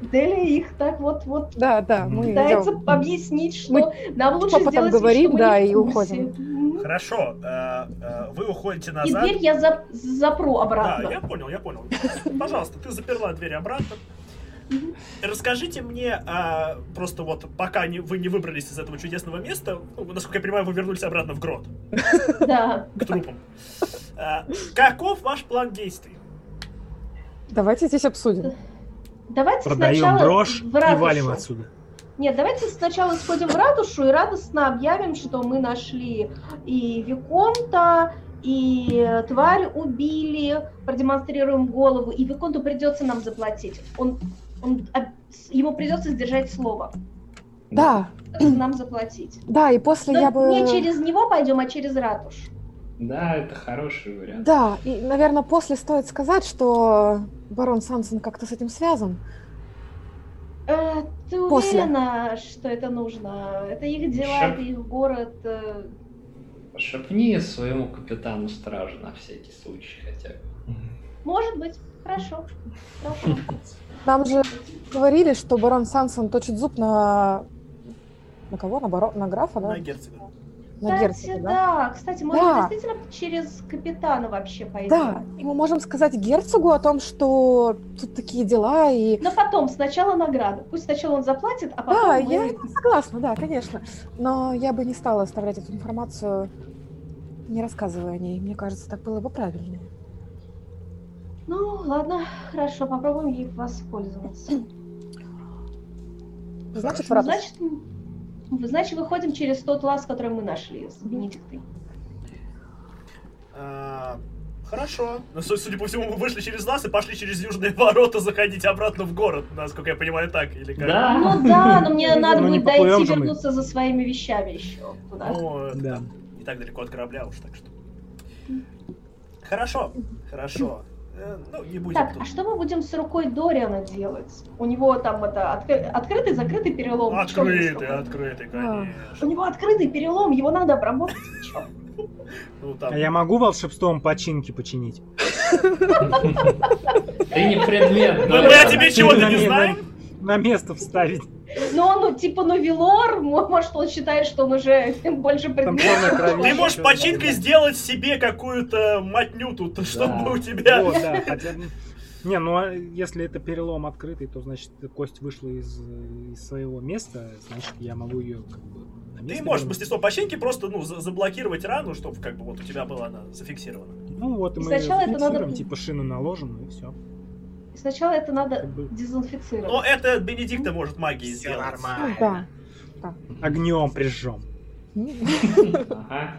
Дели их так вот-вот Да, да, мы пытается идем. объяснить, что Мы нам лучше сделать вид, говорим, что мы да, не в и уходим. Хорошо. э, э, Вы уходите И назад. дверь я за- запру Да, обратно. я понял, я понял. Пожалуйста, ты заперла дверь обратно. Расскажите мне, а, просто вот пока не, вы не выбрались из этого чудесного места, ну, насколько я понимаю, вы вернулись обратно в грот, Да. к трупам. А, каков ваш план действий? Давайте здесь обсудим. Давайте Продаем сначала брошь в и валим отсюда. Нет, давайте сначала сходим в ратушу и радостно объявим, что мы нашли и Виконта, и тварь убили, продемонстрируем голову, и Виконту придется нам заплатить. Он, он, ему придется сдержать слово, Да, нам заплатить. да, и после Но я бы... не через него пойдем, а через ратушу. Да, это хороший вариант. Да, и, наверное, после стоит сказать, что барон Сансон как-то с этим связан. Э, ты После. уверена, что это нужно? Это их дела, Шеф. это их город. э. Шепни своему капитану стражи на всякий случай хотя бы. Может быть. Хорошо. Хорошо. Нам же говорили, что барон Сансон точит зуб на... На кого? На, баро... на графа, да? На герцога. На герцога, да? да. Кстати, может, Да. действительно через капитана вообще пойдем? Да, и мы можем сказать герцогу о том, что тут такие дела, и... Но потом, сначала награда. Пусть сначала он заплатит, а потом Да, мы... я согласна, да, конечно. Но я бы не стала оставлять эту информацию, не рассказывая о ней. Мне кажется, так было бы правильнее. Ну, ладно, хорошо, попробуем ей воспользоваться. Значит, Ну. Значит, значит, выходим через тот лаз, который мы нашли с Бенедиктой. А, Хорошо. Ну, су- судя по всему, вы вышли через нас и пошли через южные ворота заходить обратно в город, насколько я понимаю, так или как? Да. Ну да, но мне надо Ну, не будет дойти, мы. вернуться за своими вещами еще. Ну, Да. не так далеко от корабля уж, так что. Хорошо, хорошо. Э, Ну, не будем Так, тут. а что мы будем с рукой Дориана делать? У него там это откры- открытый, закрытый перелом. Открытый, открытый, У конечно. него открытый перелом, его надо обработать. Ну, там... А я могу волшебством починки починить? Ты не предмет. Ну, мы да. о тебе чего-то не знаем? На место вставить. Ну, он, ну, типа, ну, Вилор, мо- может, он считает, что он уже больше предмет. черная кровь. Ты можешь починкой сделать себе какую-то матню тут, чтобы у тебя... Вот, да, хотя... Не, ну а если это перелом открытый, то значит кость вышла из, из своего места, значит я могу ее как бы на место Ты можешь вернуть. мастерством починки просто, ну, за- заблокировать рану, чтобы как бы вот у тебя была она зафиксирована. Ну вот и И мы сначала это надо- типа шину наложим и все. Сначала это надо дезинфицировать. Но это Бенедикта может магией Всё сделать. нормально. Да. огнем прижжем. Ага.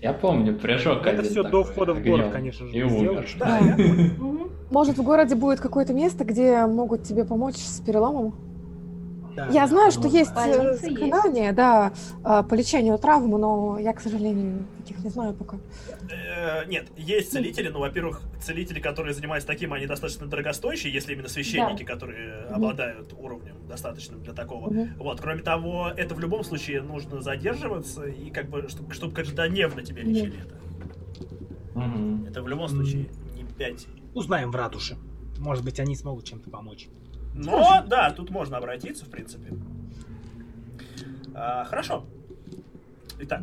Я помню, прыжок Это все до входа в город, конечно же, И умер. Да. Может, в городе будет какое-то место, где могут тебе помочь с переломом? Да. Я знаю, что ну, есть э, больница заклинания, да, по лечению травм, но я, к сожалению, таких не знаю пока. Э, Нет, есть целители, но, во-первых, целители, которые занимаются таким, они достаточно дорогостоящие, если именно священники, которые Мгм. обладают уровнем достаточным для такого. Мгм. Вот, кроме того, это в любом случае нужно задерживаться и как бы, чтобы, чтобы каждодневно тебе лечили это. Мгм. Это в любом случае не 5. Узнаем в ратуше. Может быть, они смогут чем-то помочь. Но, да, тут можно обратиться, в принципе. А, хорошо. Итак,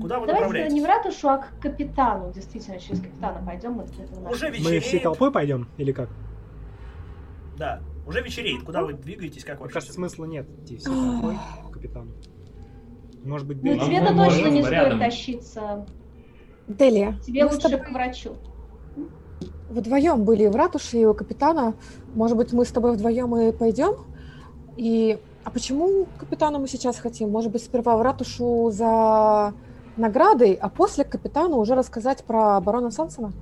куда вы Давайте направляетесь? не в ратушу, а к капитану. Действительно, через капитана пойдем. мы на- Уже Мы вечереет. всей толпой пойдем или как? Да, уже вечереет. Куда вы двигаетесь, как Мне вообще? кажется, смысла нет идти всей толпой к капитану. Может быть, Ну, тебе-то мы точно не стоит тащиться. Делия, Тебе мы лучше тобой к врачу. вдвоем были в ратуше и у капитана. Может быть, мы с тобой вдвоем и пойдем? И А почему капитана мы сейчас хотим? Может быть, сперва в ратушу за наградой, а после капитану уже рассказать про барона Сансона?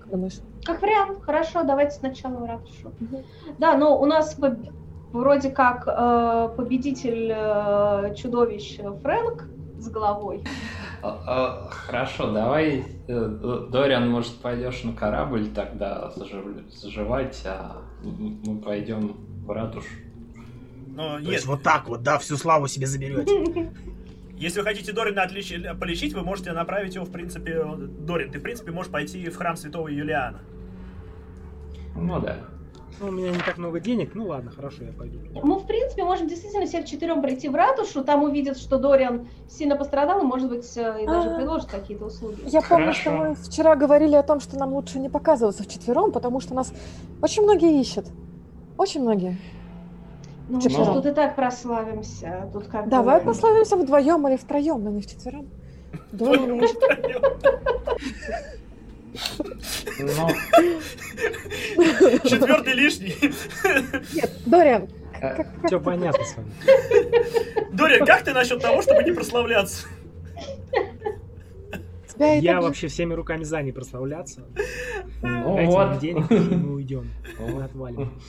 Как думаешь? Как вариант, хорошо, давайте сначала в ратушу. Мгм. Да, но у нас вроде как э, победитель э, чудовищ Фрэнк с головой. А, а, Хорошо, давай, э, Дориан, может, пойдешь на корабль тогда зажив- заживать, а мы пойдем в ратушу. Но То есть если, вот так вот, да, всю славу себе заберете. если вы хотите Дорина отлич- полечить, вы можете направить его, в принципе... Дорин, ты, в принципе, можешь пойти в храм святого Юлиана. Ну да. Ну, у меня не так много денег, ну ладно, хорошо, я пойду. Мы, в принципе, можем действительно все вчетвером прийти в ратушу, там увидят, что Дориан сильно пострадал, и, может быть, э, и даже А. предложит какие-то услуги. Я помню, что мы вчера говорили о том, что нам лучше не показываться вчетвером, потому что нас очень многие ищут. Очень многие. Ну, же тут и так прославимся. Тут как Давай пословимся вдвоем или втроем, но не вчетвером. Вдвоем ищут. Ну, Четвертый лишний. Нет, Дориан, э, как- Все понятно с вами. Дорин, как ты насчет того, чтобы не прославляться? тебя и Я же- вообще всеми руками за не прославляться. ну Дайте вот. денег, и мы уйдем. Мы отвалим.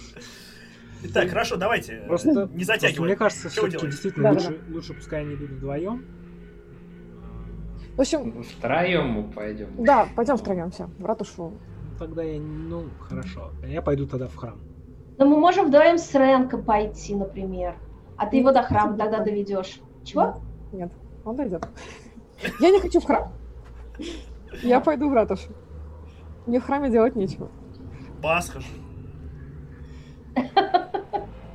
Итак, хорошо, давайте. Просто, не просто затягивай. мне кажется, все-таки действительно Да-да-да. лучше, лучше пускай они идут вдвоем. В общем, Втроем мы пойдем. да, пойдем втроем все, в ратушу. Тогда я, ну, хорошо. Я пойду тогда в храм. Но мы можем вдвоем с Ренком пойти, например. А ты его до храма тогда доведешь. Чего? Нет, он дойдет. Я не хочу в храм. Я пойду в ратушу. Мне в храме делать нечего. Пасха же.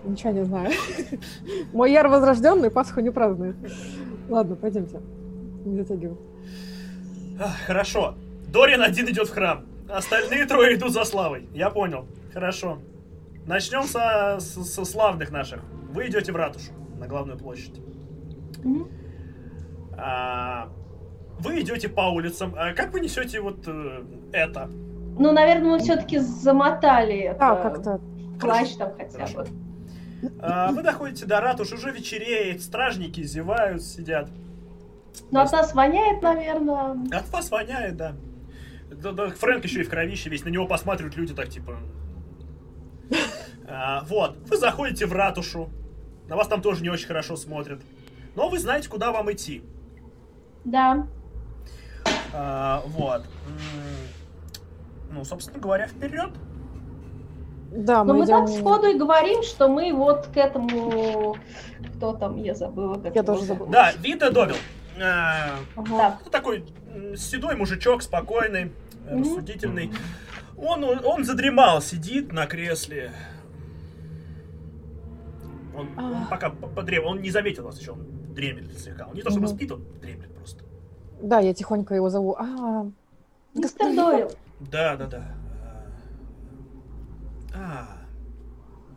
Ничего не знаю. Мой яр возрожденный Пасху не празднует. Ладно, пойдемте. Не затягивай. А, Хорошо. Дорин один идет в храм. Остальные трое идут за славой. Я понял. Хорошо. Начнем со, со, со славных наших. Вы идете в ратушу на главную площадь. А, вы идете по улицам. А как вы несете вот э, это? Ну, наверное, мы все-таки замотали это. Да, как-то. Плащ там хотя Хорошо. бы. А, вы доходите до ратуши, уже вечереет, стражники зевают, сидят. Но от нас воняет, наверное. От вас воняет, да. Да, да, Фрэнк еще и в кровище весь, на него посматривают люди так типа. А, вот, вы заходите в ратушу, на вас там тоже не очень хорошо смотрят. Но вы знаете, куда вам идти. Да. А, вот. Ну, собственно говоря, вперед. Да, Но мы мы идем... так сходу и говорим, что мы вот к этому... Кто там, я забыла. Как Я его тоже забыла. Да, Вита Добил. А, Да. ну, такой седой мужичок, спокойный, Мгм. рассудительный. Он, он задремал, сидит на кресле. Он, он пока по- подрем, он не заметил вас еще, он дремлет слегка. Он не то чтобы Мгм. спит, он дремлет просто. Да, я тихонько его зову. А, Мистер господин Дойл. Да, да, да. А,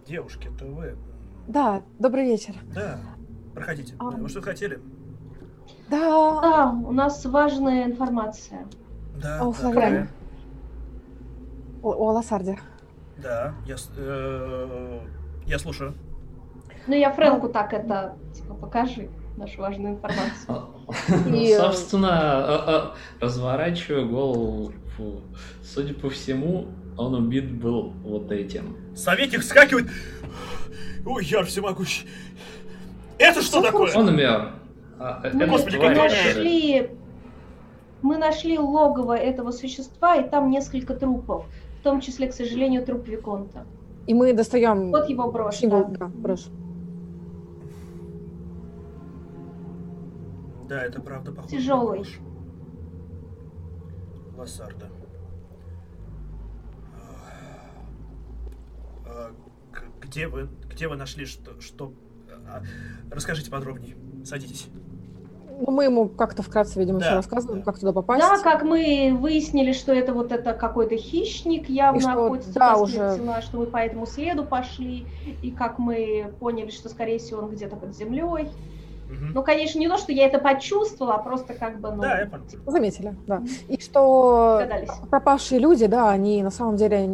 девушки, это вы. Да, добрый вечер. Да, проходите. А. Вы что хотели? Да, Да, у нас важная информация. Да, у да, славяне? о, о Лассарде. Да, я, э, я слушаю. Ну, я Фрэнку так это, типа, покажи нашу важную информацию. И, э, Собственно, а, а, разворачиваю голову. Судя по всему, он убит был вот этим. Советник вскакивает. Ой, яр всемогущий. Это что такое? Он умер. А, Мы это Господи, нашли... Мы нашли логово этого существа, и там несколько трупов. В том числе, к сожалению, труп Виконта. И мы достаем Вот его брошь. символ. да. Да, брошь. Да, это правда похоже. Тяжелый. Лассарда. А, Где вы, где вы нашли, что, что... а, Расскажите подробнее. Садитесь. Ну, мы ему как-то вкратце, видимо, Да, все рассказываем, да. как туда попасть. Да, как мы выяснили, что это вот это какой-то хищник явно И что, охотится да, уже- смертельно, что мы по этому следу пошли, и как мы поняли, что, скорее всего, он где-то под землей. Мгм. Ну, конечно, не то, что я это почувствовала, а просто как бы, ну, Да, я понял. Заметили, да. И что догадались. пропавшие люди, да, они на самом деле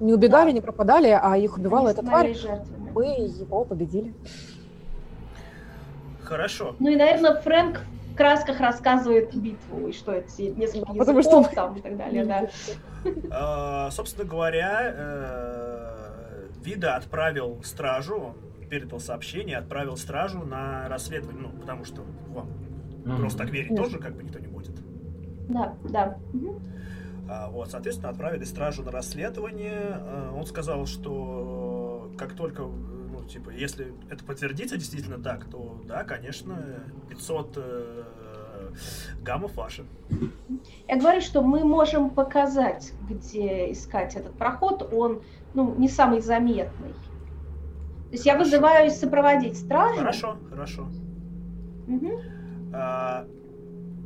не убегали, Да. не пропадали, а их убивала эта тварь. жертвами. мы его победили. Хорошо. Ну и, наверное, Фрэнк в красках рассказывает битву, и что это несколько Потому языков что- там и так далее, да. А, собственно говоря, э, Вида отправил стражу, он передал сообщение, отправил стражу на расследование, ну, потому что вам просто так верить тоже как бы никто не будет. Да, да. А, вот, соответственно, отправили стражу на расследование. А, Он сказал, что как только, типа, если это подтвердится действительно так, то да, конечно, 500 э, гаммов ваши. Я говорю, что мы можем показать, где искать этот проход. Он, ну, не самый заметный. То есть я вызываюсь сопроводить стражу. Хорошо, хорошо. Мгм. А,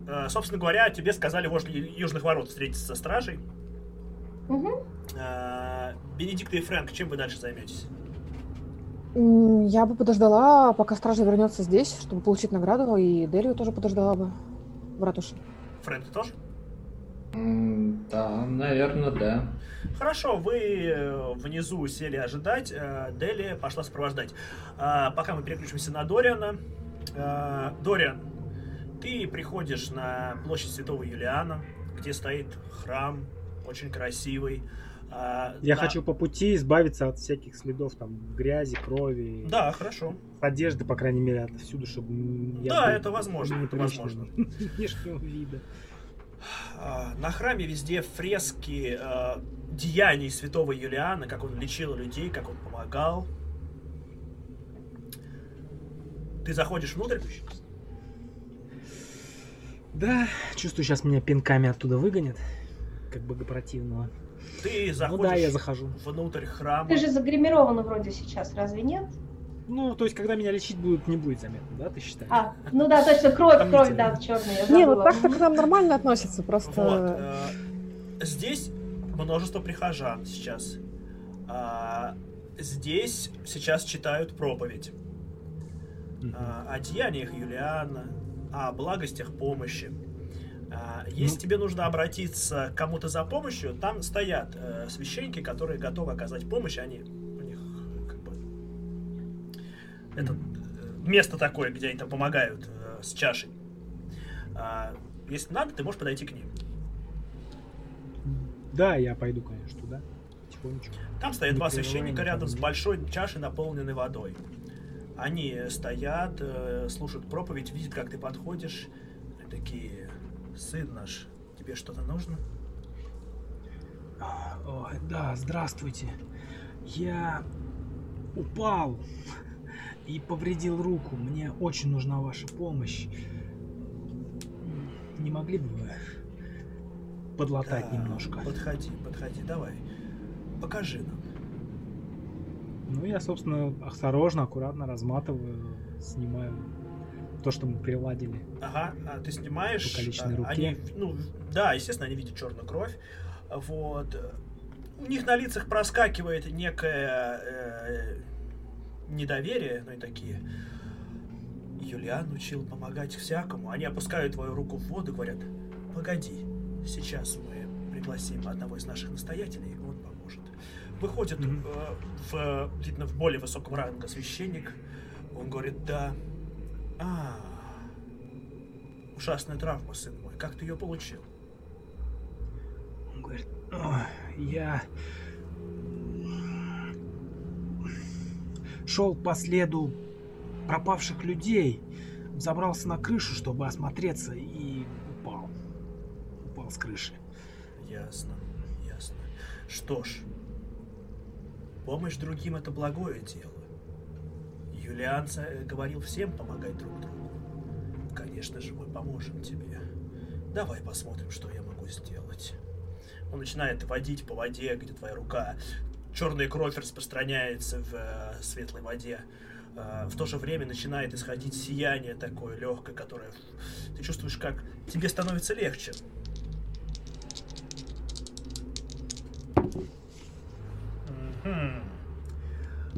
а, собственно говоря, тебе сказали возле Южных ворот встретиться со стражей. Мгм. А, Бенедикт и Фрэнк, чем вы дальше займетесь? Я бы подождала, пока стража вернется здесь, чтобы получить награду, и Делию тоже подождала бы в ратуше. Фрэнк, ты тоже? Да, наверное, да. Хорошо, вы э, внизу сели ожидать, э, Дели пошла сопровождать. А, Пока мы переключимся на Дориана. Э, Дориан, ты приходишь на площадь Святого Юлиана, где стоит храм, очень красивый. А, Я на- хочу по пути избавиться от всяких следов там грязи, крови, Да, хорошо. одежды, по крайней мере, отовсюду, чтобы Да, был это возможно, это возможно. внешнего вида. А, На храме везде фрески э, деяний святого Юлиана, как он лечил людей, как он помогал. Ты заходишь внутрь? Да, чувствую, сейчас меня пинками оттуда выгонят, как богопротивного. Ты Ну заходишь да, я захожу. внутрь храма. Ты же загримирована вроде сейчас, разве нет? Ну, то есть, когда меня лечить будут, не будет заметно, да, ты считаешь? А, ну да, точно, кровь, кровь, Сомнительно. да, черная, Не, ну так-то к нам нормально относятся, просто... Вот. э, Здесь множество прихожан сейчас. А, Здесь сейчас читают проповедь а, о деяниях Юлиана, о благостях помощи. А, Если Ну. тебе нужно обратиться к кому-то за помощью, там стоят э, священники, которые готовы оказать помощь. Они у них как бы это э, место такое, где они там помогают э, с чашей. А, Если надо, ты можешь подойти к ним. Да, я пойду, конечно, туда. Потихонечку. Там стоят Не два священника рядом с большой чашей, наполненной водой. Они стоят, э, слушают проповедь, видят, как ты подходишь. Такие, сын наш, тебе что-то нужно? Ой, да, здравствуйте. Я упал и повредил руку. Мне очень нужна ваша помощь. Не могли бы вы подлатать Да, немножко? Подходи, подходи, давай. Покажи нам. Ну, я, собственно, осторожно, аккуратно разматываю, снимаю то, что мы приладили. Ага, а ты снимаешь. Покалеченной а, руке. Они, ну, да, естественно, они видят черную кровь. Вот. У них на лицах проскакивает некое э, недоверие, ну и такие. Юлиан учил помогать всякому. Они опускают твою руку в воду и говорят, погоди, сейчас мы пригласим одного из наших настоятелей, он поможет. Выходит Мгм. э, в, видно, в более высоком ранге священник. Он говорит, да. А, ужасная травма, сын мой. Как ты ее получил? Он говорит, «Ой, я шел по следу пропавших людей, забрался на крышу, чтобы осмотреться, и упал. Упал с крыши. Ясно, ясно. Что ж, помощь другим это благое дело. Юлиан ца- говорил всем помогать друг другу. Конечно же, мы поможем тебе. Давай посмотрим, что я могу сделать. Он начинает водить по воде, где твоя рука. Черная кровь распространяется в э, светлой воде. Э, в то же время начинает исходить сияние такое легкое, которое ты чувствуешь, как тебе становится легче. Мгм.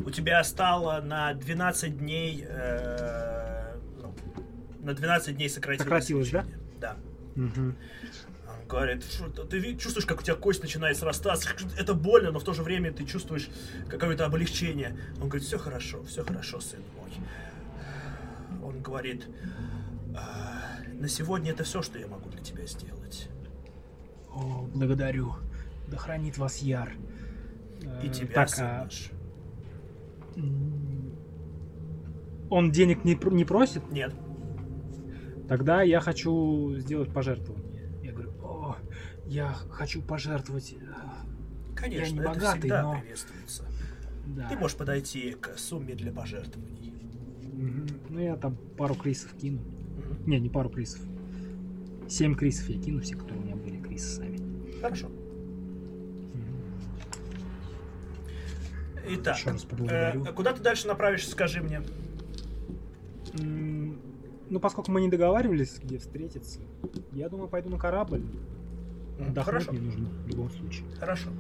У тебя стало на 12 дней... э, ну, на 12 дней сократилось. Сократилось, да? Да. А Он говорит, «Что- ты чувствуешь, как у тебя кость начинает срастаться, это больно, но в то же время ты чувствуешь какое-то облегчение. Он говорит, все хорошо, все хорошо, сын мой. Он говорит, «А, на сегодня это все, что я могу для тебя сделать. О, благодарю. Да хранит вас Яр. И Э, тебя, так, сын а, наш. Он денег не, не просит? Нет. Тогда я хочу сделать пожертвование. Я говорю, о, я хочу пожертвовать. Конечно, не это богатый, всегда но- приветствуется. Да. Ты можешь подойти к сумме для пожертвований. Мгм. Ну, я там пару крисов кину. Мгм. Не, не пару крисов. Семь крисов я кину, все, которые у меня были крисы сами. Хорошо. Итак, Еще раз э, поблагодарю. куда ты дальше направишься, скажи мне. М, Ну, поскольку мы не договаривались, где встретиться, я думаю, пойду на корабль. Отдохнуть Хорошо. мне нужно в любом случае. Хорошо.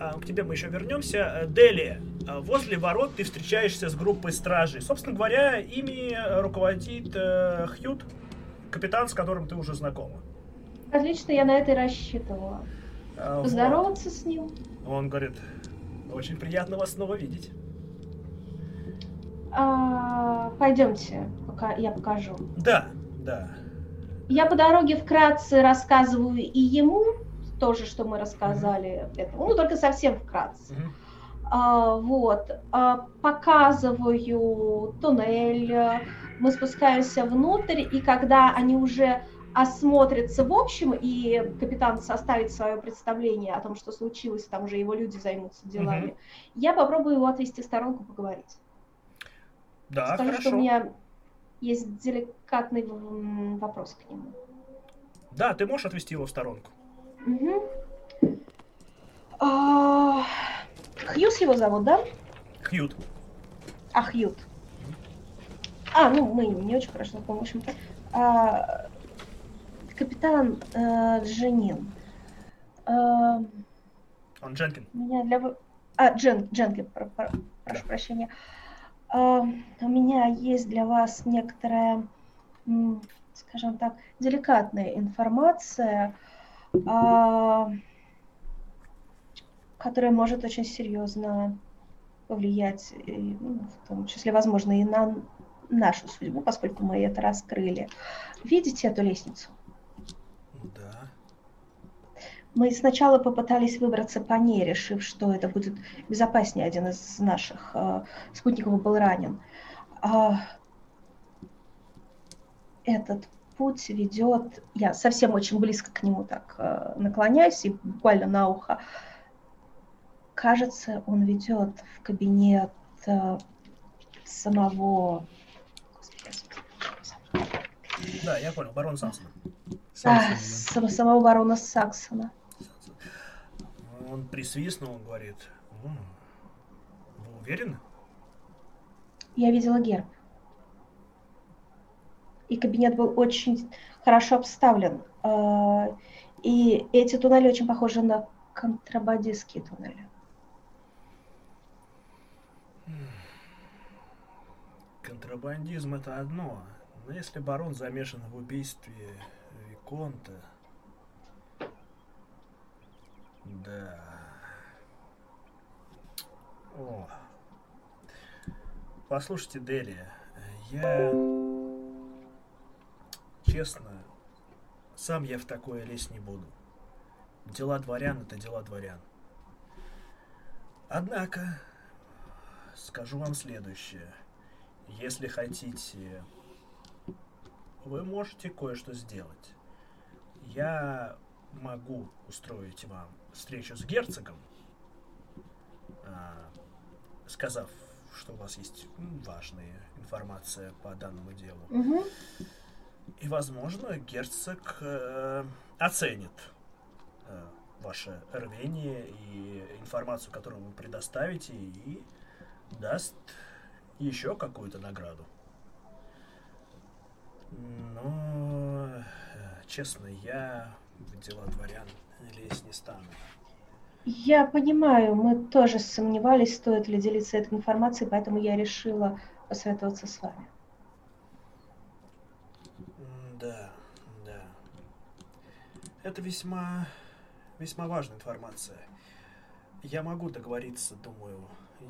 А, К тебе мы еще вернемся. Э, Дели, а, возле ворот ты встречаешься с группой стражей. Собственно говоря, ими э, руководит э, Хьют, капитан, с которым ты уже знакома. Отлично, я на это и рассчитывала. Вот. Поздороваться с ним. Он говорит, очень приятно вас снова видеть. А, пойдемте, пока я покажу. Да, да. Я по дороге вкратце рассказываю и ему то же, что мы рассказали этому, ну только совсем вкратце. Мгм. А, вот, А, показываю туннель, мы спускаемся внутрь, и когда они уже осмотрятся в общем, и капитан составит свое представление о том, что случилось, там уже его люди займутся делами, я попробую его отвести в сторонку поговорить. Да, Скажу, хорошо. что у меня есть деликатный вопрос к нему. Да, ты можешь отвести его в сторонку. Мгм. А, Хьюз его зовут, да? Хьют. А, Хьют. А, ну, мы не очень хорошо знакомы, в. А, капитан э, Дженин. А, Он Дженкин. у меня для... А, Джен, Дженкин, про- про- прошу прощения. А, у меня есть для вас некоторая, скажем так, деликатная информация, а, которая может очень серьезно повлиять, и, ну, в том числе, возможно, и на нашу судьбу, поскольку мы это раскрыли. Видите эту лестницу? Да. Мы сначала попытались выбраться по ней, решив, что это будет безопаснее. Один из наших э, спутников был ранен. А, этот путь ведет... Я совсем очень близко к нему так э, наклоняюсь и буквально на ухо. Кажется, он ведет в кабинет э, самого... Да, я понял, барон Сансон. Сам а, себе, да. сам- самого барона Саксона. Он присвистнул, он говорит, «М, вы уверены? Я видела герб. И кабинет был очень хорошо обставлен. А, И эти туннели очень похожи на контрабандистские туннели. Контрабандизм это одно, но если барон замешан в убийстве Виконта... Да... О. Послушайте, Делия, я... Честно, сам я в такое лезть не буду. Дела дворян — это дела дворян. Однако, скажу вам следующее. Если хотите, вы можете кое-что сделать. Я могу устроить вам встречу с герцогом, а, сказав, что у вас есть важная информация по данному делу. Мгм. И, возможно, герцог э, оценит э, ваше рвение и информацию, которую вы предоставите, и даст еще какую-то награду. Но, э, честно, я в дела дворян лезть не стану. Я понимаю, мы тоже сомневались, стоит ли делиться этой информацией, поэтому я решила посоветоваться с вами. Да, да. Это весьма, весьма важная информация. Я могу договориться, думаю,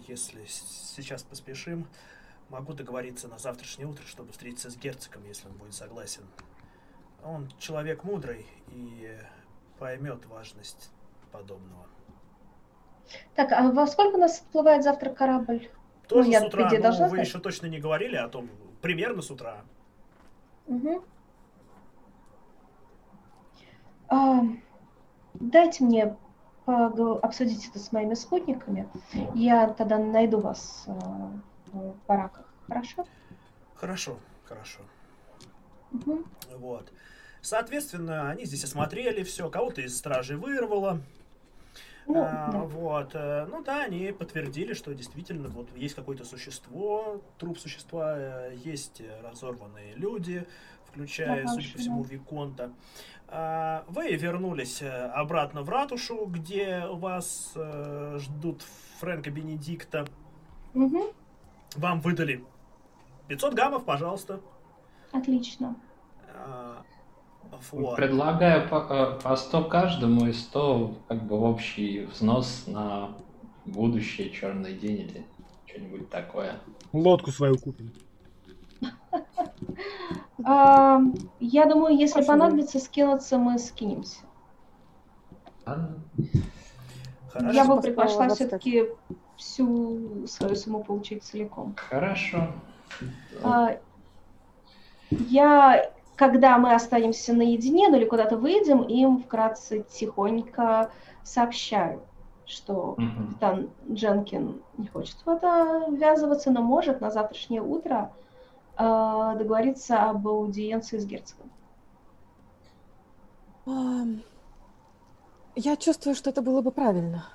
если сейчас поспешим, могу договориться на завтрашнее утро, чтобы встретиться с герцогом, если он будет согласен. Он человек мудрый и поймет важность подобного. Так, а во сколько у нас отплывает завтра корабль? Тоже Ну, я, с утра, идее, ну, должна вы знать. еще точно не говорили о том, примерно с утра. Мгм. А, дайте мне обсудить это с моими спутниками. Я тогда найду вас а, в бараках. Хорошо? Хорошо, хорошо. Мгм. Вот. Соответственно, они здесь осмотрели все, кого-то из стражи вырвало. Ну, А, да. Вот. э, Ну да, они подтвердили, что действительно вот есть какое-то существо, труп существа, э, есть разорванные люди, включая, Ага, судя по всему, да. Виконта. А, Вы вернулись э, обратно в ратушу, где вас э, ждут Фрэнка Бенедикта. Мгм. Вам выдали 500 гаммов, пожалуйста. Отлично. А, Вот. Предлагаю по, э, по 100 каждому и 100 как бы общий взнос на будущее черный день или что-нибудь такое. Лодку свою купим. А, я думаю, если понадобится скинуться, мы скинемся. Я бы предпочла 25. все-таки всю свою сумму получить целиком. Хорошо. Я, когда мы останемся наедине, ну или куда-то выйдем, им вкратце тихонько сообщаю, что капитан Дженкин не хочет в это ввязываться, но может на завтрашнее утро э, договориться об аудиенции с герцогом. Я чувствую, что это было бы правильно.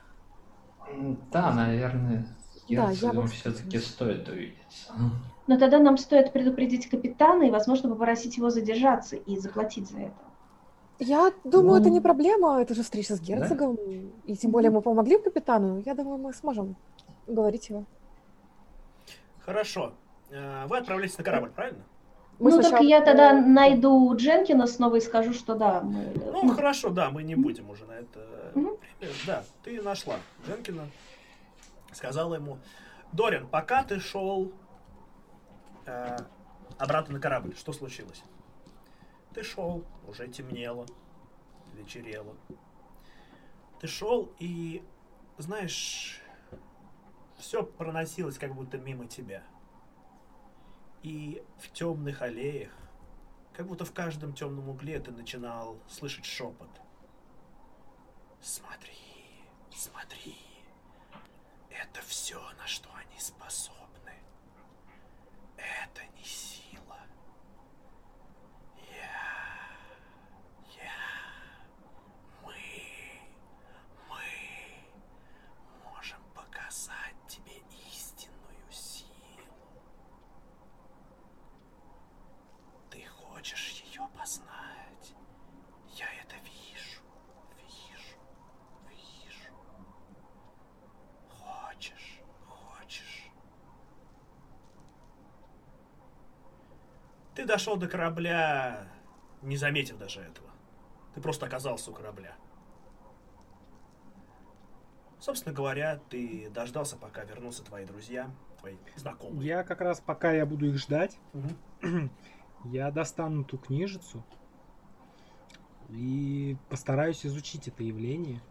Да, наверное, Да, я бы все-таки стоит увидеться. Но тогда нам стоит предупредить капитана и, возможно, попросить его задержаться и заплатить за это. Я думаю, это Ну, не проблема, это же встреча с герцогом. И тем более мы помогли капитану. Я думаю, мы сможем уговорить его. Хорошо. Э, Вы отправляетесь на корабль, правильно? Мы ну, сначала- так я тогда найду Дженкина снова и скажу, что да, мы... Ну, хорошо, да, мы не будем уже на это. Да, ты нашла Дженкина. Сказала ему, Дорин, пока ты шел э, обратно на корабль, что случилось? Ты шел, уже темнело, вечерело. Ты шел и, знаешь, все проносилось как будто мимо тебя. И в темных аллеях, как будто в каждом темном угле ты начинал слышать шепот. Смотри, смотри, это все, на что они способны. Это не сила. Я, я, мы, мы можем показать тебе истинную силу. Ты хочешь ее познать? Я это вижу, вижу, вижу. Хочешь, хочешь. Ты дошел до корабля, не заметив даже этого. Ты просто оказался у корабля. Собственно говоря, ты дождался, пока вернутся твои друзья, твои знакомые. Я как раз, пока я буду их ждать, Мгм. я достану ту книжицу и постараюсь изучить это явление.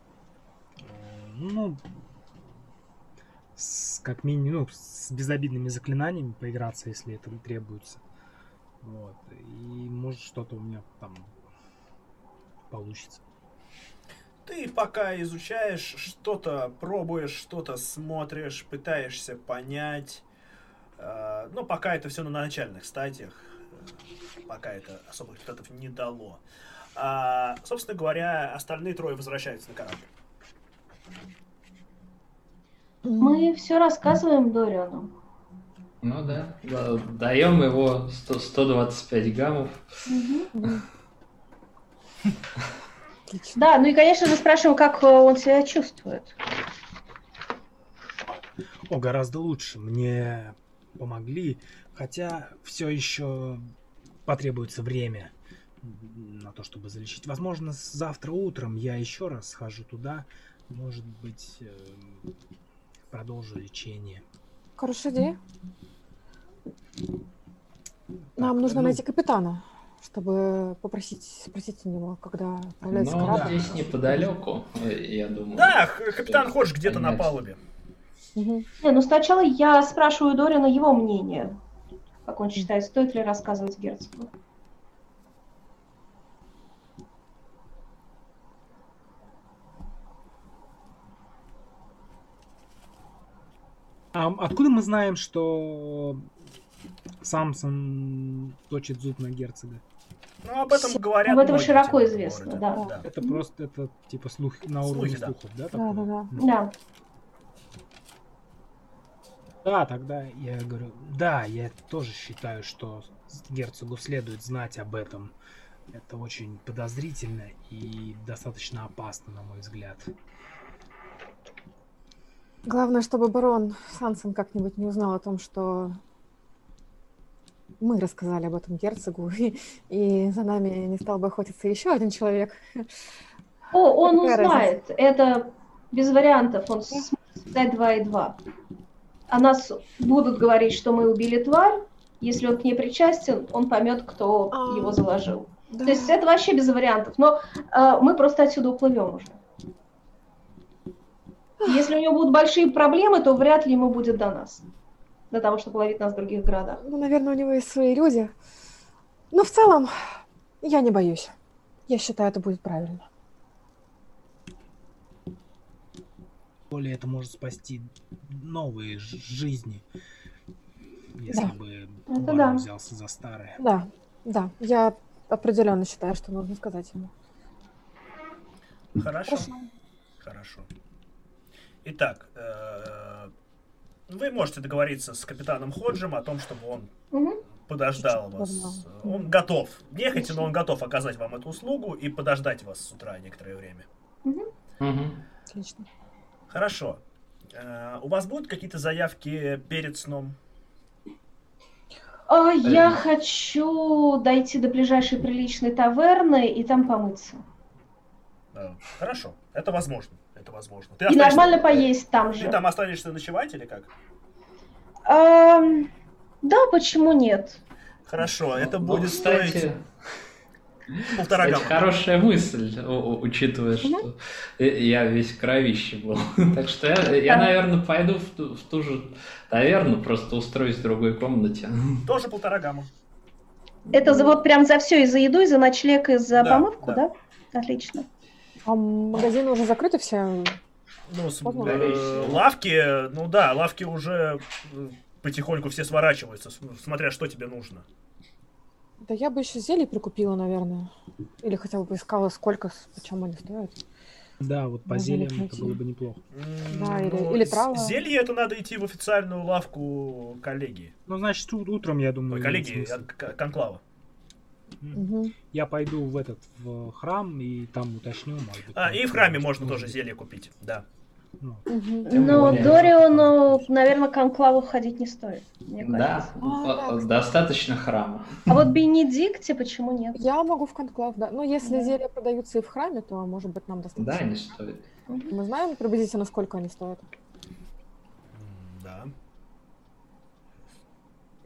Э, Ну, с, как минимум, ну, с безобидными заклинаниями поиграться, если это требуется. Вот. И может что-то у меня там получится. Ты пока изучаешь, что-то пробуешь, что-то смотришь, пытаешься понять. Э, Но пока это все на начальных стадиях. э, Пока это особых результатов не дало. А, собственно говоря, остальные трое возвращаются на корабль. Мы все рассказываем Дориану. Ну да, да, даем его 100, 125 гаммов. Отлично. Да, ну и, конечно же, спрашиваем, как э, он себя чувствует. О, гораздо лучше. Мне помогли, хотя все еще потребуется время. на то, чтобы залечить. Возможно, завтра утром я еще раз схожу туда. Может быть, эм, продолжу лечение. Хорошая идея. Нам Так, нужно ну, найти капитана, чтобы попросить, спросить у него, когда отправляется корабль. Ну, здесь неподалеку, э, я думаю. Да, капитан Ходж где-то на палубе. Мгм. Не, ну сначала я спрашиваю Дорина его мнение. Как он считает, стоит ли рассказывать герцогу. А откуда мы знаем, что Самсон точит зуб на герцога? Ну, об этом Все- говорят об этом многие широко этом известно, да. да. Это Мгм. просто это типа слух на Слухи, уровне да. слухов, да? Да, такое? да, да. М. Да. Да, тогда я говорю, да, я тоже считаю, что герцогу следует знать об этом. Это очень подозрительно и достаточно опасно, на мой взгляд. Главное, чтобы барон Сансон как-нибудь не узнал о том, что мы рассказали об этом герцогу, и, и за нами не стал бы охотиться еще один человек. О, он Какая узнает. Это без вариантов. Он сможет сказать 2 и 2. О нас будут говорить, что мы убили тварь. Если он к ней причастен, он поймет, кто А. его заложил. Да. То есть это вообще без вариантов. Но э, мы просто отсюда уплывем уже. Если у него будут большие проблемы, то вряд ли ему будет до нас. До того, чтобы ловить нас в других городах. Ну, наверное, у него есть свои люди. Но в целом я не боюсь. Я считаю, это будет правильно. Более это может спасти новые жизни, если Да. бы Это да. взялся за старые. Да, да, я определенно считаю, что нужно сказать ему. Хорошо. Хорошо. Хорошо. Итак, э, вы можете договориться с капитаном Ходжем о том, чтобы он подождал вас. Он готов. Нехотя, но он готов оказать вам эту услугу и подождать вас с утра некоторое время. Отлично. Хорошо. Э, У вас будут какие-то заявки перед сном? А, Я хочу дойти до ближайшей приличной таверны и там помыться. Э, Хорошо. Это возможно. Это возможно. Ты И нормально поесть там Ты же. там останешься ночевать или как? Ам, Да, почему нет? Хорошо, это Ну, будет кстати, стоить полтора кстати, гамма. хорошая мысль, учитывая, что э, я весь кровище был. Так что я, я, наверное, пойду в ту, в ту же таверну, просто устроюсь в другой комнате. Тоже полтора гамма. Это за вот прям за все, и за еду, и за ночлег, и за Да, помывку, да. да? Отлично. А магазины уже закрыты все? Ну, с- э, лавки, ну да, лавки уже э, потихоньку все сворачиваются, смотря что тебе нужно. Да я бы еще зелий прикупила, наверное. Или хотя бы поискала, сколько, почем они стоят. Да, вот по Можно зельям это было бы неплохо. Да, или- ну, или трава. Зелье это надо идти в официальную лавку коллеги. Ну, значит, утром, я думаю, Ой, имеет коллеги смысл. от к- конклава. Мгм. Я пойду в этот в храм и там уточню, может быть. А, и в храме можно тоже зелье купить, да. Ну, Но более. Дориону, наверное, к конклаву ходить не стоит, мне Да, кажется. А, о- достаточно храма. А вот Бенедикте почему нет? Я могу в конклав, да. Но если Да. зелья продаются и в храме, то, может быть, нам достаточно. Да, не стоит. Мы знаем приблизительно, сколько они стоят? Да.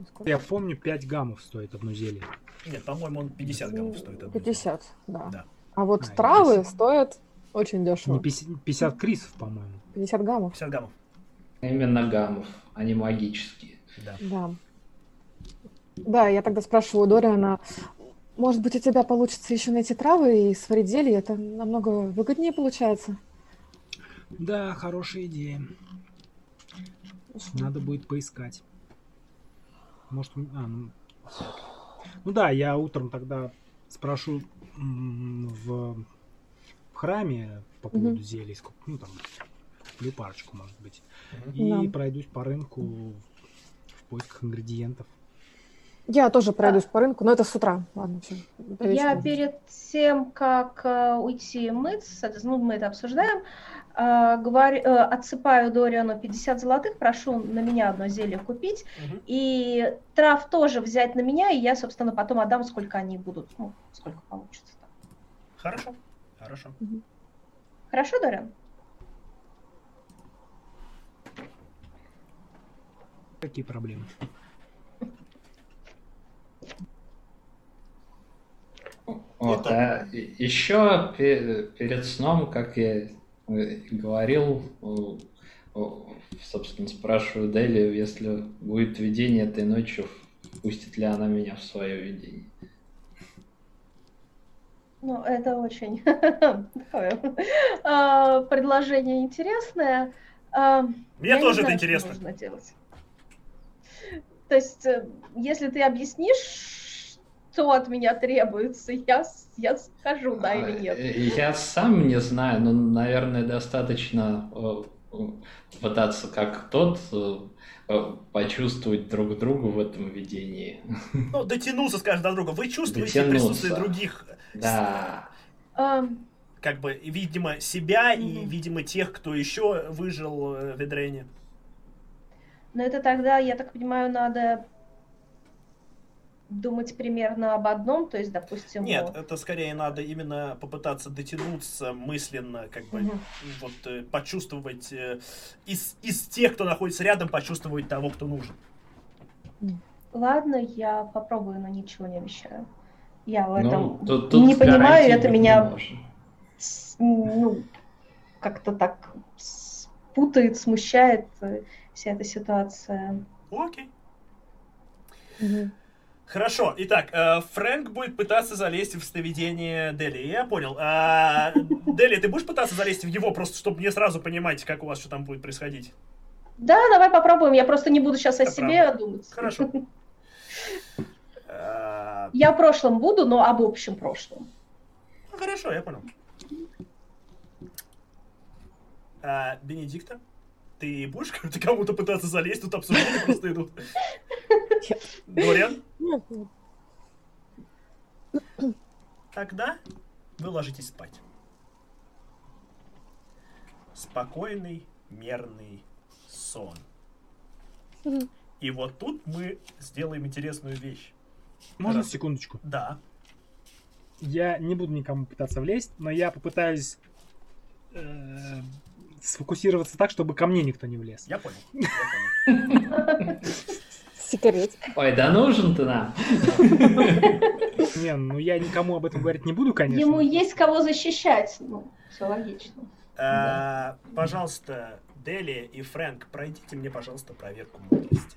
Сколько? я помню, 5 гаммов стоит одно зелье. Нет, по-моему, он 50 граммов стоит. одно зелье. 50, да. Да. А вот А, травы 50. стоят очень дешево. Не 50, 50 крисов, по-моему. 50 гаммов, 50 граммов. Именно гаммов, а не магические. Да. да. Да, я тогда спрашиваю у Дориана, может быть, у тебя получится еще найти травы и сварить зелье? Это намного выгоднее получается. Да, хорошая идея. Надо будет поискать. Может, у- а, ну, ну да, я утром тогда спрошу в, в храме по поводу зелий, сколько, ну там, куплю парочку, может быть. Мгм. И Да. пройдусь по рынку в поисках ингредиентов. Я тоже пройдусь по рынку, но это с утра. Ладно, все. Я перед тем, как э, уйти мыться, ну, мы это обсуждаем, э, говорю, э, отсыпаю Дориану 50 золотых, прошу на меня одно зелье купить, Мгм. и трав тоже взять на меня, и я, собственно, потом отдам, сколько они будут, ну, сколько получится. Хорошо, хорошо. Хорошо, Дориан? Какие проблемы? Вот, а еще перед сном, как я э, говорил, собственно, спрашиваю Делию, если будет видение этой ночью, пустит ли она меня в свое видение. Ну, это очень такое, а, предложение интересное. А, Мне тоже это интересно. То есть, э, если ты объяснишь, что от меня требуется, я, я скажу, да или нет. Э, Я сам не знаю, но, наверное, достаточно э, э, пытаться как тот почувствовать друг друга в этом видении. Ну, дотянуться, скажем, до друга. Вы чувствуете Дотянуться. присутствие других, Да. А, как бы, видимо, себя и, Мгм. видимо, тех, кто еще выжил в Эдрене. Но это тогда, я так понимаю, надо думать примерно об одном, то есть, допустим... Нет, вот- это скорее надо именно попытаться дотянуться мысленно, как бы, Мгм. вот, э, почувствовать, э, из, из тех, кто находится рядом, почувствовать того, кто нужен. Ладно, я попробую, но ничего не обещаю. Я в Ну, этом тут- тут не понимаю, это меня с- ну, как-то так путает, смущает э, вся эта ситуация. Окей. Мгм. Хорошо, итак, э, Фрэнк будет пытаться залезть в сновидение Дели, я понял. А, Дели, ты будешь пытаться залезть в его, просто чтобы мне сразу понимать, как у вас что там будет происходить? Да, давай попробуем. Я просто не буду сейчас о себе думать. Хорошо. Я в прошлом буду, но об общем прошлом. Хорошо, я понял. А, Бенедикта, ты будешь ты кому-то пытаться залезть? Тут обсуждения просто идут. Дориан, тогда вы ложитесь спать. Спокойный, мерный сон. И вот тут мы сделаем интересную вещь. Можно Раз. секундочку? Да. Я не буду никому пытаться влезть, но я попытаюсь э, сфокусироваться так, чтобы ко мне никто не влез. Я понял. Секрет. Ой, да нужен ты нам. Не, ну я никому об этом говорить не буду, конечно. Ему есть кого защищать. Ну, все логично. А, Пожалуйста, Дели и Фрэнк, пройдите мне, пожалуйста, проверку мудрости.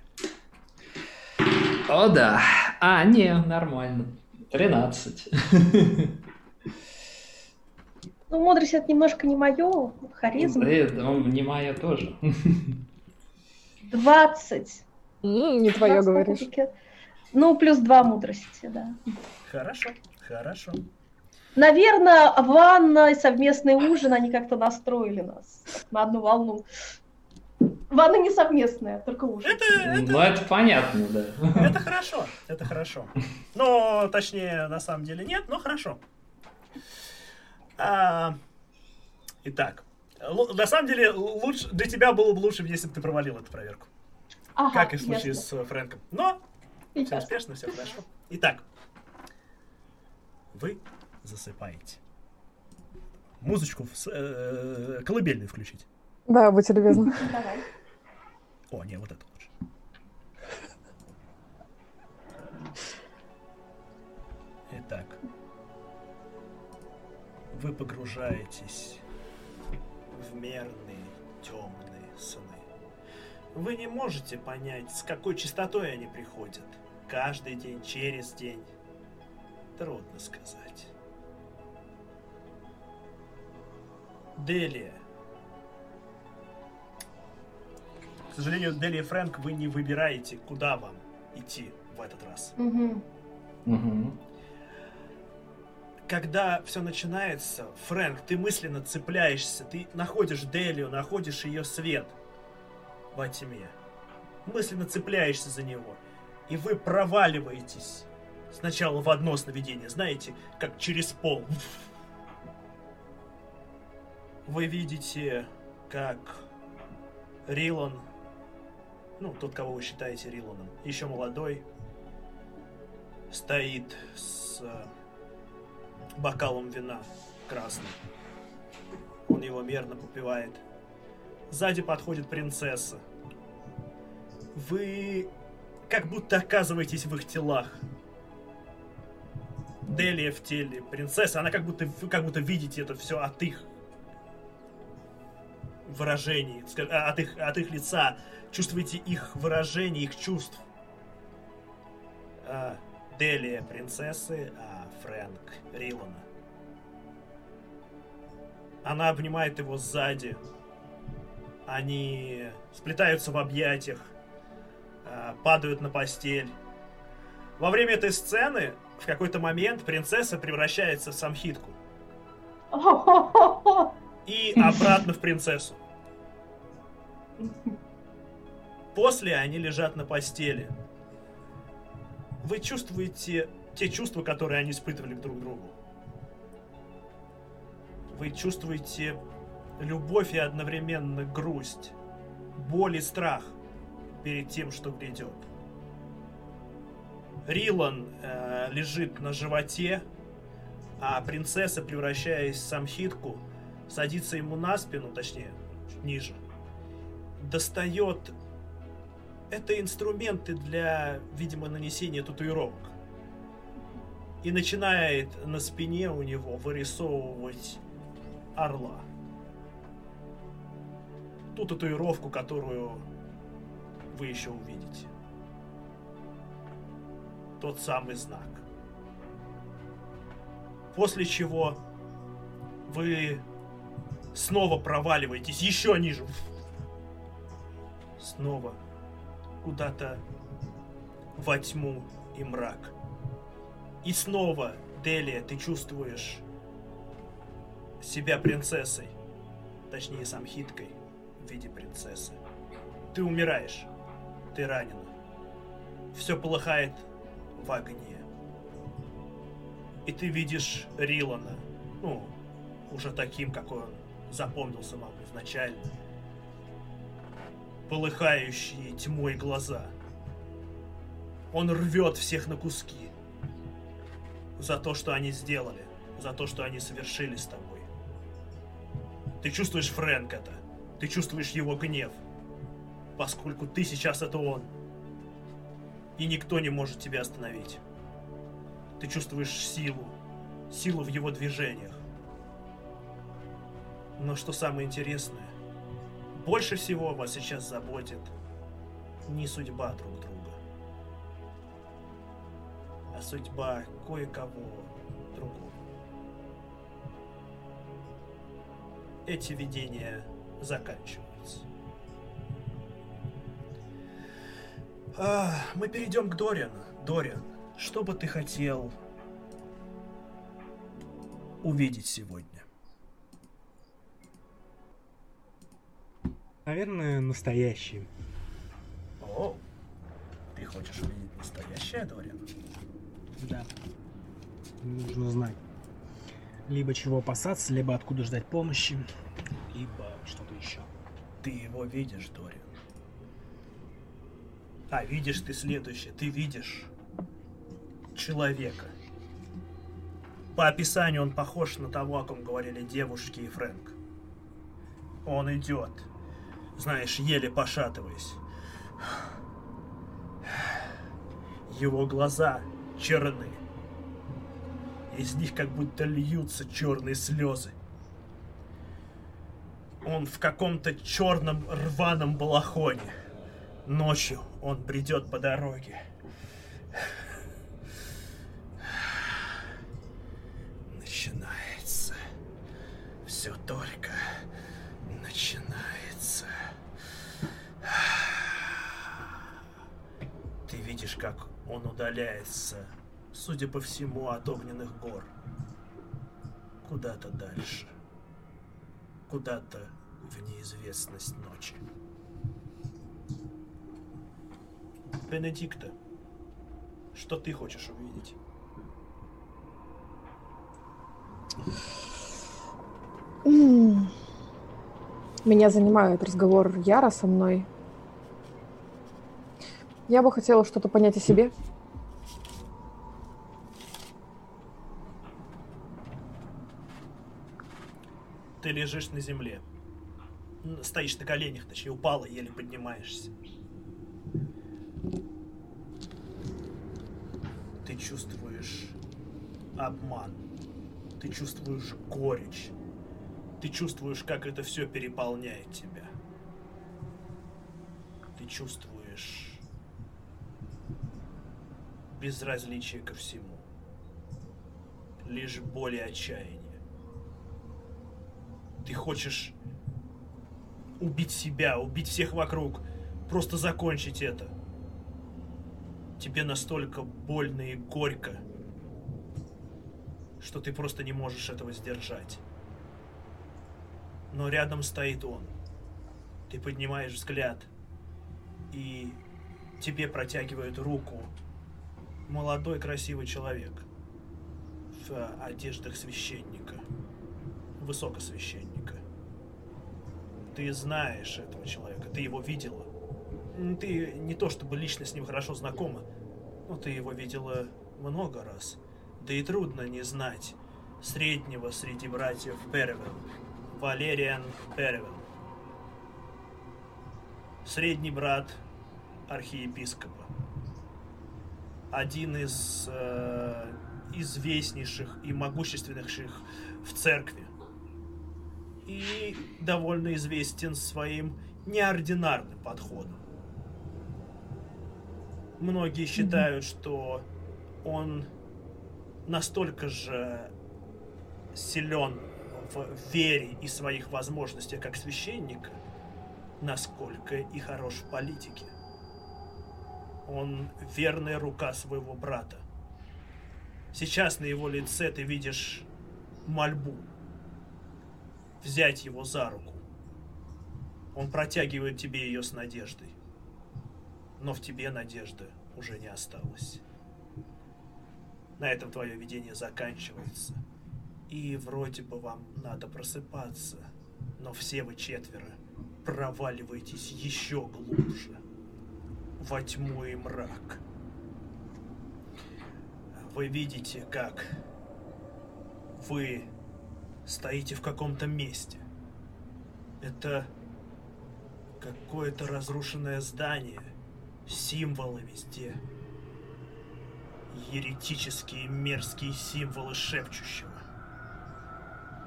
О, да. А, не, нормально. 13. Ну, мудрость это немножко не мое, харизма. Да, ну, не моя тоже. 20. М, Не твое 20 на говоришь. кубике. Ну, плюс 2 мудрости, да. Хорошо, хорошо. Наверное, ванна и совместный ужин, они как-то настроили нас на одну волну. Ванна не совместная, только ужин. Это, Ну, это понятно, да. это хорошо, это хорошо. Но, точнее, на самом деле нет, но хорошо. А, итак, на самом деле, лучше, для тебя было бы лучше, если бы ты провалил эту проверку. Ага, как и в случае ясно. с э, Фрэнком. Но все Ясно. успешно, все хорошо. Итак, вы засыпаете. Музычку в с- э, колыбельную включить. Да, будьте любезны. Давай. О, не, вот это лучше. Итак, вы погружаетесь в мерные темные сны. Вы не можете понять, с какой частотой они приходят. Каждый день, через день. Трудно сказать. Делия. К сожалению, Делия и Фрэнк, вы не выбираете, куда вам идти в этот раз. Мгм. Мгм. Когда все начинается, Фрэнк, ты мысленно цепляешься, ты находишь Делию, находишь ее свет во тьме. Мысленно цепляешься за него. и вы проваливаетесь сначала в одно сновидение, знаете, как через пол. Вы видите, как Рилан, ну, тот, кого вы считаете Риланом, еще молодой, стоит с бокалом вина красным. Он его мерно попивает. Сзади подходит принцесса. Вы как будто оказываетесь в их телах. Делия в теле принцессы, она как будто, вы как будто видите это все от их выражений, от их, от их лица, чувствуете их выражение, их чувств. А, Делия принцессы, а Фрэнк Рилана. Она обнимает его сзади. Они сплетаются в объятиях, а, падают на постель. Во время этой сцены в какой-то момент принцесса превращается в самхитку. И обратно в принцессу. После они лежат на постели. Вы чувствуете те чувства, которые они испытывали друг к другу. Вы чувствуете любовь и одновременно грусть, боль и страх перед тем, что грядет. Рилан э, лежит на животе, а принцесса, превращаясь в самхитку, садится ему на спину, точнее, ниже, достает... Это инструменты для, видимо, нанесения татуировок. И начинает на спине у него вырисовывать орла. Ту татуировку, которую вы еще увидите тот самый знак. После чего вы снова проваливаетесь еще ниже. Снова куда-то во тьму и мрак. И снова, Делия, ты чувствуешь себя принцессой. Точнее, сам хиткой в виде принцессы. Ты умираешь. Ты ранен. Все полыхает в огне. И ты видишь Рилана, ну, уже таким, какой он запомнился вам изначально. Полыхающие тьмой глаза. Он рвет всех на куски. За то, что они сделали. За то, что они совершили с тобой. Ты чувствуешь Фрэнк это. Ты чувствуешь его гнев. Поскольку ты сейчас это он и никто не может тебя остановить. Ты чувствуешь силу, силу в его движениях. Но что самое интересное, больше всего вас сейчас заботит не судьба друг друга, а судьба кое-кого другого. Эти видения заканчиваются. А, мы перейдем к Дориану. Дориан, что бы ты хотел увидеть сегодня? Наверное, настоящий. О, ты хочешь увидеть настоящее, Дориан? Да. Нужно знать. Либо чего опасаться, либо откуда ждать помощи, либо что-то еще. Ты его видишь, Дориан. А видишь ты следующее. Ты видишь человека. По описанию он похож на того, о ком говорили девушки и Фрэнк. Он идет, знаешь, еле пошатываясь. Его глаза черны. Из них как будто льются черные слезы. Он в каком-то черном рваном балахоне. Ночью он бредет по дороге. Начинается. Все только начинается. Ты видишь, как он удаляется, судя по всему, от огненных гор. Куда-то дальше. Куда-то в неизвестность ночи. Бенедикта, Что ты хочешь увидеть? Меня занимает разговор Яра со мной. Я бы хотела что-то понять о себе. Ты лежишь на земле. Стоишь на коленях, точнее, упала, еле поднимаешься. Ты чувствуешь обман. Ты чувствуешь горечь. Ты чувствуешь, как это все переполняет тебя. Ты чувствуешь безразличие ко всему. Лишь боль и отчаяние. Ты хочешь убить себя, убить всех вокруг, просто закончить это. Тебе настолько больно и горько, что ты просто не можешь этого сдержать. Но рядом стоит он. Ты поднимаешь взгляд, и тебе протягивает руку молодой красивый человек в одеждах священника, высокосвященника. Ты знаешь этого человека, ты его видела. Ты не то чтобы лично с ним хорошо знакома, но ты его видела много раз. Да и трудно не знать среднего среди братьев Перевел, Валериан Перевел. Средний брат архиепископа. Один из э, известнейших и могущественнейших в церкви. И довольно известен своим неординарным подходом. Многие считают, что он настолько же силен в вере и своих возможностях как священника, насколько и хорош в политике. Он верная рука своего брата. Сейчас на его лице ты видишь мольбу. Взять его за руку. Он протягивает тебе ее с надеждой. Но в тебе надежды уже не осталось. На этом твое видение заканчивается. И вроде бы вам надо просыпаться. Но все вы четверо проваливаетесь еще глубже. Во тьму и мрак. Вы видите, как вы стоите в каком-то месте. Это какое-то разрушенное здание, символы везде. Еретические мерзкие символы шепчущего.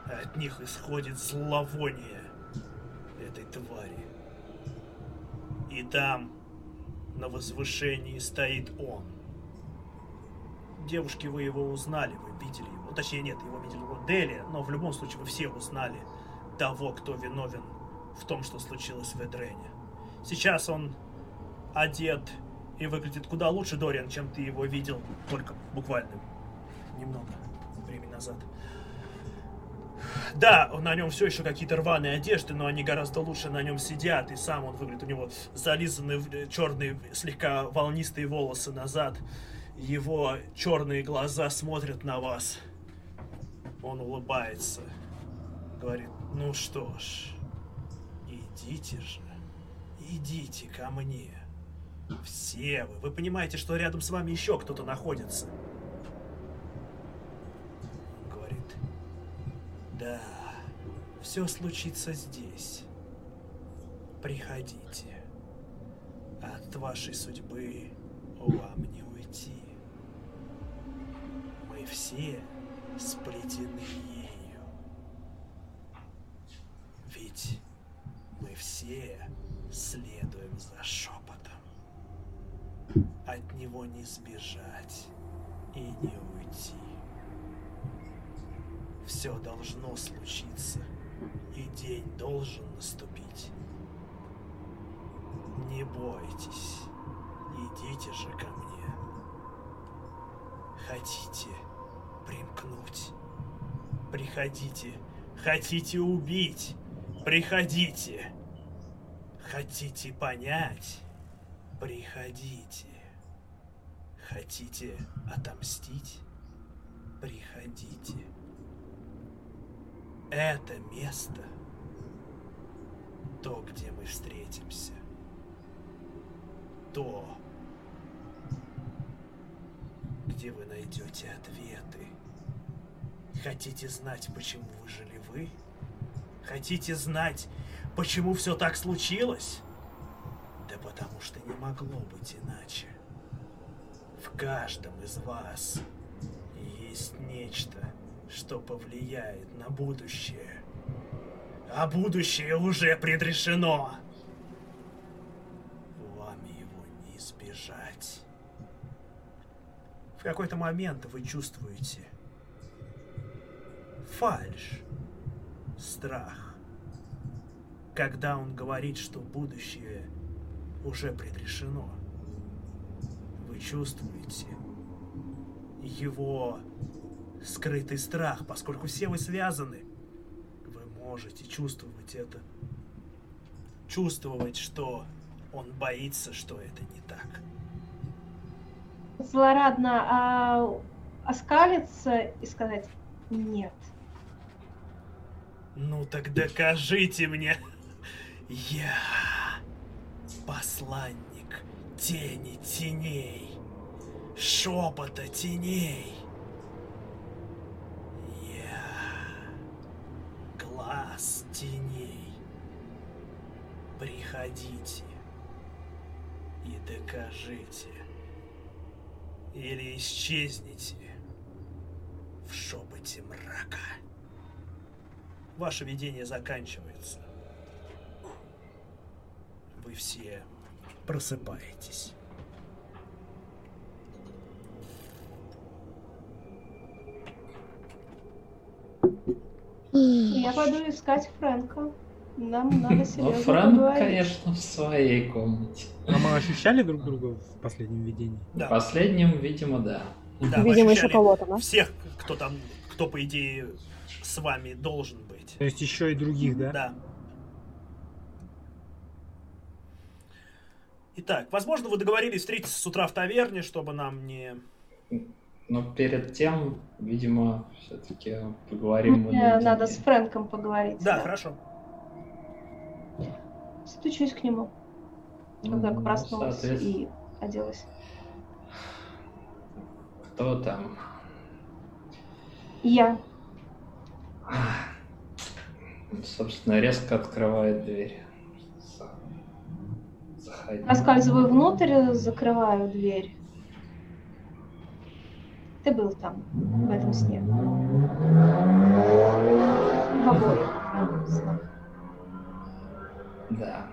От них исходит зловоние этой твари. И там, на возвышении, стоит он. Девушки, вы его узнали, вы видели его. Ну, точнее, нет, его видели его Дели, но в любом случае вы все узнали того, кто виновен в том, что случилось в Эдрене. Сейчас он одет и выглядит куда лучше, Дориан, чем ты его видел только буквально немного времени назад. Да, на нем все еще какие-то рваные одежды, но они гораздо лучше на нем сидят, и сам он выглядит, у него зализанные черные, слегка волнистые волосы назад, его черные глаза смотрят на вас. Он улыбается, говорит, ну что ж, идите же, идите ко мне. Все вы, вы понимаете, что рядом с вами еще кто-то находится. Да, все случится здесь. Приходите. От вашей судьбы вам не уйти. Мы все сплетены ею. Ведь мы все следуем за шепотом. От него не сбежать и не уйти. Все должно случиться, и день должен наступить. Не бойтесь, идите же ко мне. Хотите примкнуть? Приходите. Хотите убить? Приходите. Хотите понять? Приходите. Хотите отомстить? Приходите. Это место то, где мы встретимся. То, где вы найдете ответы. Хотите знать, почему выжили вы? Хотите знать, почему все так случилось? Да потому что не могло быть иначе. В каждом из вас есть нечто, что повлияет на будущее. А будущее уже предрешено. Вам его не избежать. В какой-то момент вы чувствуете страх. Когда он говорит, что будущее уже предрешено, вы чувствуете его скрытый страх, поскольку все вы связаны. Вы можете чувствовать это. Чувствовать, что он боится, что это не так. Злорадно а, оскалиться и сказать нет. Ну так докажите мне. Я посланник тени теней, шепота теней. Я глаз теней. Приходите и докажите. Или исчезните в шепоте мрака. Ваше видение заканчивается. Вы все просыпаетесь. Я пойду искать Фрэнка. Нам надо Ну, серьезно Фрэнк, поговорить. конечно, в своей комнате. А мы ощущали друг друга в последнем видении? Да, В последнем, видимо, да. да, Видимо, еще кого-то, да? Всех, кто там, кто по идее с вами должен быть. То есть еще и других, да? Да. Итак, возможно, вы договорились встретиться с утра в таверне, чтобы нам не... Но перед тем, видимо, все-таки поговорим мы Мне надо с Фрэнком поговорить. Да, хорошо. Стучусь к нему, Ну, как только проснулась соответственно, и оделась. Кто там? Я. Собственно, резко открывает дверь. За- Заходи. Проскальзываю внутрь, закрываю дверь. Ты был там, в этом сне. В обоих снах. Да.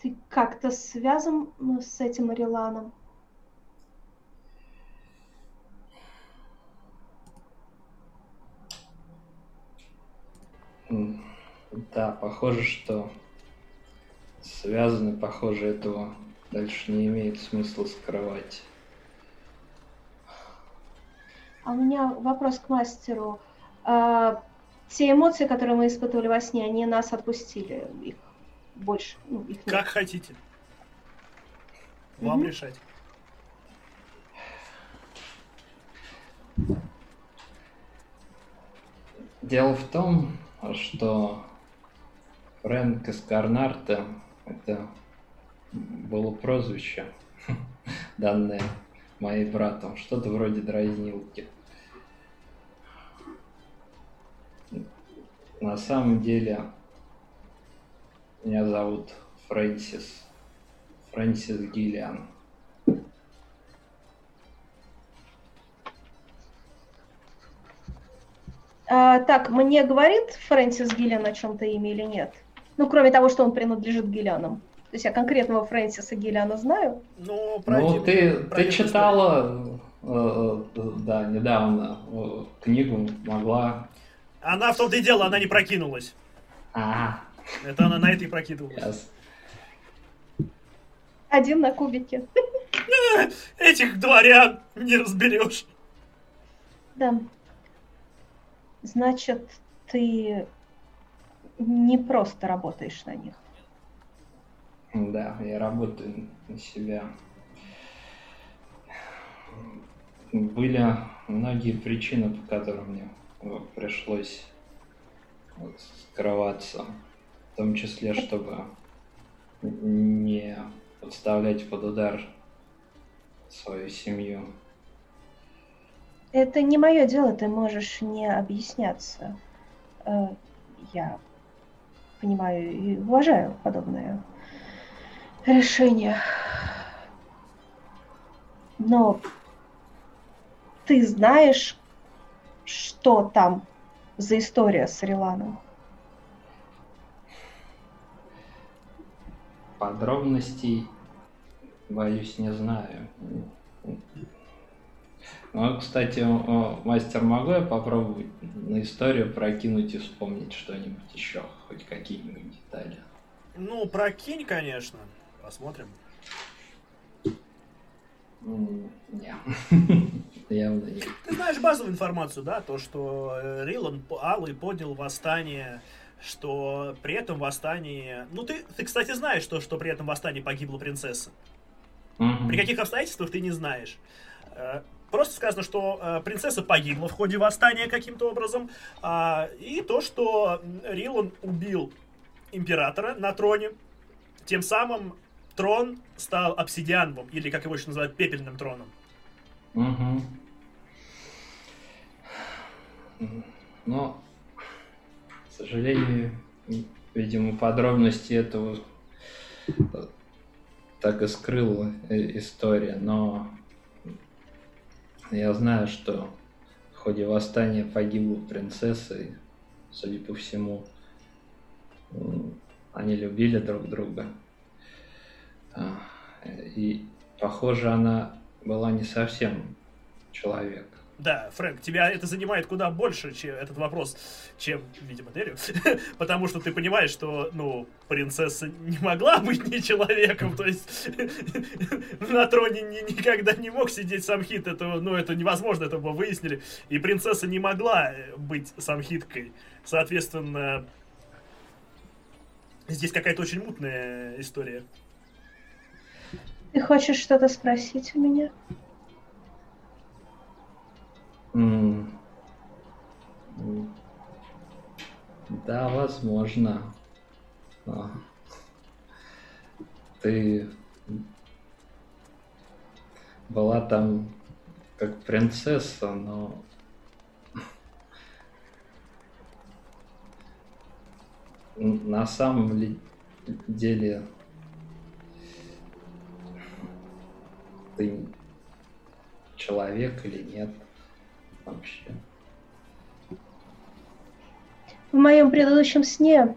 Ты как-то связан ну, с этим Ариланом? Да, похоже, что связаны, похоже, этого дальше не имеет смысла скрывать. А у меня вопрос к мастеру. А, те эмоции, которые мы испытывали во сне, они нас отпустили. Их больше, ну, их нет. Как хотите. Вам Мгм. решать. Дело в том, что Фрэнк из Карнарта это было прозвище, данное моим братом, что-то вроде дразнилки. На самом деле меня зовут Фрэнсис. Фрэнсис Гиллиан. А, так, мне говорит Фрэнсис Гиллиан о чем-то имя или нет? Ну, кроме того, что он принадлежит Гиллианам. То есть я конкретного Фрэнсиса Гиллиана знаю. Ну, Ну, ты, ты читала, э, э, да, недавно э, книгу, могла... Она в том-то и дело, она не прокинулась. А, Это она на это и прокидывалась. сейчас. Один на кубике. Этих дворян не разберешь. Да. Значит, ты не просто работаешь на них. Да, я работаю на себя. Были многие причины, по которым мне пришлось вот, скрываться. В том числе, чтобы не подставлять под удар свою семью. Это не мое дело, ты можешь не объясняться. Э, я понимаю и уважаю подобное решение. Но ты знаешь, что там за история с Риланом? Подробностей, боюсь, не знаю. Ну, кстати, мастер, могу я попробовать на историю прокинуть и вспомнить что-нибудь еще, хоть какие-нибудь детали? Ну, прокинь, конечно. Посмотрим. Нет. Явно нет. Ты знаешь базовую информацию, да? То, что э, Рилан Алый поднял восстание, что при этом восстании... Ну, ты, ты кстати, знаешь, что, что при этом восстании погибла принцесса. При каких обстоятельствах ты не знаешь. Э, Просто сказано, что э, принцесса погибла в ходе восстания каким-то образом. а, и то, что Рилан убил императора на троне. Тем самым трон стал обсидиановым, или как его еще называют, пепельным троном. Мгм. Но, к сожалению, видимо, подробности этого э, так и скрыла э, история, но я знаю, что в ходе восстания погибла принцесса, и, судя по всему, они любили друг друга. А, И, похоже, она была не совсем человек. Да, Фрэнк, тебя это занимает куда больше, чем этот вопрос, чем, видимо, Дерю. Потому что ты понимаешь, что, ну, принцесса не могла быть не человеком, то есть на троне ни- никогда не мог сидеть Самхит, это, ну, это невозможно, это мы выяснили. И принцесса не могла э, быть Самхиткой. Соответственно, здесь какая-то очень мутная история. Ты хочешь что-то спросить у меня? Да, возможно. А. Ты была там как принцесса, но на самом деле ты человек или нет вообще? В моем предыдущем сне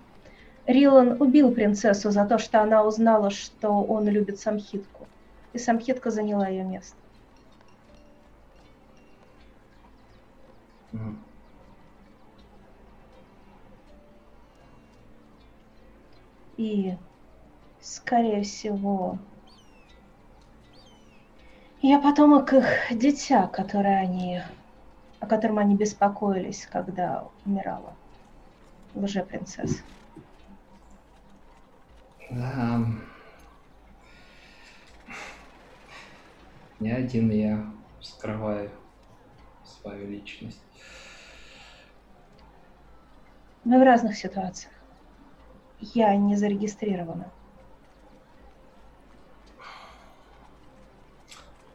Рилан убил принцессу за то, что она узнала, что он любит Самхитку. И Самхитка заняла ее место. И, скорее всего, я потомок их дитя, которое они, о котором они беспокоились, когда умирала лже-принцесса. Да. Не один я скрываю свою личность. Мы в разных ситуациях. Я не зарегистрирована.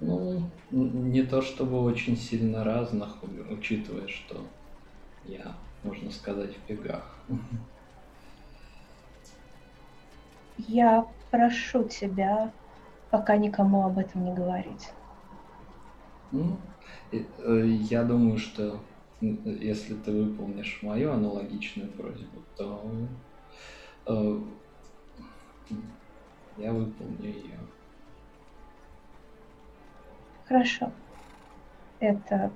Ну, н- не то чтобы очень сильно разных, учитывая, что я, можно сказать, в бегах. Я прошу тебя пока никому об этом не говорить. Ну, э, я думаю, что если ты выполнишь мою аналогичную просьбу, то э, я выполню ее. Хорошо. Это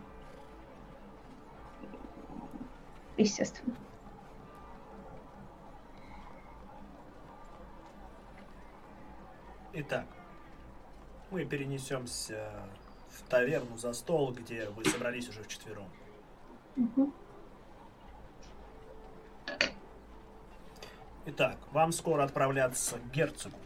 естественно. Итак, мы перенесемся в таверну за стол, где вы собрались уже вчетвером. Мгм. Итак, вам скоро отправляться к герцогу.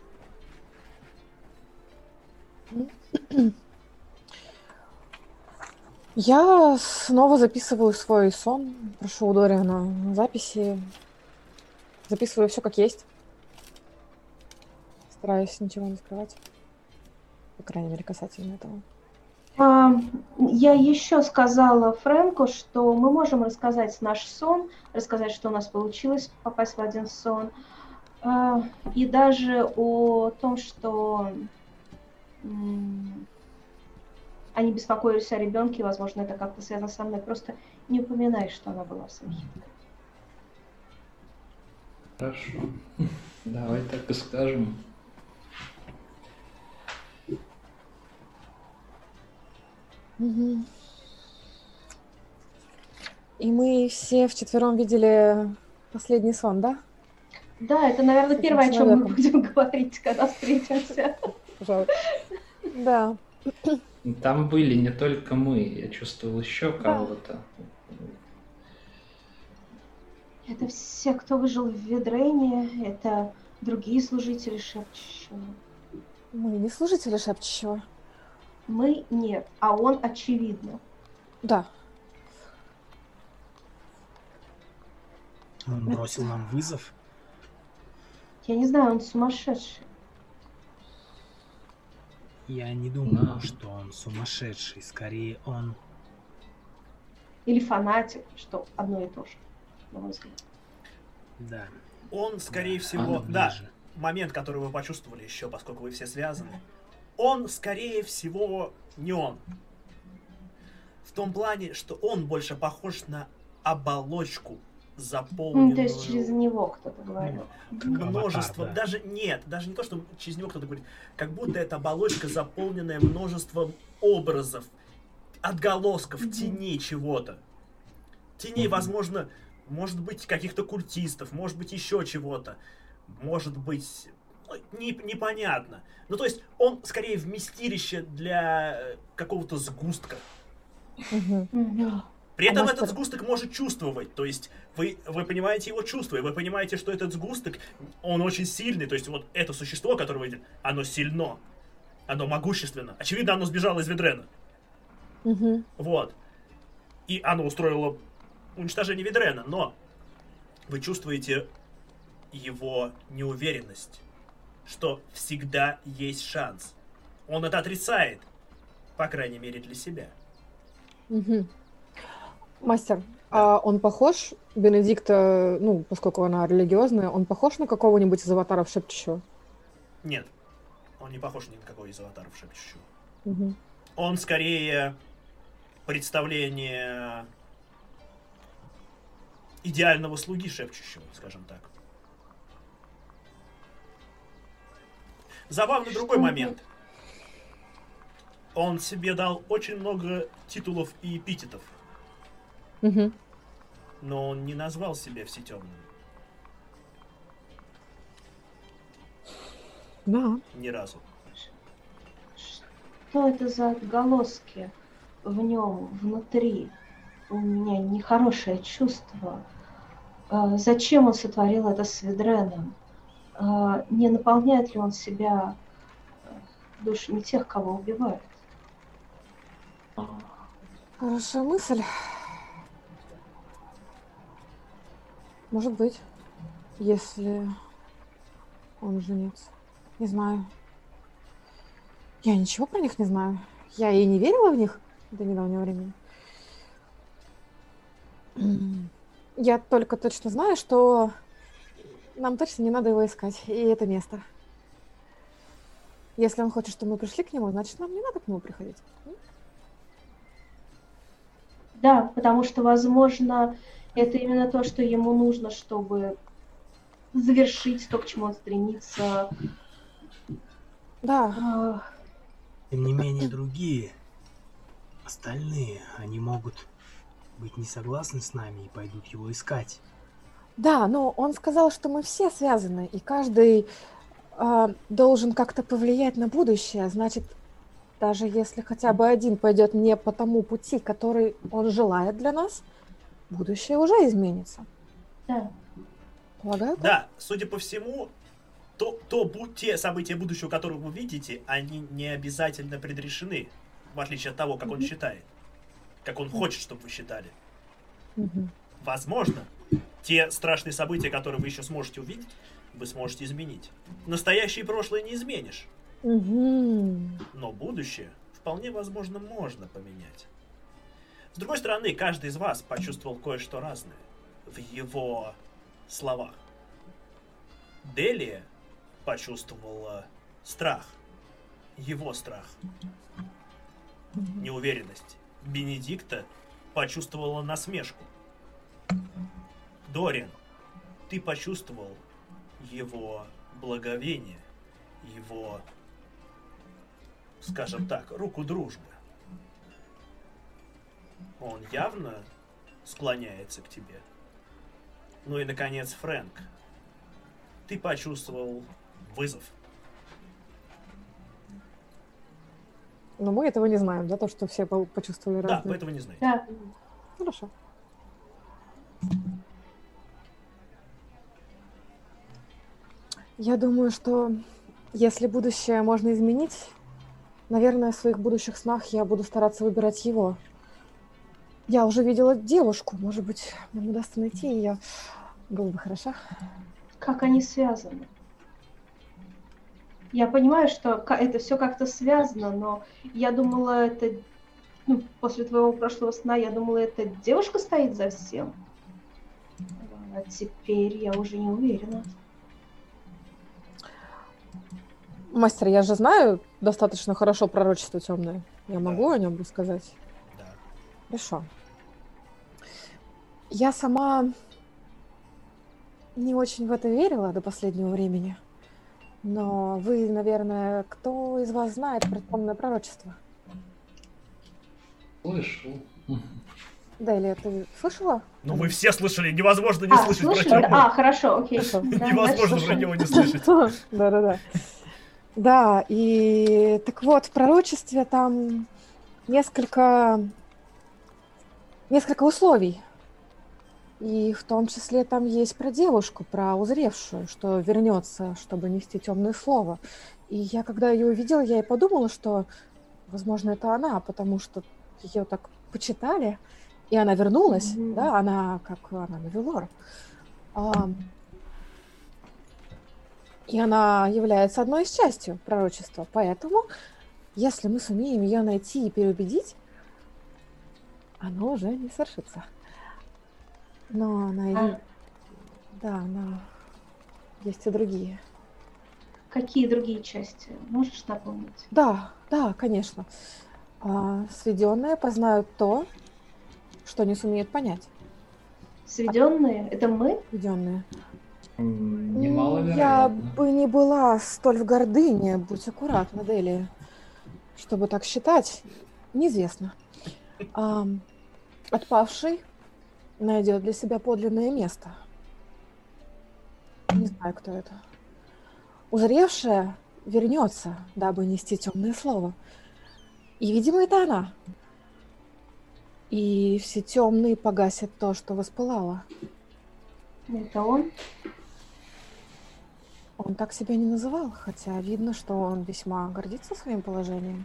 Я снова записываю свой сон. Прошу у Дориана записи. Записываю все как есть. Стараюсь ничего не скрывать. По крайней мере, касательно этого. А, Я еще сказала Фрэнку, что мы можем рассказать наш сон, рассказать, что у нас получилось попасть в один сон, А, и даже о том, что они беспокоились о ребенке, возможно, это как-то связано со мной. Просто не упоминай, что она была в Самхите. Хорошо. Давай так и скажем. И мы все вчетвером видели последний сон, да? Да, это, наверное, этим первое, о чем мы будем говорить, когда встретимся. Пожалуй. Да. Там были не только мы, я чувствовал еще кого-то. Это все, кто выжил в Ведрене, это другие служители шепчущего. Мы не служители шепчущего. Мы нет, а он очевидно. Да. Он бросил нам вызов. Я не знаю, он сумасшедший. Я не думаю, что он сумасшедший. Скорее, он... Или фанатик, что одно и то же, на мой взгляд. Да. Он, скорее Да, всего, да, момент, который вы почувствовали еще, поскольку вы все связаны, он, скорее всего, не он. В том плане, что он больше похож на оболочку, Ну, заполненную то есть через него кто-то говорил. Как аватар, множество, да. даже нет, даже не то, что через него кто-то говорит, как будто это оболочка, заполненная множеством образов, отголосков, Мгм. теней чего-то. Теней, Мгм. возможно, может быть, каких-то культистов, может быть, еще чего-то. Может быть, ну, не- непонятно. Ну, то есть, он скорее вместилище для э, какого-то сгустка. Мгм. При этом этот сгусток может чувствовать, то есть вы, вы понимаете его чувства, и вы понимаете, что этот сгусток, он очень сильный, то есть вот это существо, которое вы видите, оно сильно, оно могущественно. Очевидно, оно сбежало из Ведрена. Мгм. Вот. И оно устроило уничтожение Ведрена, но вы чувствуете его неуверенность, что всегда есть шанс. Он это отрицает, по крайней мере для себя. Мгм. Мастер, а он похож, Бенедикта, ну, поскольку она религиозная, он похож на какого-нибудь из аватаров шепчущего? Нет, он не похож ни на какой из аватаров шепчущего. Мгм. Он скорее представление идеального слуги шепчущего, скажем так. Забавный другой Что? момент. Он себе дал очень много титулов и эпитетов, Мгм. но он не назвал себя всетемным Да. ни разу. Что это за отголоски в нем, внутри? У меня нехорошее чувство. А, Зачем он сотворил это с Ведреном? А, Не наполняет ли он себя э, душами тех, кого убивает? Хорошая мысль. Может быть, если он женится. Не знаю. Я ничего про них не знаю. Я и не верила в них до недавнего времени. Я только точно знаю, что нам точно не надо его искать. И это место. Если он хочет, чтобы мы пришли к нему, значит, нам не надо к нему приходить. Да, потому что, возможно, это именно то, что ему нужно, чтобы завершить то, к чему он стремится. Да, А, Тем не менее, другие, остальные, они могут быть не согласны с нами и пойдут его искать. Да, но он сказал, что мы все связаны, и каждый а, должен как-то повлиять на будущее. Значит, даже если хотя бы один пойдет не по тому пути, который он желает для нас, будущее уже изменится. да. Полагаю, так? Да, судя по всему, то, то те события будущего, которые вы видите, они не обязательно предрешены, в отличие от того, как он считает. Как он хочет, чтобы вы считали. Мгм. Возможно, те страшные события, которые вы еще сможете увидеть, вы сможете изменить. Настоящее и прошлое не изменишь, Мгм. но будущее вполне возможно можно поменять. С другой стороны, каждый из вас почувствовал кое-что разное в его словах. Делия почувствовала страх, его страх, неуверенность. Бенедикта почувствовала насмешку. Дориан, ты почувствовал его благовение, его, скажем так, руку дружбы. Он явно склоняется к тебе. Ну и, наконец, Фрэнк, ты почувствовал вызов. Но мы этого не знаем, да, то, что все по- почувствовали Да, разное. вы этого не знаете. Да. Хорошо. Я думаю, что если будущее можно изменить, наверное, в своих будущих снах я буду стараться выбирать его. Я уже видела девушку, может быть, нам удастся найти ее. Было бы хорошо. Как они связаны? Я понимаю, что это все как-то связано, но я думала, это ну, после твоего прошлого сна, я думала, эта девушка стоит за всем. А теперь я уже не уверена. Мастер, я же знаю достаточно хорошо пророчество темное. Я могу о нем рассказать? Да. Хорошо. Я сама не очень в это верила до последнего времени. Но вы, наверное, кто из вас знает про темное пророчество? Слышал. Дели, ты слышала? Ну вы все слышали, невозможно не а, слышать про слышали? тюрьму. А, хорошо, окей. Хорошо. Да, Невозможно про него не слышать. Да-да-да. Да, и так вот, в пророчестве там несколько, несколько условий. И в том числе там есть про девушку, про узревшую, что вернется, чтобы нести темное слово. И я, когда ее увидела, я и подумала, что, возможно, это она, потому что ее так почитали, и она вернулась, Мгм. да, она как она Навелор. А, и она является одной из частью пророчества. Поэтому, если мы сумеем ее найти и переубедить, оно уже не свершится. Но она. А. Да, она... Есть и другие. Какие другие части? Можешь напомнить? Да, да, конечно. А, сведенные познают то, что не сумеют понять. Сведенные? Это мы? Сведенные. Ну, Я бы не была столь в гордыне, будь аккуратна, Дели. Чтобы так считать, неизвестно. Ам, отпавший найдет для себя подлинное место. Не знаю, кто это. Узревшая вернется, дабы нести темное слово. И, видимо, это она. И все темные погасят то, что воспылало. Это он? Он так себя не называл, хотя видно, что он весьма гордится своим положением.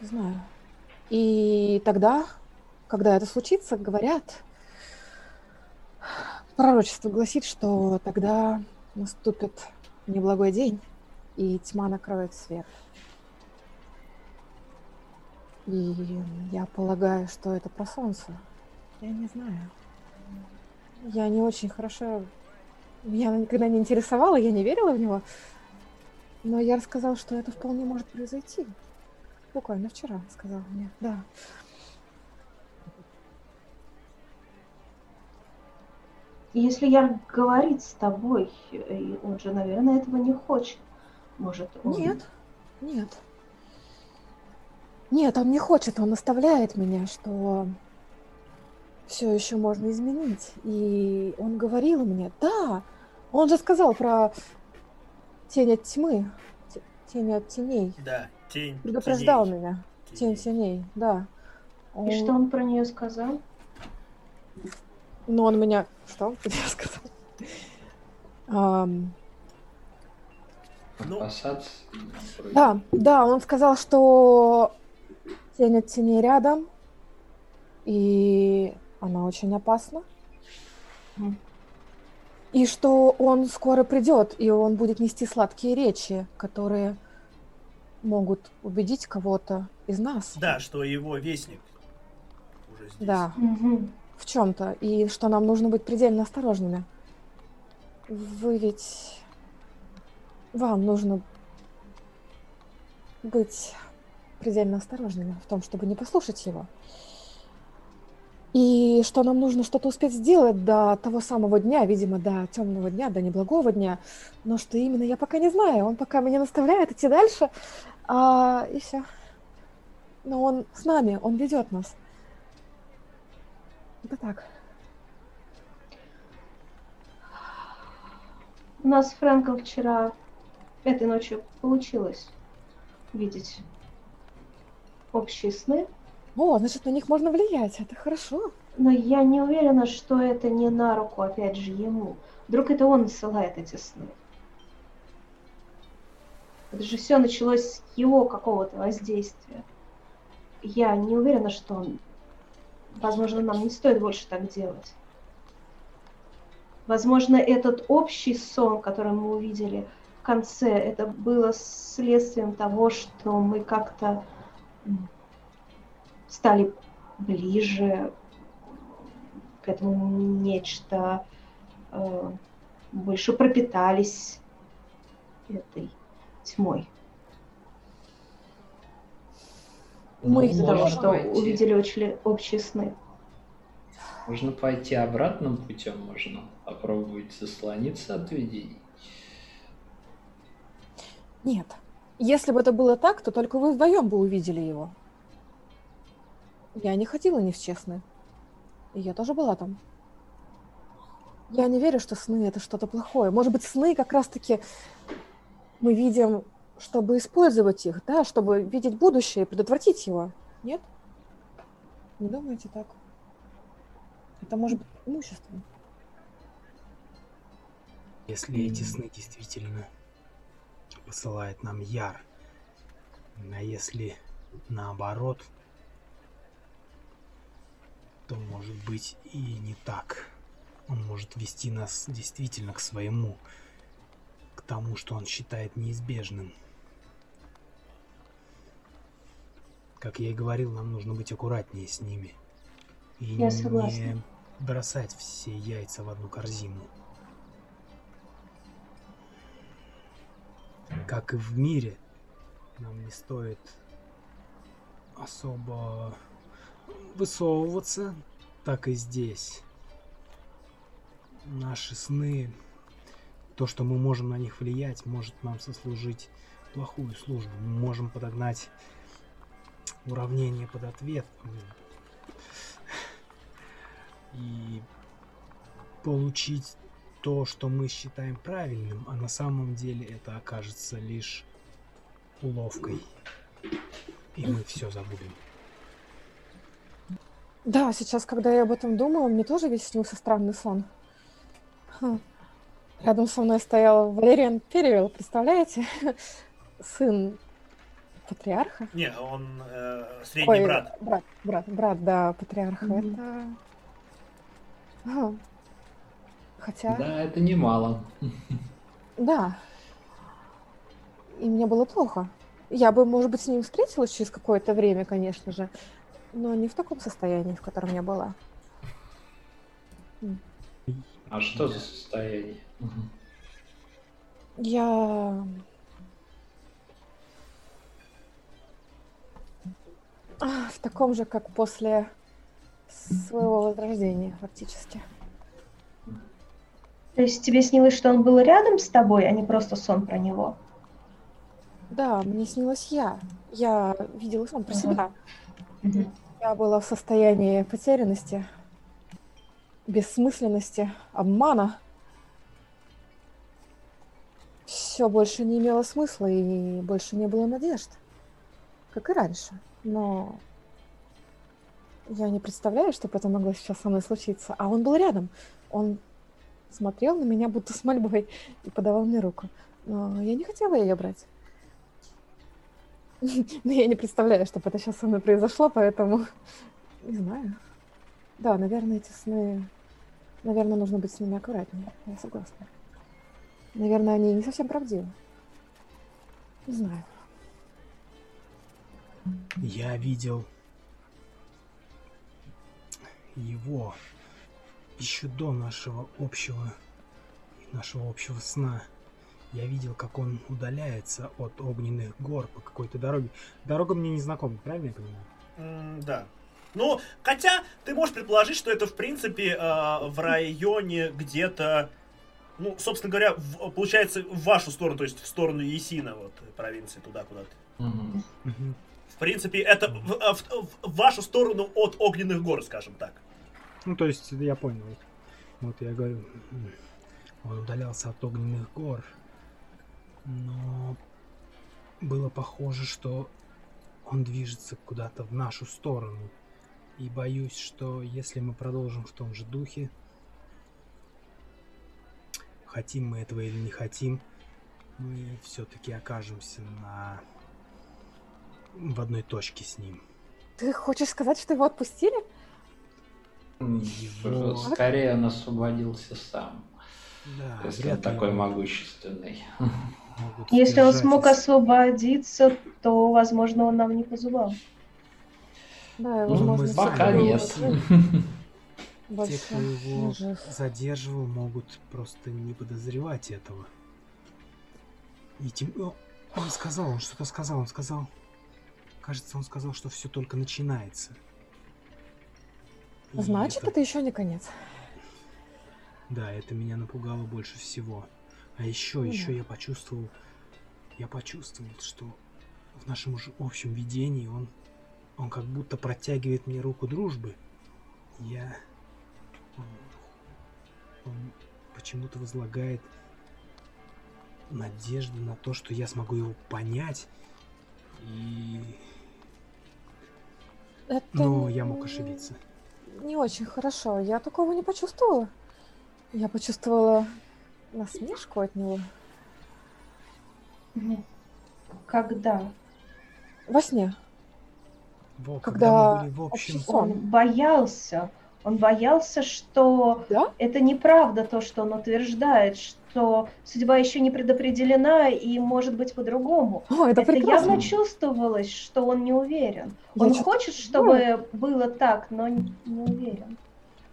Не знаю. И тогда, когда это случится, говорят, пророчество гласит, что тогда наступит неблагой день, и тьма накроет свет. И я полагаю, что это про солнце. Я не знаю. Я не очень хорошо меня никогда не интересовало, я не верила в него. Но я рассказала, что это вполне может произойти. Буквально вчера сказал мне, да. Если я говорит с тобой, и он же, наверное, этого не хочет. Может, он... Нет, нет. Нет, он не хочет, он наставляет меня, что все еще можно изменить. И он говорил мне, да, он же сказал про тень от тьмы, тень от теней. Да, тень. Предупреждал теней. меня. Тень теней, да. И что он про нее сказал? Но он меня... Что он мне сказал? Ам, Ну, опасаться. Да, да, он сказал, что тень от теней рядом, и она очень опасна. И что он скоро придет, и он будет нести сладкие речи, которые могут убедить кого-то из нас. Да, что его вестник уже здесь. Да, угу. В чем-то. И что нам нужно быть предельно осторожными. Вы ведь... Вам нужно быть предельно осторожными в том, чтобы не послушать его. И что нам нужно что-то успеть сделать до того самого дня, видимо, до темного дня, до неблагого дня. Но что именно, я пока не знаю. Он пока меня наставляет идти дальше, а, и все. Но он с нами, он ведет нас. Это так. У нас с Фрэнком вчера, этой ночью, получилось видеть общие сны. О, значит, на них можно влиять, это хорошо. Но я не уверена, что это не на руку, опять же, ему. Вдруг это он насылает эти сны. Это же все началось с его какого-то воздействия. Я не уверена, что он... Возможно, нам не стоит больше так делать. Возможно, этот общий сон, который мы увидели в конце, это было следствием того, что мы как-то стали ближе к этому нечто, э, больше пропитались этой тьмой. Ну, мы из-за того, что пойти. увидели очень общие сны. Можно пойти обратным путем, можно попробовать заслониться от видений. Нет. Если бы это было так, то только вы вдвоем бы увидели его. Я не ходила не в честные. И я тоже была там. Я не верю, что сны это что-то плохое. Может быть, сны как раз-таки мы видим, чтобы использовать их, да, чтобы видеть будущее и предотвратить его. Нет? Не думаете так? Это может быть имуществом. Если эти сны действительно посылает нам Яр, а если наоборот, то может быть и не так. Он может вести нас действительно к своему, к тому, что он считает неизбежным. Как я и говорил, нам нужно быть аккуратнее с ними. И я согласна. не бросать все яйца в одну корзину. Как и в мире, нам не стоит особо высовываться, так и здесь. Наши сны, то, что мы можем на них влиять, может нам сослужить плохую службу. Мы можем подогнать уравнение под ответ и получить то, что мы считаем правильным, а на самом деле это окажется лишь уловкой. И мы все забудем. Да, сейчас, когда я об этом думала, мне тоже ведь снился странный сон. Хм. Рядом со мной стоял Валериан Перевел, представляете? Сын патриарха. Не, он э, средний Ой, брат. Брат, брат, брат, да, патриарха. Mm-hmm. Это... А. Хотя... Да, это немало. Да. И мне было плохо. Я бы, может быть, с ним встретилась через какое-то время, конечно же но не в таком состоянии, в котором я была. А что за состояние? Я... В таком же, как после своего возрождения, фактически. То есть тебе снилось, что он был рядом с тобой, а не просто сон про него? Да, мне снилась я. Я видела сон про uh-huh. себя. Я была в состоянии потерянности, бессмысленности, обмана. Все больше не имело смысла и больше не было надежд, как и раньше. Но я не представляю, что это могло сейчас со мной случиться. А он был рядом. Он смотрел на меня будто с мольбой и подавал мне руку. Но я не хотела ее брать. Но я не представляю, чтобы это сейчас со мной произошло, поэтому не знаю. Да, наверное, эти сны... Наверное, нужно быть с ними аккуратнее. Я согласна. Наверное, они не совсем правдивы. Не знаю. Я видел его еще до нашего общего нашего общего сна. Я видел, как он удаляется от огненных гор по какой-то дороге. Дорога мне не знакома, правильно я понимаю? М, да. Ну, хотя ты можешь предположить, что это в принципе э, в районе где-то, ну, собственно говоря, в- получается в вашу сторону, то есть в сторону Есина, вот провинции туда куда-то. Мгм. Принципе, это в, э, в- в вашу сторону от огненных гор, скажем так. Ну, то есть, я понял. Вот я говорю, он удалялся от огненных гор. Но было похоже, что он движется куда-то в нашу сторону. И боюсь, что если мы продолжим в том же духе, хотим мы этого или не хотим, мы все-таки окажемся на в одной точке с ним. Ты хочешь сказать, что его отпустили? Его- Скорее он освободился сам, Да, если он такой его могущественный. могут Если он смог освободиться, то, возможно, он нам не по зубам. Да, Ну, возможно, мы Пока нет. Те, кто его жив. задерживал, могут просто не подозревать этого. И тем... О, он сказал, он что-то сказал, он сказал... Кажется, он сказал, что все только начинается. И Значит, это еще не конец. Да, это меня напугало больше всего. А еще, Ну еще да. я почувствовал, я почувствовал, что в нашем уже общем видении он, он как будто протягивает мне руку дружбы. Я, он, он почему-то возлагает надежды на то, что я смогу его понять. И, Это но я мог ошибиться. Не очень хорошо. Я такого не почувствовала. Я почувствовала насмешку от него. Когда? Во сне. Во, Когда мы были в общем. Он боялся. Он боялся, что Да? это неправда то, что он утверждает, что судьба еще не предопределена и может быть по-другому. О, это, Это прекрасно. явно чувствовалось, что он не уверен. Я Он чё- хочет, чтобы было так, но не не уверен.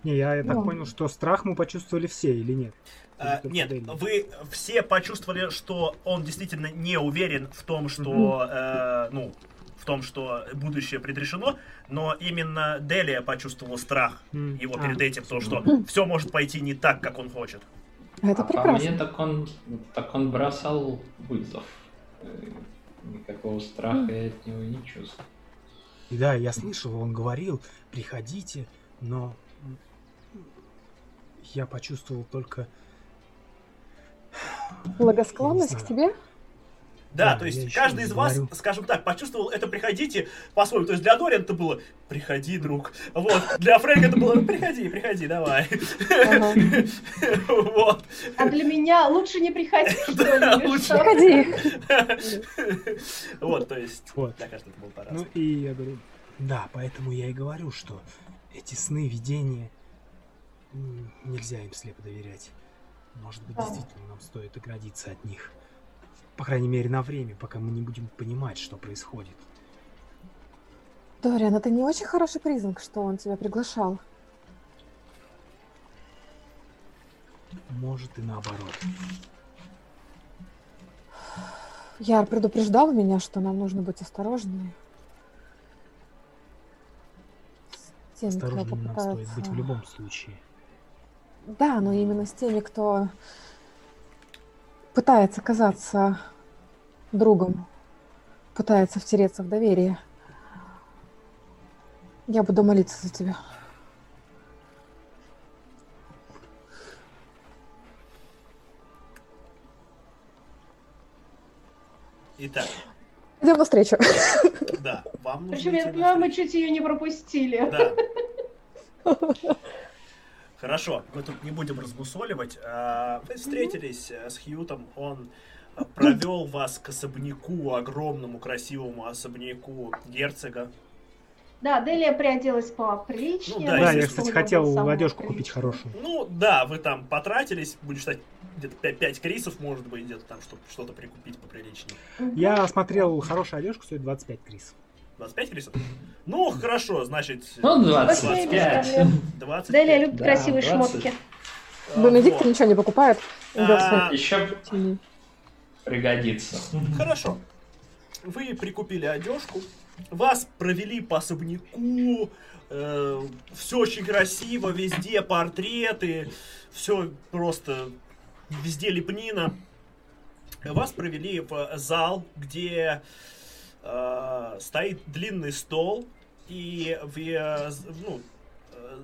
Не, я, я так Ну. понял, что страх мы почувствовали все или нет? А, нет, вы все почувствовали, что он действительно не уверен в том, что, э, ну, в том, что будущее предрешено, но именно Делия почувствовала страх М, его а, перед этим, то, что Мгм. все может пойти не так, как он хочет. Это а по прекрасно. мне так он, так он бросал вызов. Э, Никакого страха я от него не чувствую. Да, я слышал, он говорил, приходите, но я почувствовал только... Благосклонность к тебе? Да, Да, то есть каждый из вас, говорю. скажем так, почувствовал это «приходите» по-своему. То есть для Дориан это было «приходи, друг». Вот. Для Фрэнка это было «Ну, «приходи, приходи, давай». Вот. А для меня лучше не приходи, что ли? Приходи. Вот, то есть Вот. для каждого это было Ну по-разному. и я говорю, да, поэтому я и говорю, что эти сны, видения, нельзя им слепо доверять. Может быть, действительно нам стоит оградиться от них. По крайней мере, на время, пока мы не будем понимать, что происходит. Дориан, это не очень хороший признак, что он тебя приглашал. Может и наоборот. Яр предупреждал меня, что нам нужно быть осторожнее. С теми, кто Осторожным нам стоит быть в попытается- любом случае. Да, но именно с теми, кто пытается казаться другом, пытается втереться в доверие. Я буду молиться за тебя. Итак, Идем навстречу. да, вам нужно Причем я- мы навстречу. чуть ее не пропустили. Да. Хорошо, мы тут не будем размусоливать. А, Вы встретились э, с Хьютом, он провел вас к особняку, огромному красивому особняку герцога. Да, Делия приоделась поприличнее. Ну да, Да, я, кстати, хотел одежку купить хорошую. Ну да, вы там потратились, будешь считать, где-то 5, крисов, может быть, где-то там, чтобы что-то прикупить поприличнее. Я смотрел, хорошая одежка стоит 25 крис. 25 крисов? Ну, хорошо, значит... Ну, Окей, 25. без проблем. 20. Делия любит Да, красивые 20. шмотки. Бенедикт ничего не покупает. А, Еще пригодится. Хорошо. Вы прикупили одежку, вас провели по особняку, все очень красиво, везде портреты, все просто везде лепнина. Вас провели в зал, где э, стоит длинный стол, и в, э, ну, э,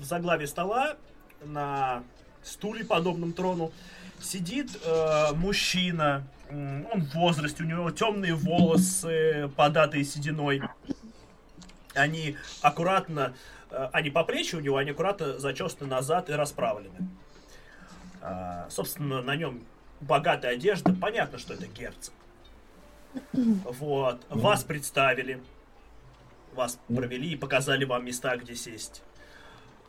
в- заглаве стола на стуле, подобном трону, сидит э, мужчина, он в возрасте, у него темные волосы, податые сединой. Они аккуратно, э, они по плечи у него, они аккуратно зачесаны назад и расправлены. А, собственно, на нем богатая одежда, понятно, что это герцог. Вот, вас представили, вас провели и показали вам места, где сесть.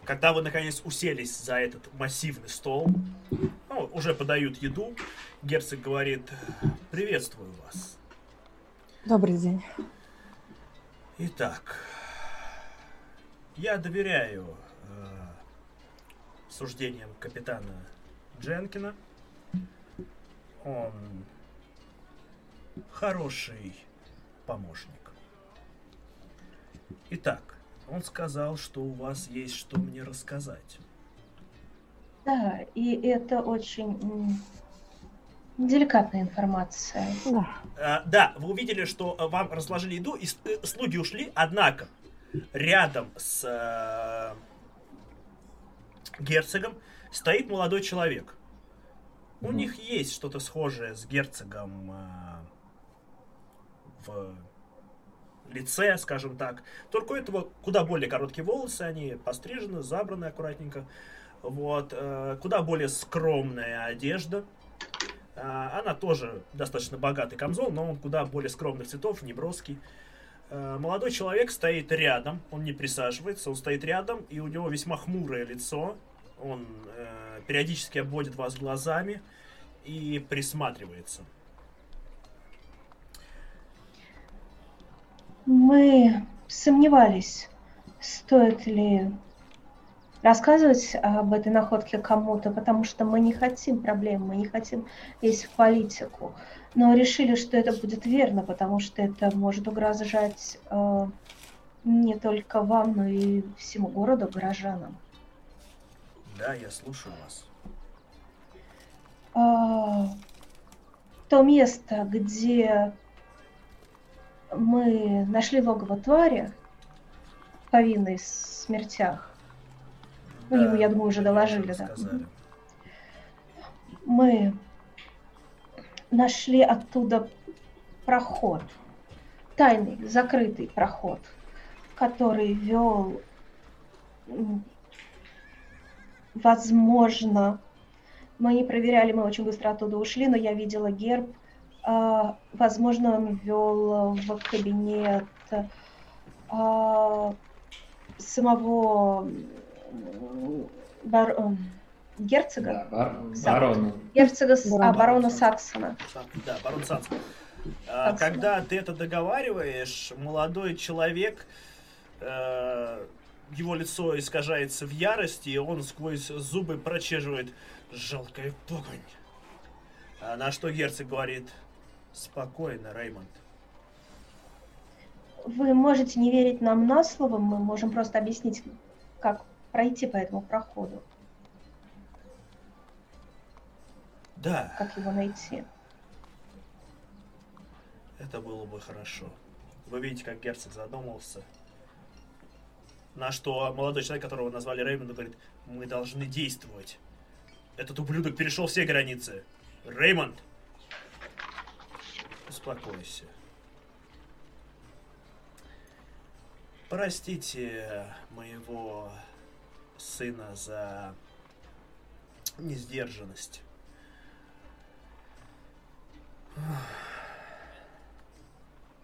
Когда вы наконец уселись за этот массивный стол, ну, уже подают еду, герцог говорит, приветствую вас. Добрый день. Итак, я доверяю э, суждениям капитана Дженкина. Он хороший помощник. Итак, он сказал, что у вас есть что мне рассказать. Да, и это очень деликатная информация. Да. Э, да, вы увидели, что э, вам разложили еду, и э, слуги ушли, однако рядом с э, герцогом стоит молодой человек. У Мгм. них есть что-то схожее с герцогом э, в лице, скажем так. Только у этого куда более короткие волосы, они пострижены, забраны аккуратненько. Вот, э, куда более скромная одежда. А, Она тоже достаточно богатый камзол, но он куда более скромных цветов, неброский. Э, Молодой человек стоит рядом, он не присаживается, он стоит рядом, и у него весьма хмурое лицо. Он э, периодически обводит вас глазами и присматривается. Мы сомневались, стоит ли рассказывать об этой находке кому-то, потому что мы не хотим проблем, мы не хотим лезть в политику. Но решили, что это будет верно, потому что это может угрожать э, не только вам, но и всему городу, горожанам. Да, я слушаю вас. А, то место, где мы нашли логово твари, повинной смертях, Ну, ему, я думаю, уже доложили, да. рассказали. мы нашли оттуда проход, тайный, закрытый проход, который вел, возможно, мы не проверяли, мы очень быстро оттуда ушли, но я видела герб. А, Возможно, он вел в кабинет а, самого бар- м, герцога. Да, бар- барона. Герцога а, Барона. барона Саксона. Да, барон Санс. А, Санс, Когда ты это договариваешь, молодой человек, э, его лицо искажается в ярости, и он сквозь зубы прочеживает «Жалкая погонь». А на что герцог говорит «Спокойно, Реймонд». Вы можете не верить нам на слово, мы можем просто объяснить, как пройти по этому проходу, Да, как его найти. это было бы хорошо. Вы видите, как герцог задумался. На что молодой человек, которого назвали Реймондом, говорит, мы должны действовать. Этот ублюдок перешел все границы. Реймонд! Успокойся. Простите моего сына за несдержанность.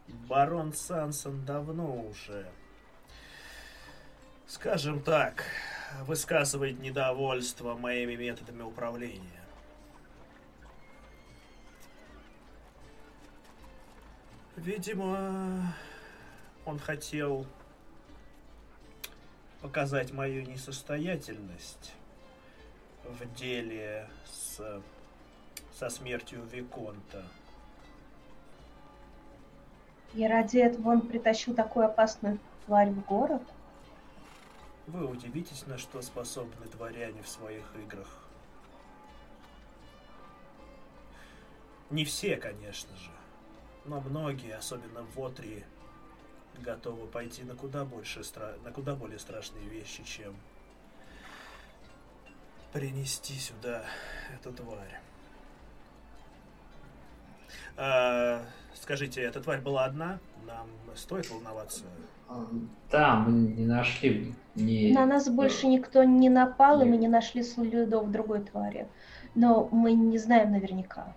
Барон Сансон давно уже, скажем так, высказывает недовольство моими методами управления. Видимо, он хотел показать мою несостоятельность в деле с, со смертью Виконта. И ради этого он притащил такую опасную тварь в город? Вы удивитесь, на что способны дворяне в своих играх. Не все, конечно же, но многие, особенно в Отрии, готовы пойти на куда, больше, на куда более страшные вещи, чем принести сюда эту тварь. А, скажите, эта тварь была одна? Нам стоит волноваться? Да, мы не нашли ни... На нас больше никто не напал, и мы не нашли следов другой твари. Но мы не знаем наверняка.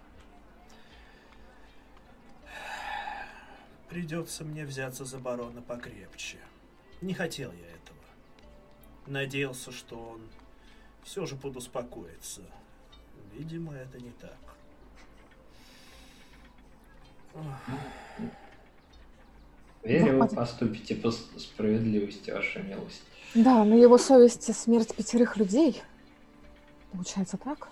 Придется мне взяться за барона покрепче. Не хотел я этого. Надеялся, что он все же подуспокоится. Видимо, это не так. Верю, вы поступите по справедливости, ваша милость. Да, на его совести смерть пятерых людей. Получается так?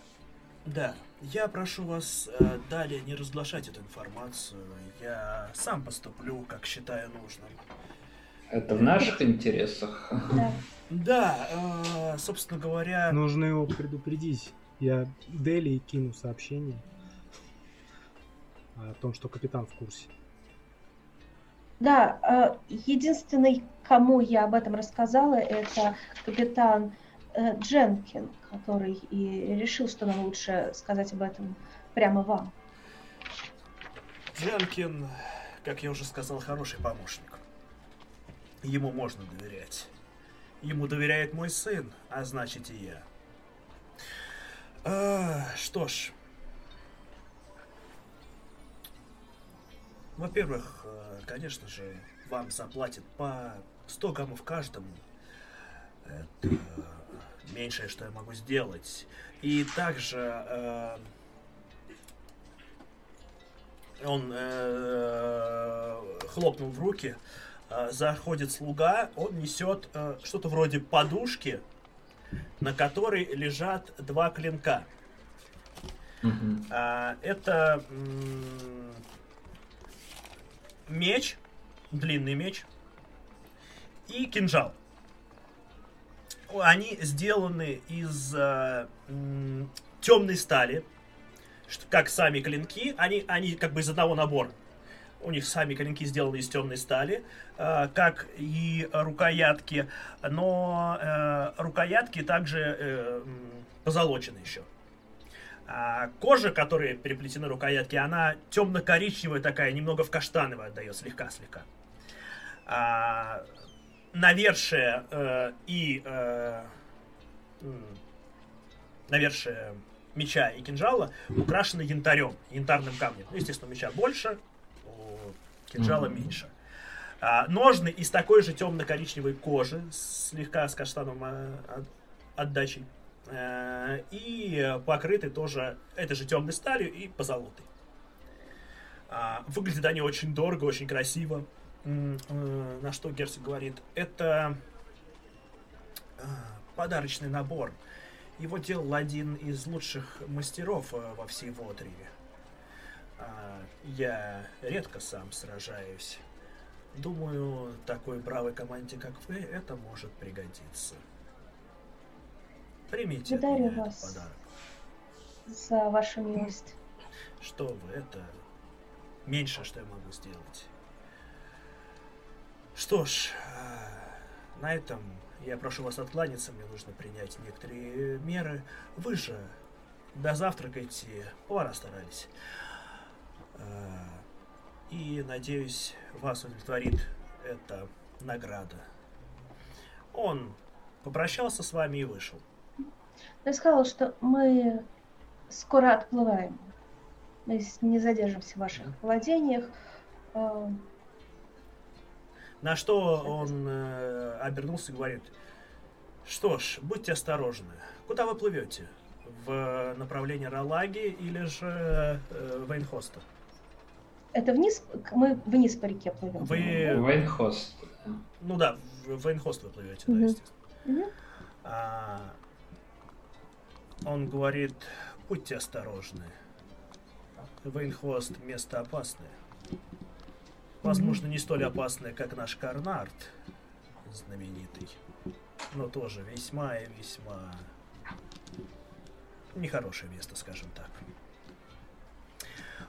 Да. Я прошу вас э, далее не разглашать эту информацию. Я сам поступлю, как считаю нужным. Это в наших интересах. Да. Да, э, собственно говоря... Нужно его предупредить. Я Дели кину сообщение о том, что капитан в курсе. Да, э, единственный, кому я об этом рассказала, это капитан Дженкин, который и решил, что нам лучше сказать об этом прямо вам. Дженкин, как я уже сказал, хороший помощник. Ему можно доверять. Ему доверяет мой сын, а значит и я. А, что ж, Во-первых, э, конечно же, вам заплатят по 100 гаммов каждому. Это меньшее, что я могу сделать. И также э, он э, хлопнул в руки, э, заходит слуга, он несет э, что-то вроде подушки, на которой лежат два клинка. Mm-hmm. А, это меч, длинный меч и кинжал. Они сделаны из э, темной стали, что, как сами клинки, они, они как бы из одного набора. У них сами клинки сделаны из темной стали, э, как и рукоятки, но э, рукоятки также э, позолочены еще. А кожа, которой переплетены рукоятки, она темно-коричневая такая, немного в каштановое отдает, слегка-слегка. А, навершие э, и э, навершие меча и кинжала украшены янтарем, янтарным камнем. Ну, естественно, у меча больше, у кинжала mm-hmm. меньше. А, ножны из такой же темно-коричневой кожи, слегка с каштановым а, отдачей. Э, и покрыты тоже этой же темной сталью и позолотой. А, выглядят они очень дорого, очень красиво. Э, на что герцог говорит, это э, подарочный набор. Его делал один из лучших мастеров во всей Вотрии. А, я редко сам сражаюсь. Думаю, такой бравой команде, как вы, это может пригодиться. Примите Благодарю вас подарок. за вашу милость. Что вы, это меньше, что я могу сделать. Что ж, э, на этом я прошу вас откланяться, мне нужно принять некоторые меры. Вы же дозавтракайте, повара старались. Э, и, надеюсь, вас удовлетворит эта награда. Он попрощался с вами и вышел. Я сказала, что мы скоро отплываем. Мы не задержимся в ваших владениях. На что он э, обернулся и говорит, что ж, будьте осторожны. Куда вы плывете? В направлении Ралаги или же э, Вейнхоста? Это вниз, мы вниз по реке плывем. Вы, Вейнхост. ну да, в Вейнхост вы плывете, да, Мгм. естественно. Мгм. А, он говорит, будьте осторожны. Вейнхост место опасное. Возможно, не столь опасное, как наш Карнард, знаменитый, но тоже весьма и весьма нехорошее место, скажем так.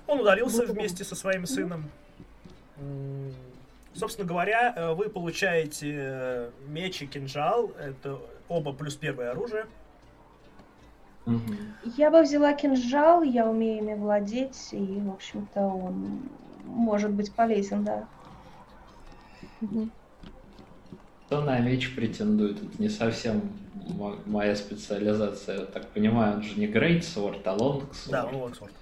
Он удалился вместе со своим сыном. М, Собственно говоря, э, вы получаете э, меч и кинжал. Это оба плюс первое оружие. Я бы взяла кинжал, я умею ими владеть, и, в общем-то, он может быть полезен, да. Кто на меч претендует? Это не совсем мо- моя специализация. Я так понимаю, он же не Great Sword, а Long Sword. Да, Локсфорд.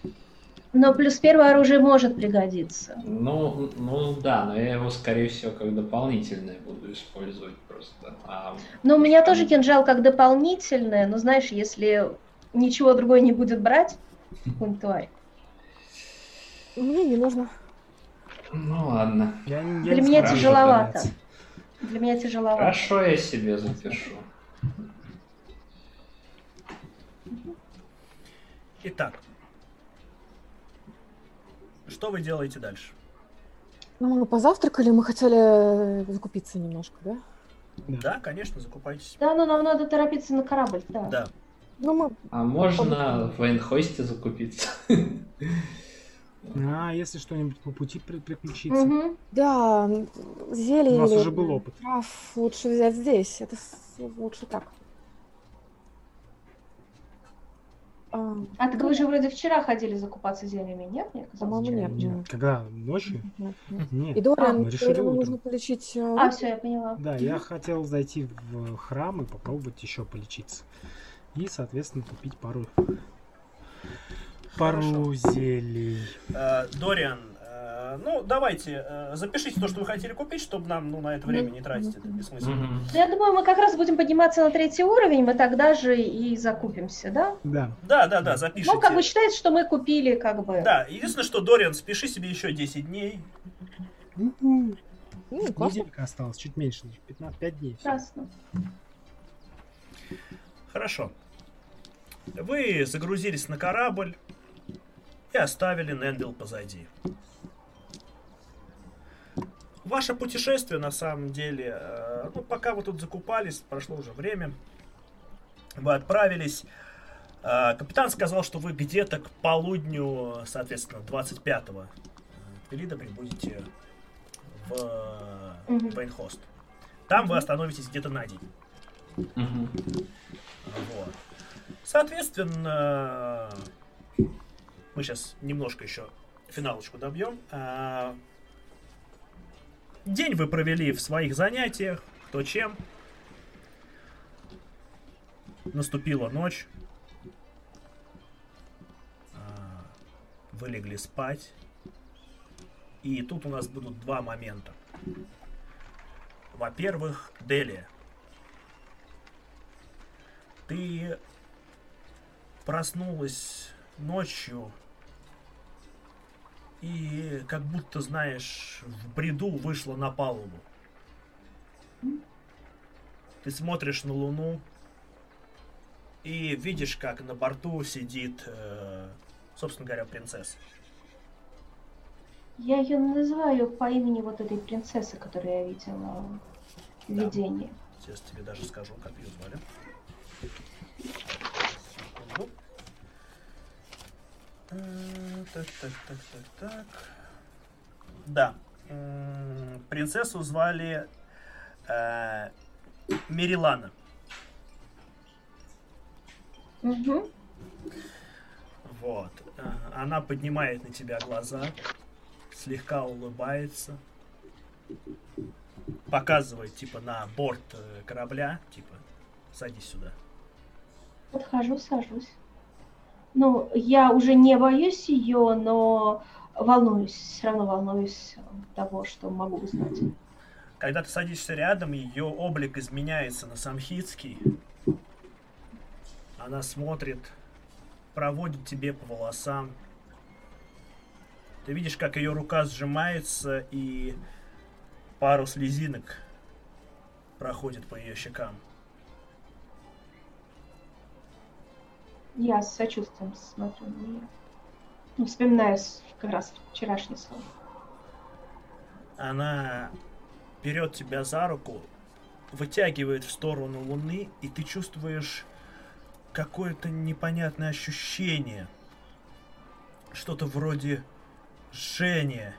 Но плюс первое оружие может пригодиться. Ну, ну да, но я его, скорее всего, как дополнительное буду использовать просто. А, Но у меня тоже кинжал как дополнительное, но знаешь, если ничего другое не будет брать, тварь. Мне не нужно. Ну ладно. Я, я не Для меня тяжеловато. догадаться. Для меня тяжеловато. Хорошо, я себе запишу. Итак, что вы делаете дальше? Ну, мы позавтракали, мы хотели закупиться немножко, да? Да, конечно, закупайтесь. Да, но нам надо торопиться на корабль, да. Да. Ну, мы... А можно в Вейнхосте закупиться? А, если что-нибудь по пути при- приключится. Мгм. Да, зелье У нас или уже был опыт. трав лучше взять здесь. Это лучше так. А, А так вы же вроде вчера ходили закупаться зельями, нет? Мне казалось, По-моему, нет. Нет. Когда? Ночью? нет, нет. Нет. И Дориан, мы решили Дориану утром. нужно полечить э, А, все, я поняла. Да, я хотел зайти в храм и попробовать еще полечиться. И, соответственно, купить пару пару Хорошо. зелий. Э, Дориан, э, ну давайте, э, запишите то, что вы хотели купить, чтобы нам ну, на это время не тратить, это бессмысленно. Ну, Я думаю, мы как раз будем подниматься на третий уровень, мы тогда же и закупимся, да? Да. Да, да, да, запишите. Ну, как бы считается, что мы купили, как бы. Да, единственное, что, Дориан, спеши себе еще 10 дней. Классно. Неделька осталась, чуть меньше, 15, 5 дней. всё. Прекрасно. Хорошо. Вы загрузились на корабль и оставили Нендел позади. Ваше путешествие, на самом деле, э, ну, пока вы тут закупались, прошло уже время, вы отправились. Э, Капитан сказал, что вы где-то к полудню, соответственно, 25-го Пелида прибудете в э. Вейнхост. Там вы остановитесь где-то на день. Мгм. Вот. Соответственно, мы сейчас немножко еще финалочку добьем. А, День вы провели в своих занятиях, кто чем. Наступила ночь. А, Вы легли спать. И тут у нас будут два момента. Во-первых, Делия. Ты проснулась ночью и как будто, знаешь, в бреду вышла на палубу. Ты смотришь на Луну и видишь, как на борту сидит, э, собственно говоря, принцесса. Я ее называю по имени вот этой принцессы, которую я видела в Да. видении. Сейчас тебе даже скажу, как ее звали. Секунду. Э, Так, так, так, так, так. Да. Принцессу звали э, Мерилана. Угу. Вот. Она поднимает на тебя глаза, слегка улыбается, показывает типа на борт корабля, типа садись сюда. Подхожу, сажусь. Ну, я уже не боюсь ее, но волнуюсь, все равно волнуюсь того, что могу узнать. Когда ты садишься рядом, ее облик изменяется на самхитский. Она смотрит, проводит тебе по волосам. Ты видишь, как ее рука сжимается и пару слезинок проходит по ее щекам. Я с сочувствием смотрю на нее. Ну, вспоминаю как раз вчерашний сон. Она берет тебя за руку, вытягивает в сторону Луны, и ты чувствуешь какое-то непонятное ощущение. Что-то вроде жжения.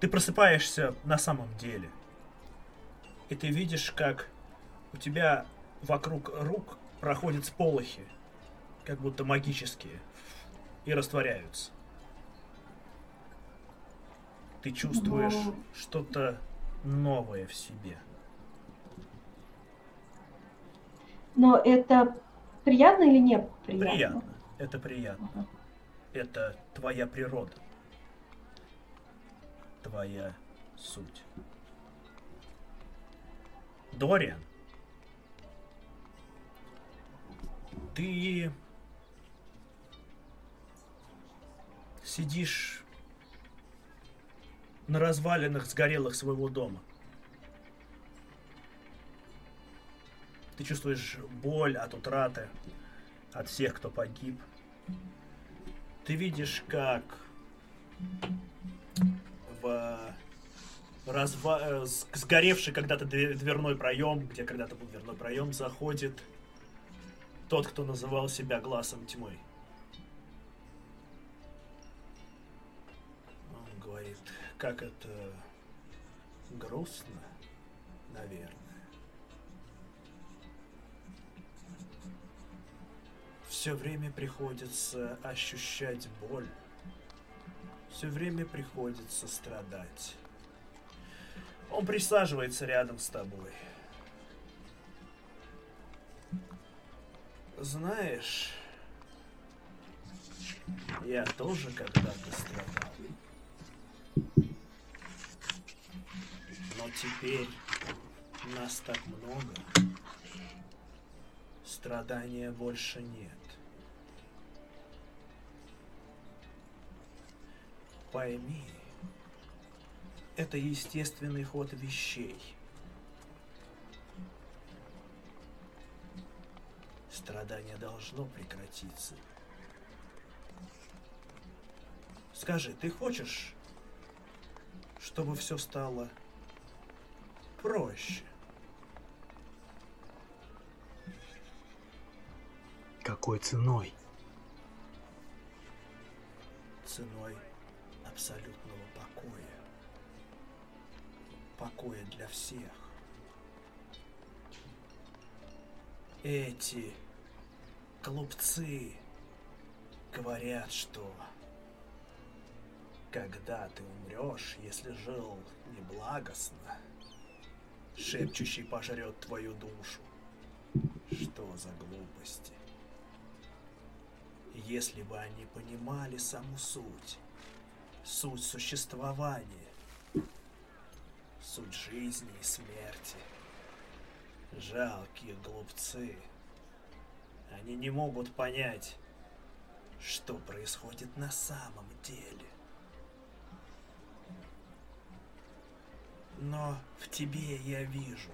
Ты просыпаешься на самом деле. И ты видишь, как у тебя вокруг рук проходят сполохи, как будто магические, и растворяются. Ты чувствуешь Но... что-то новое в себе. Но это приятно или не приятно? Приятно. Это приятно. Ага. Это твоя природа. Твоя суть. Дориан, ты сидишь на развалинах сгорелых своего дома. Ты чувствуешь боль от утраты, от всех, кто погиб. Ты видишь, как в разва... э, сгоревший когда-то дверной проем, где когда-то был дверной проем, заходит тот, кто называл себя глазом тьмы. Как это грустно, наверное. Все время приходится ощущать боль. Все время приходится страдать. Он присаживается рядом с тобой. Знаешь, я тоже когда-то страдал. Теперь нас так много. Страдания больше нет. Пойми, это естественный ход вещей. Страдание должно прекратиться. Скажи, ты хочешь, чтобы все стало проще? Какой ценой? Ценой абсолютного покоя. Покоя для всех. Эти глупцы говорят, что когда ты умрешь, если жил неблагостно, шепчущий пожрет твою душу. Что за глупости? Если бы они понимали саму суть, суть существования, суть жизни и смерти. Жалкие глупцы. Они не могут понять, что происходит на самом деле. Но в тебе я вижу,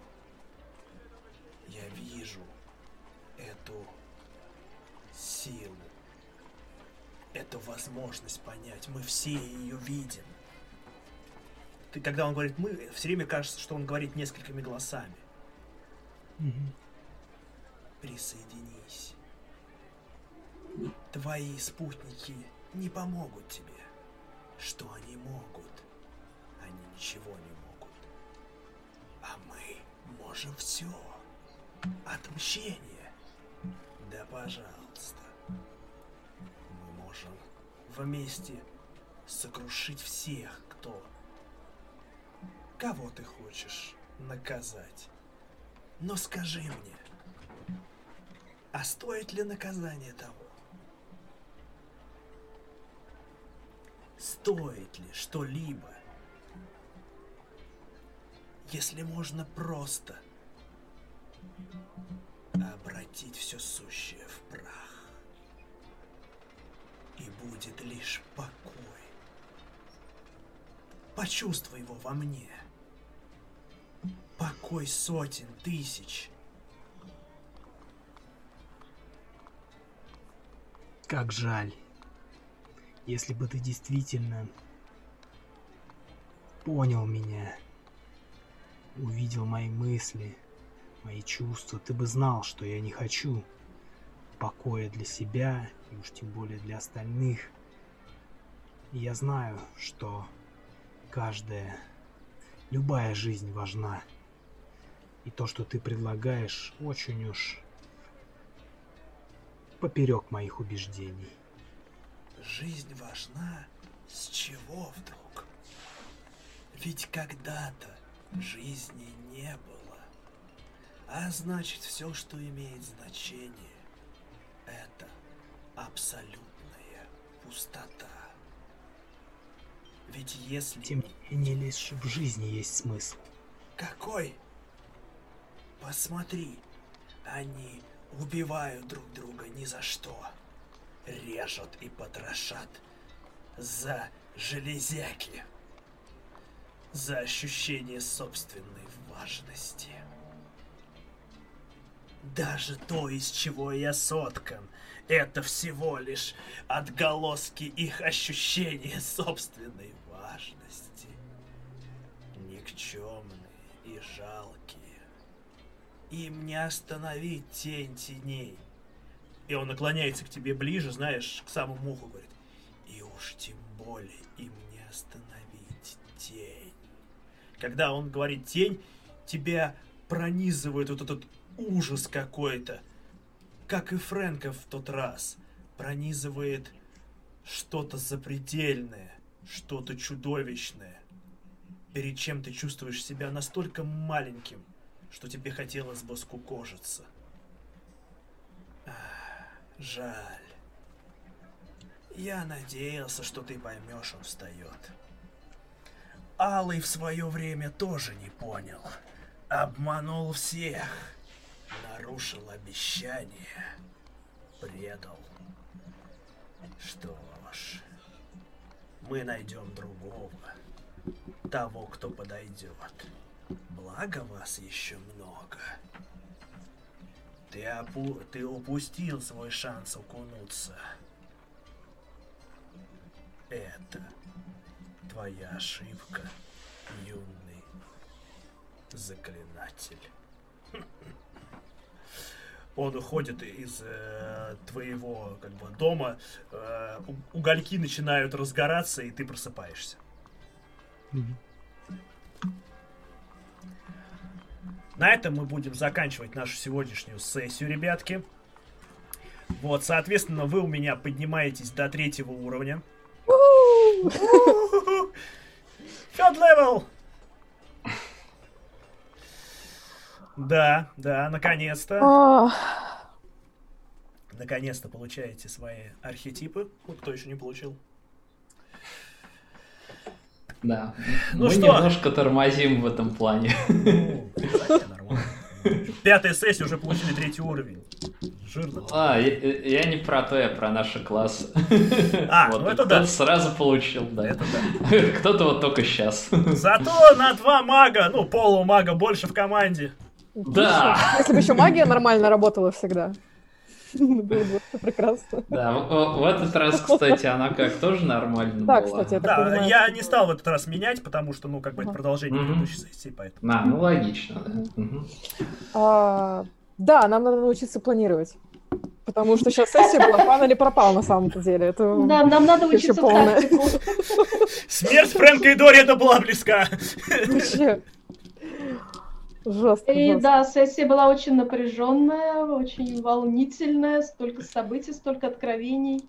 я вижу эту силу, эту возможность понять. Мы все ее видим. Ты, когда он говорит «мы», все время кажется, что он говорит несколькими голосами. Мгм. Присоединись. Твои спутники не помогут тебе. Что они могут? Они ничего не уже все. Отмщение. Да пожалуйста. Мы можем вместе сокрушить всех, кто... Кого ты хочешь наказать. Но скажи мне, а стоит ли наказание того? Стоит ли что-либо если можно просто обратить все сущее в прах, и будет лишь покой. Почувствуй его во мне. Покой сотен тысяч. Как жаль. Если бы ты действительно понял меня, увидел мои мысли, мои чувства, ты бы знал, что я не хочу покоя для себя, и уж тем более для остальных. И я знаю, что каждая, любая жизнь важна. И то, что ты предлагаешь, очень уж поперек моих убеждений. Жизнь важна? С чего вдруг? Ведь когда-то жизни не было. А значит, все, что имеет значение, это абсолютная пустота. Ведь если... Тем не лишь в жизни есть смысл. Какой? Посмотри, они убивают друг друга ни за что. Режут и потрошат за железяки. За ощущение собственной важности. Даже то, из чего я соткан, это всего лишь отголоски их ощущения собственной важности. Никчемные и жалкие. Им не остановить тень теней. И он наклоняется к тебе ближе, знаешь, к самому уху говорит. И уж тем более им не остановить. Когда он говорит тень, тебя пронизывает вот этот ужас какой-то. Как и Фрэнка в тот раз. Пронизывает что-то запредельное, что-то чудовищное. Перед чем ты чувствуешь себя настолько маленьким, что тебе хотелось бы скукожиться. Ах, жаль. Я надеялся, что ты поймешь, он встает. Алый в свое время тоже не понял. Обманул всех. Нарушил обещание. Предал. Что ж, мы найдем другого. Того, кто подойдет. Благо вас еще много. Ты, опу... ты упустил свой шанс окунуться. Это твоя ошибка, юный заклинатель. Он уходит из э, твоего как бы дома, э, угольки начинают разгораться, и ты просыпаешься. На этом мы будем заканчивать нашу сегодняшнюю сессию, ребятки. Вот, соответственно, вы у меня поднимаетесь до третьего уровня. Third level! Да, да, наконец-то. Наконец-то получаете свои архетипы. Вот кто еще не получил. Да. Ну Мы что? немножко тормозим в этом плане. Ну. Пятая сессия уже получили третий уровень. Жирно. А, я, я не про то, я про наши классы. А, Вот, ну это да. сразу получил, да. Это да. Кто-то вот только сейчас. Зато на два мага, ну, полумага больше в команде. Да, Если бы еще магия нормально работала всегда. Было бы прекрасно. да. В, этот раз, кстати, она как тоже нормально Да, была. кстати, это- Да, понимаю, я не стал в этот раз менять, потому что, ну, как бы это продолжение Мгм. предыдущей сессии, поэтому. А, ну логично, да. А, Да, нам надо научиться планировать. Потому что сейчас сессия была пан или пропал на самом-то деле. Это Да, нам надо учиться полная. Смерть Фрэнка и Дори это была близка. вообще жестко. И жестко. да, сессия была очень напряженная, очень волнительная, столько событий, столько откровений.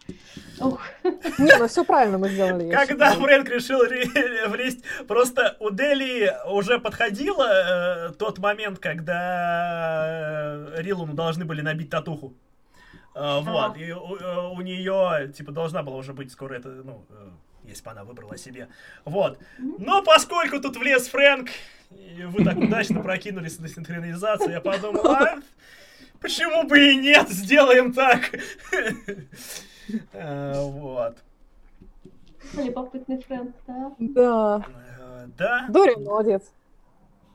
Ух, Не, ну все правильно мы сделали. Когда. Фрэнк решил ре- влезть, просто у Дели уже подходило э, тот момент, когда э, Рилуну должны были набить татуху. Э, вот, и у, нее, типа, должна была уже быть скоро это, ну, э, если бы она выбрала себе. Вот. Но поскольку тут влез Фрэнк, и вы так удачно прокинулись на синхронизацию, я подумал, а, почему бы и нет, сделаем так. Э, вот. Любопытный Фрэнк, да? Да. Э, Да, Дорин молодец.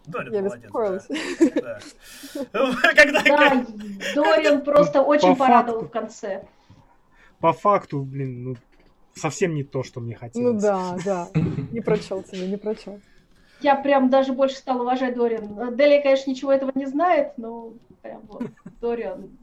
Дорин Я молодец. да. Да. Когда... Да, Дориан просто очень По порадовал факту. в конце. По факту, блин, ну, совсем не то, что мне Ну хотелось. да, да. Не прочел тебя, не прочел. Я прям даже больше стала уважать Дориан. Делия, конечно, ничего этого не знает, но прям вот Дориан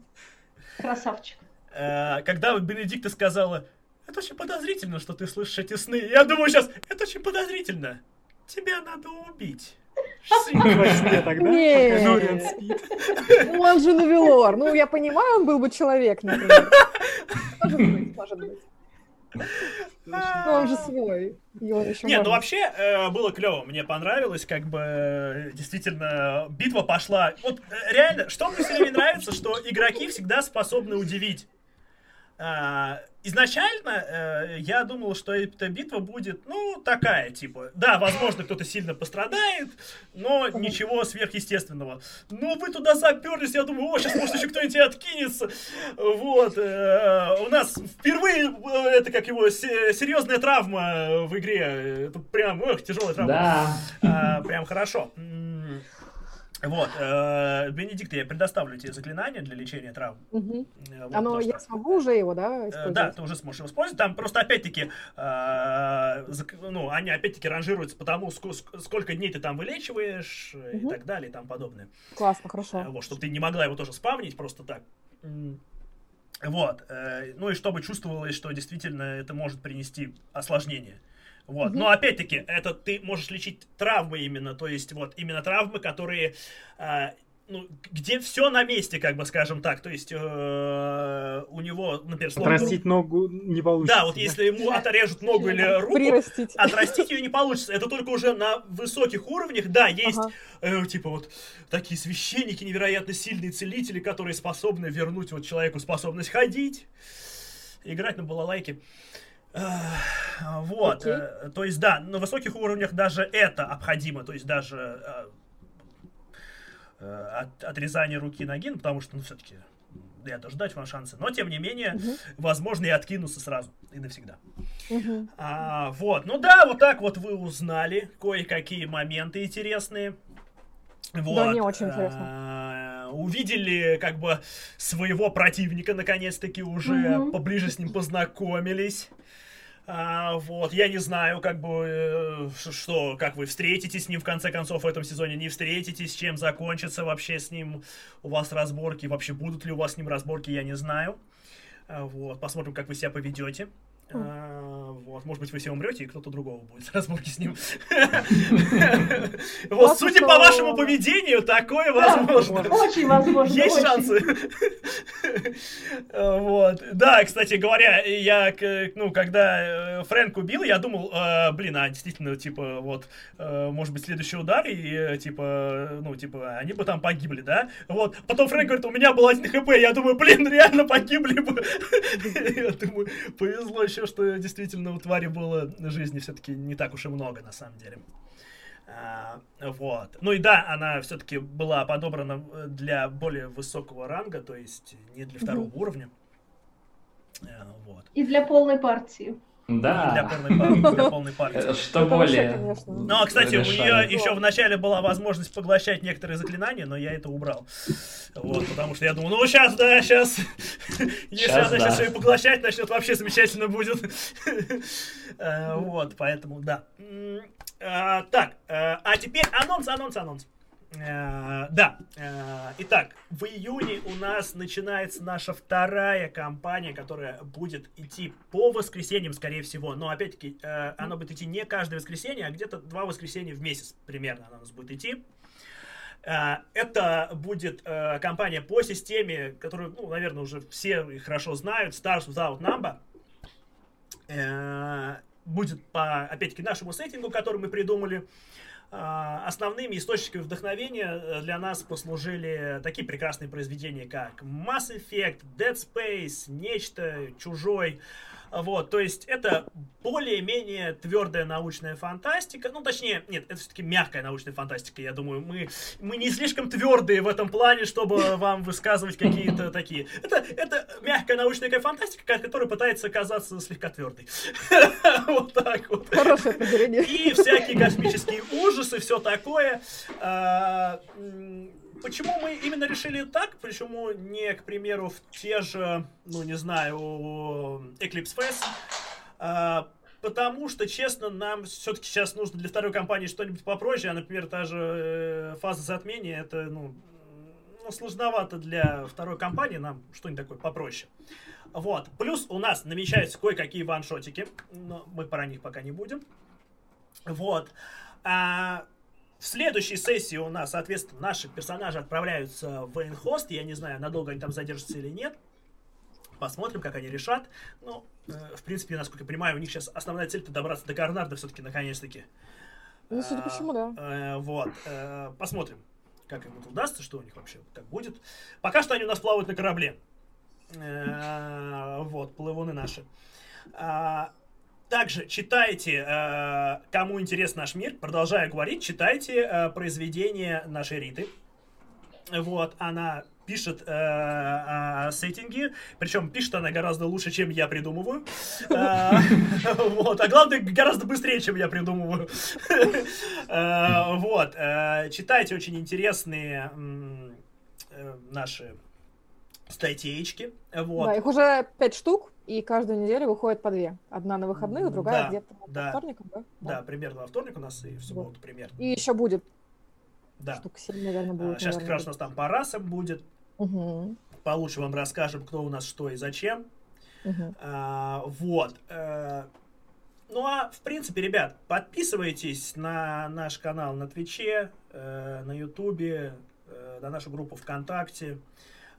красавчик. Э, Когда Бенедикта сказала, это очень подозрительно, что ты слышишь эти сны. Я думаю сейчас, это очень подозрительно. Тебя надо убить. Во сне тогда, Не. пока Дориан спит. Ну, он же Навилор. Ну, я понимаю, он был бы человек, например. Может быть, может быть. Но он же свой. Не, ну вообще э, было клево, мне понравилось, как бы э, действительно битва пошла. Вот э, реально, что мне все время нравится, что игроки всегда способны удивить. А, изначально э, я думал, что эта битва будет, ну, такая, типа, да, возможно, кто-то сильно пострадает, но ничего сверхъестественного. Но вы туда заперлись, я думаю, о, сейчас, может, еще кто-нибудь откинется. Вот. э, у нас впервые, э, это как его, се- серьезная травма в игре. Это прям, ох, тяжелая травма. Да. А, прям хорошо. Вот, э, Бенедикт, я предоставлю тебе заклинание для лечения травм. Э, вот, Оно, то, что- я смогу уже его, да, Э, использовать? Да, ты уже сможешь его использовать. Там просто опять-таки, э, зак- ну, они опять-таки ранжируются по тому, ск- ск- сколько дней ты там вылечиваешь э, и так далее и тому подобное. Классно, Э, хорошо. Вот, чтобы ты не могла его тоже спавнить просто так. Вот. э, Ну и чтобы чувствовалось, что действительно это может принести осложнение. Вот. Мгм. Но опять-таки, это ты можешь лечить травмы именно, то есть вот именно травмы, которые э, ну, где все на месте, как бы скажем так. То есть э, у него, например, словно Отрастить ногу не получится. да, вот если ему отрежут ногу или руку, Прирастить. отрастить ее не получится. Это только уже на высоких уровнях. Да, есть Ага. э, типа вот такие священники, невероятно сильные целители, которые способны вернуть вот человеку способность ходить, играть на балалайке. Эх, Вот, Окей. э, то есть, да, на высоких уровнях даже это обходимо, то есть даже э, э, от- отрезание руки и ноги, ну, потому что, ну, все-таки, я тоже дать вам шансы, но, тем не менее, Мгм. возможно, и откинуться сразу, и навсегда. Мгм. А, вот, ну да, вот так вот вы узнали кое-какие моменты интересные. Вот. мне очень интересно. а, увидели как бы своего противника, наконец-таки уже Мгм. поближе с ним познакомились. А, вот, я не знаю, как бы, э, что, как вы встретитесь с ним в конце концов в этом сезоне, не встретитесь, чем закончится вообще с ним у вас разборки, вообще будут ли у вас с ним разборки, я не знаю. А, Вот, посмотрим, как вы себя поведете. Хм. А, Вот, может быть, вы все умрете, и кто-то другого будет разборки с ним. Вот, судя по вашему поведению, такое возможно. Очень возможно. Есть шансы. Вот. Да, кстати говоря, я, ну, когда э, Фрэнк убил, я думал, э, блин, а действительно, типа, вот, э, может быть, следующий удар, и, типа, ну, типа, они бы там погибли, да? Вот. Потом Фрэнк говорит, у меня был один хп, я думаю, блин, реально погибли бы. Я думаю, повезло еще, что действительно у твари было жизни все-таки не так уж и много, на самом деле. А, вот. Ну и да, она все-таки была подобрана э, для более высокого ранга, то есть не для второго уровня. Э, Вот. И для полной партии. Для Да. полной, пар- для полной партии. Э, Что Это более... конечно. Ну, а, кстати, у нее еще в начале была возможность поглощать некоторые заклинания, но я это убрал. Вот, потому что я думал, ну сейчас, да, сейчас. Если она да. сейчас ее поглощать начнет, вообще замечательно будет. Э, Вот, поэтому, да. А, Так, э, а теперь анонс, анонс, анонс. Э, Да, э, итак, в июне у нас начинается наша вторая кампания, которая будет идти по воскресеньям, скорее всего. Но опять-таки, э, она будет идти не каждое воскресенье, а где-то два воскресенья в месяц примерно она у нас будет идти. Это будет кампания по системе, которую, ну, наверное, уже все хорошо знают, Stars Without Number. Будет по, опять-таки, нашему сеттингу, который мы придумали. А, Основными источниками вдохновения э, для нас послужили такие прекрасные произведения, как Mass Effect, Dead Space, Нечто, Чужой. Вот, то есть это более-менее твердая научная фантастика. Ну, точнее, нет, это все-таки мягкая научная фантастика. Я думаю, мы, мы не слишком твердые в этом плане, чтобы вам высказывать какие-то такие. Это, это мягкая научная фантастика, которая пытается казаться слегка твердой. Вот так вот. Хорошее определение. И всякие космические ужасы, все такое. Почему мы именно решили так? Почему не, к примеру, в те же, ну, не знаю, Eclipse Fest? А, потому что, честно, нам все-таки сейчас нужно для второй кампании что-нибудь попроще, а, например, та же э, фаза затмения, это, ну, ну, сложновато для второй кампании, нам что-нибудь такое попроще. Вот. Плюс у нас намечаются кое-какие ваншотики, но мы про них пока не будем. Вот. А, в следующей сессии у нас, соответственно, наши персонажи отправляются в Эйнхост. Я не знаю, надолго они там задержатся или нет. Посмотрим, как они решат. Ну, э, в принципе, насколько я понимаю, у них сейчас основная цель это добраться до Гарнарда все-таки наконец-таки. Ну, судя по всему, да. Э, вот. Э, посмотрим, как им это удастся, что у них вообще как будет. Пока что они у нас плавают на корабле. Э, вот, плывуны наши. Также читайте, э, кому интересен наш мир, продолжаю говорить, читайте э, произведения нашей Риты. Вот, она пишет э, э, сеттинги, причем пишет она гораздо лучше, чем я придумываю. Э, вот, а главное, гораздо быстрее, чем я придумываю. Э, вот, э, читайте очень интересные наши статейки. Вот. Да, их уже пять штук, и каждую неделю выходит по две. Одна на выходных, другая да, где-то да, по вторникам, да? Да, примерно во вторник у нас и в субботу вот. примерно. И еще будет. Да. Штук 7, наверное, будет. Сейчас наверное, как раз у нас там по расам будет. Угу. Получше вам расскажем, кто у нас что и зачем. Угу. А, вот. А, ну а, в принципе, ребят, подписывайтесь на наш канал на Твиче, э, на Ютубе, э, на нашу группу ВКонтакте.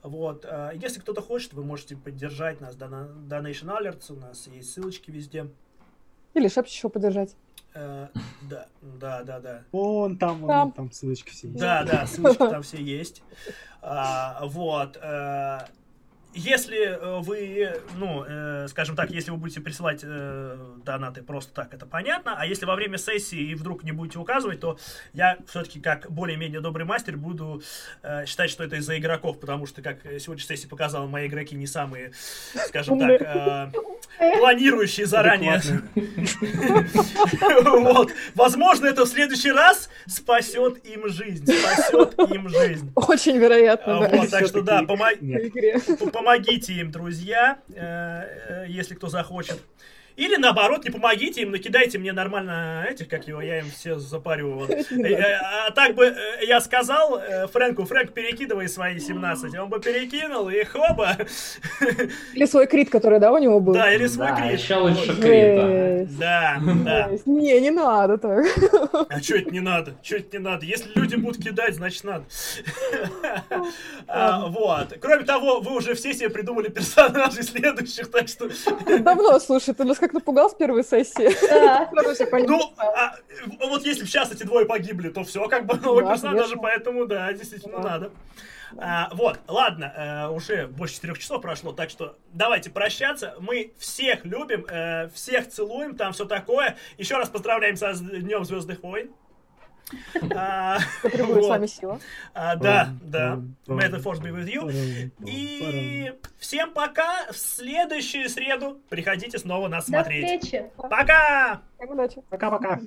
Вот. Э, если кто-то хочет, вы можете поддержать нас. Donation Alerts, у нас есть ссылочки везде. Или шепчущего поддержать. Э, да, да, да, да. Вон там, вон там, там ссылочки все есть. Да, да, ссылочки там все есть. А, вот. А, если э, вы, ну, э, скажем так, если вы будете присылать э, донаты просто так, это понятно. А если во время сессии и вдруг не будете указывать, то я все-таки как более-менее добрый мастер буду э, считать, что это из-за игроков, потому что, как сегодняшняя сессия показала, мои игроки не самые, скажем так, э, планирующие заранее. Вот. Возможно, это в следующий раз спасет им жизнь. Спасет им жизнь. Очень вероятно, да. Вот, так что да, помогите помогите им, друзья, э, э, если кто захочет. Или наоборот, не помогите им, накидайте мне нормально этих, как его, я им все запарю. Вот. Э, а так бы я сказал Фрэнку, Фрэнк, перекидывай свои 17. Он бы перекинул, и хоба. Или свой крит, который, да, у него был? Да, или свой крит. Еще лучше крита. Да, да. Не, не надо так. А что это не надо? Что это не надо? Если люди будут кидать, значит надо. А, вот. Кроме того, вы уже все себе придумали персонажей следующих, так что... Давно, слушай, ты нас как напугал с первой сессии. Да. Ну, а, вот если бы сейчас эти двое погибли, то все, как бы новый да, персонаж, даже поэтому, да, действительно да. надо. А, вот, ладно, а, уже больше четырех часов прошло, так что давайте прощаться. Мы всех любим, а, всех целуем, там все такое. Еще раз поздравляем со Днем Звездных войн. А, с вами сила. Да, да. May the force be with you. И всем пока. В следующую среду приходите снова нас смотреть. До встречи. Пока! Удачи. Пока-пока.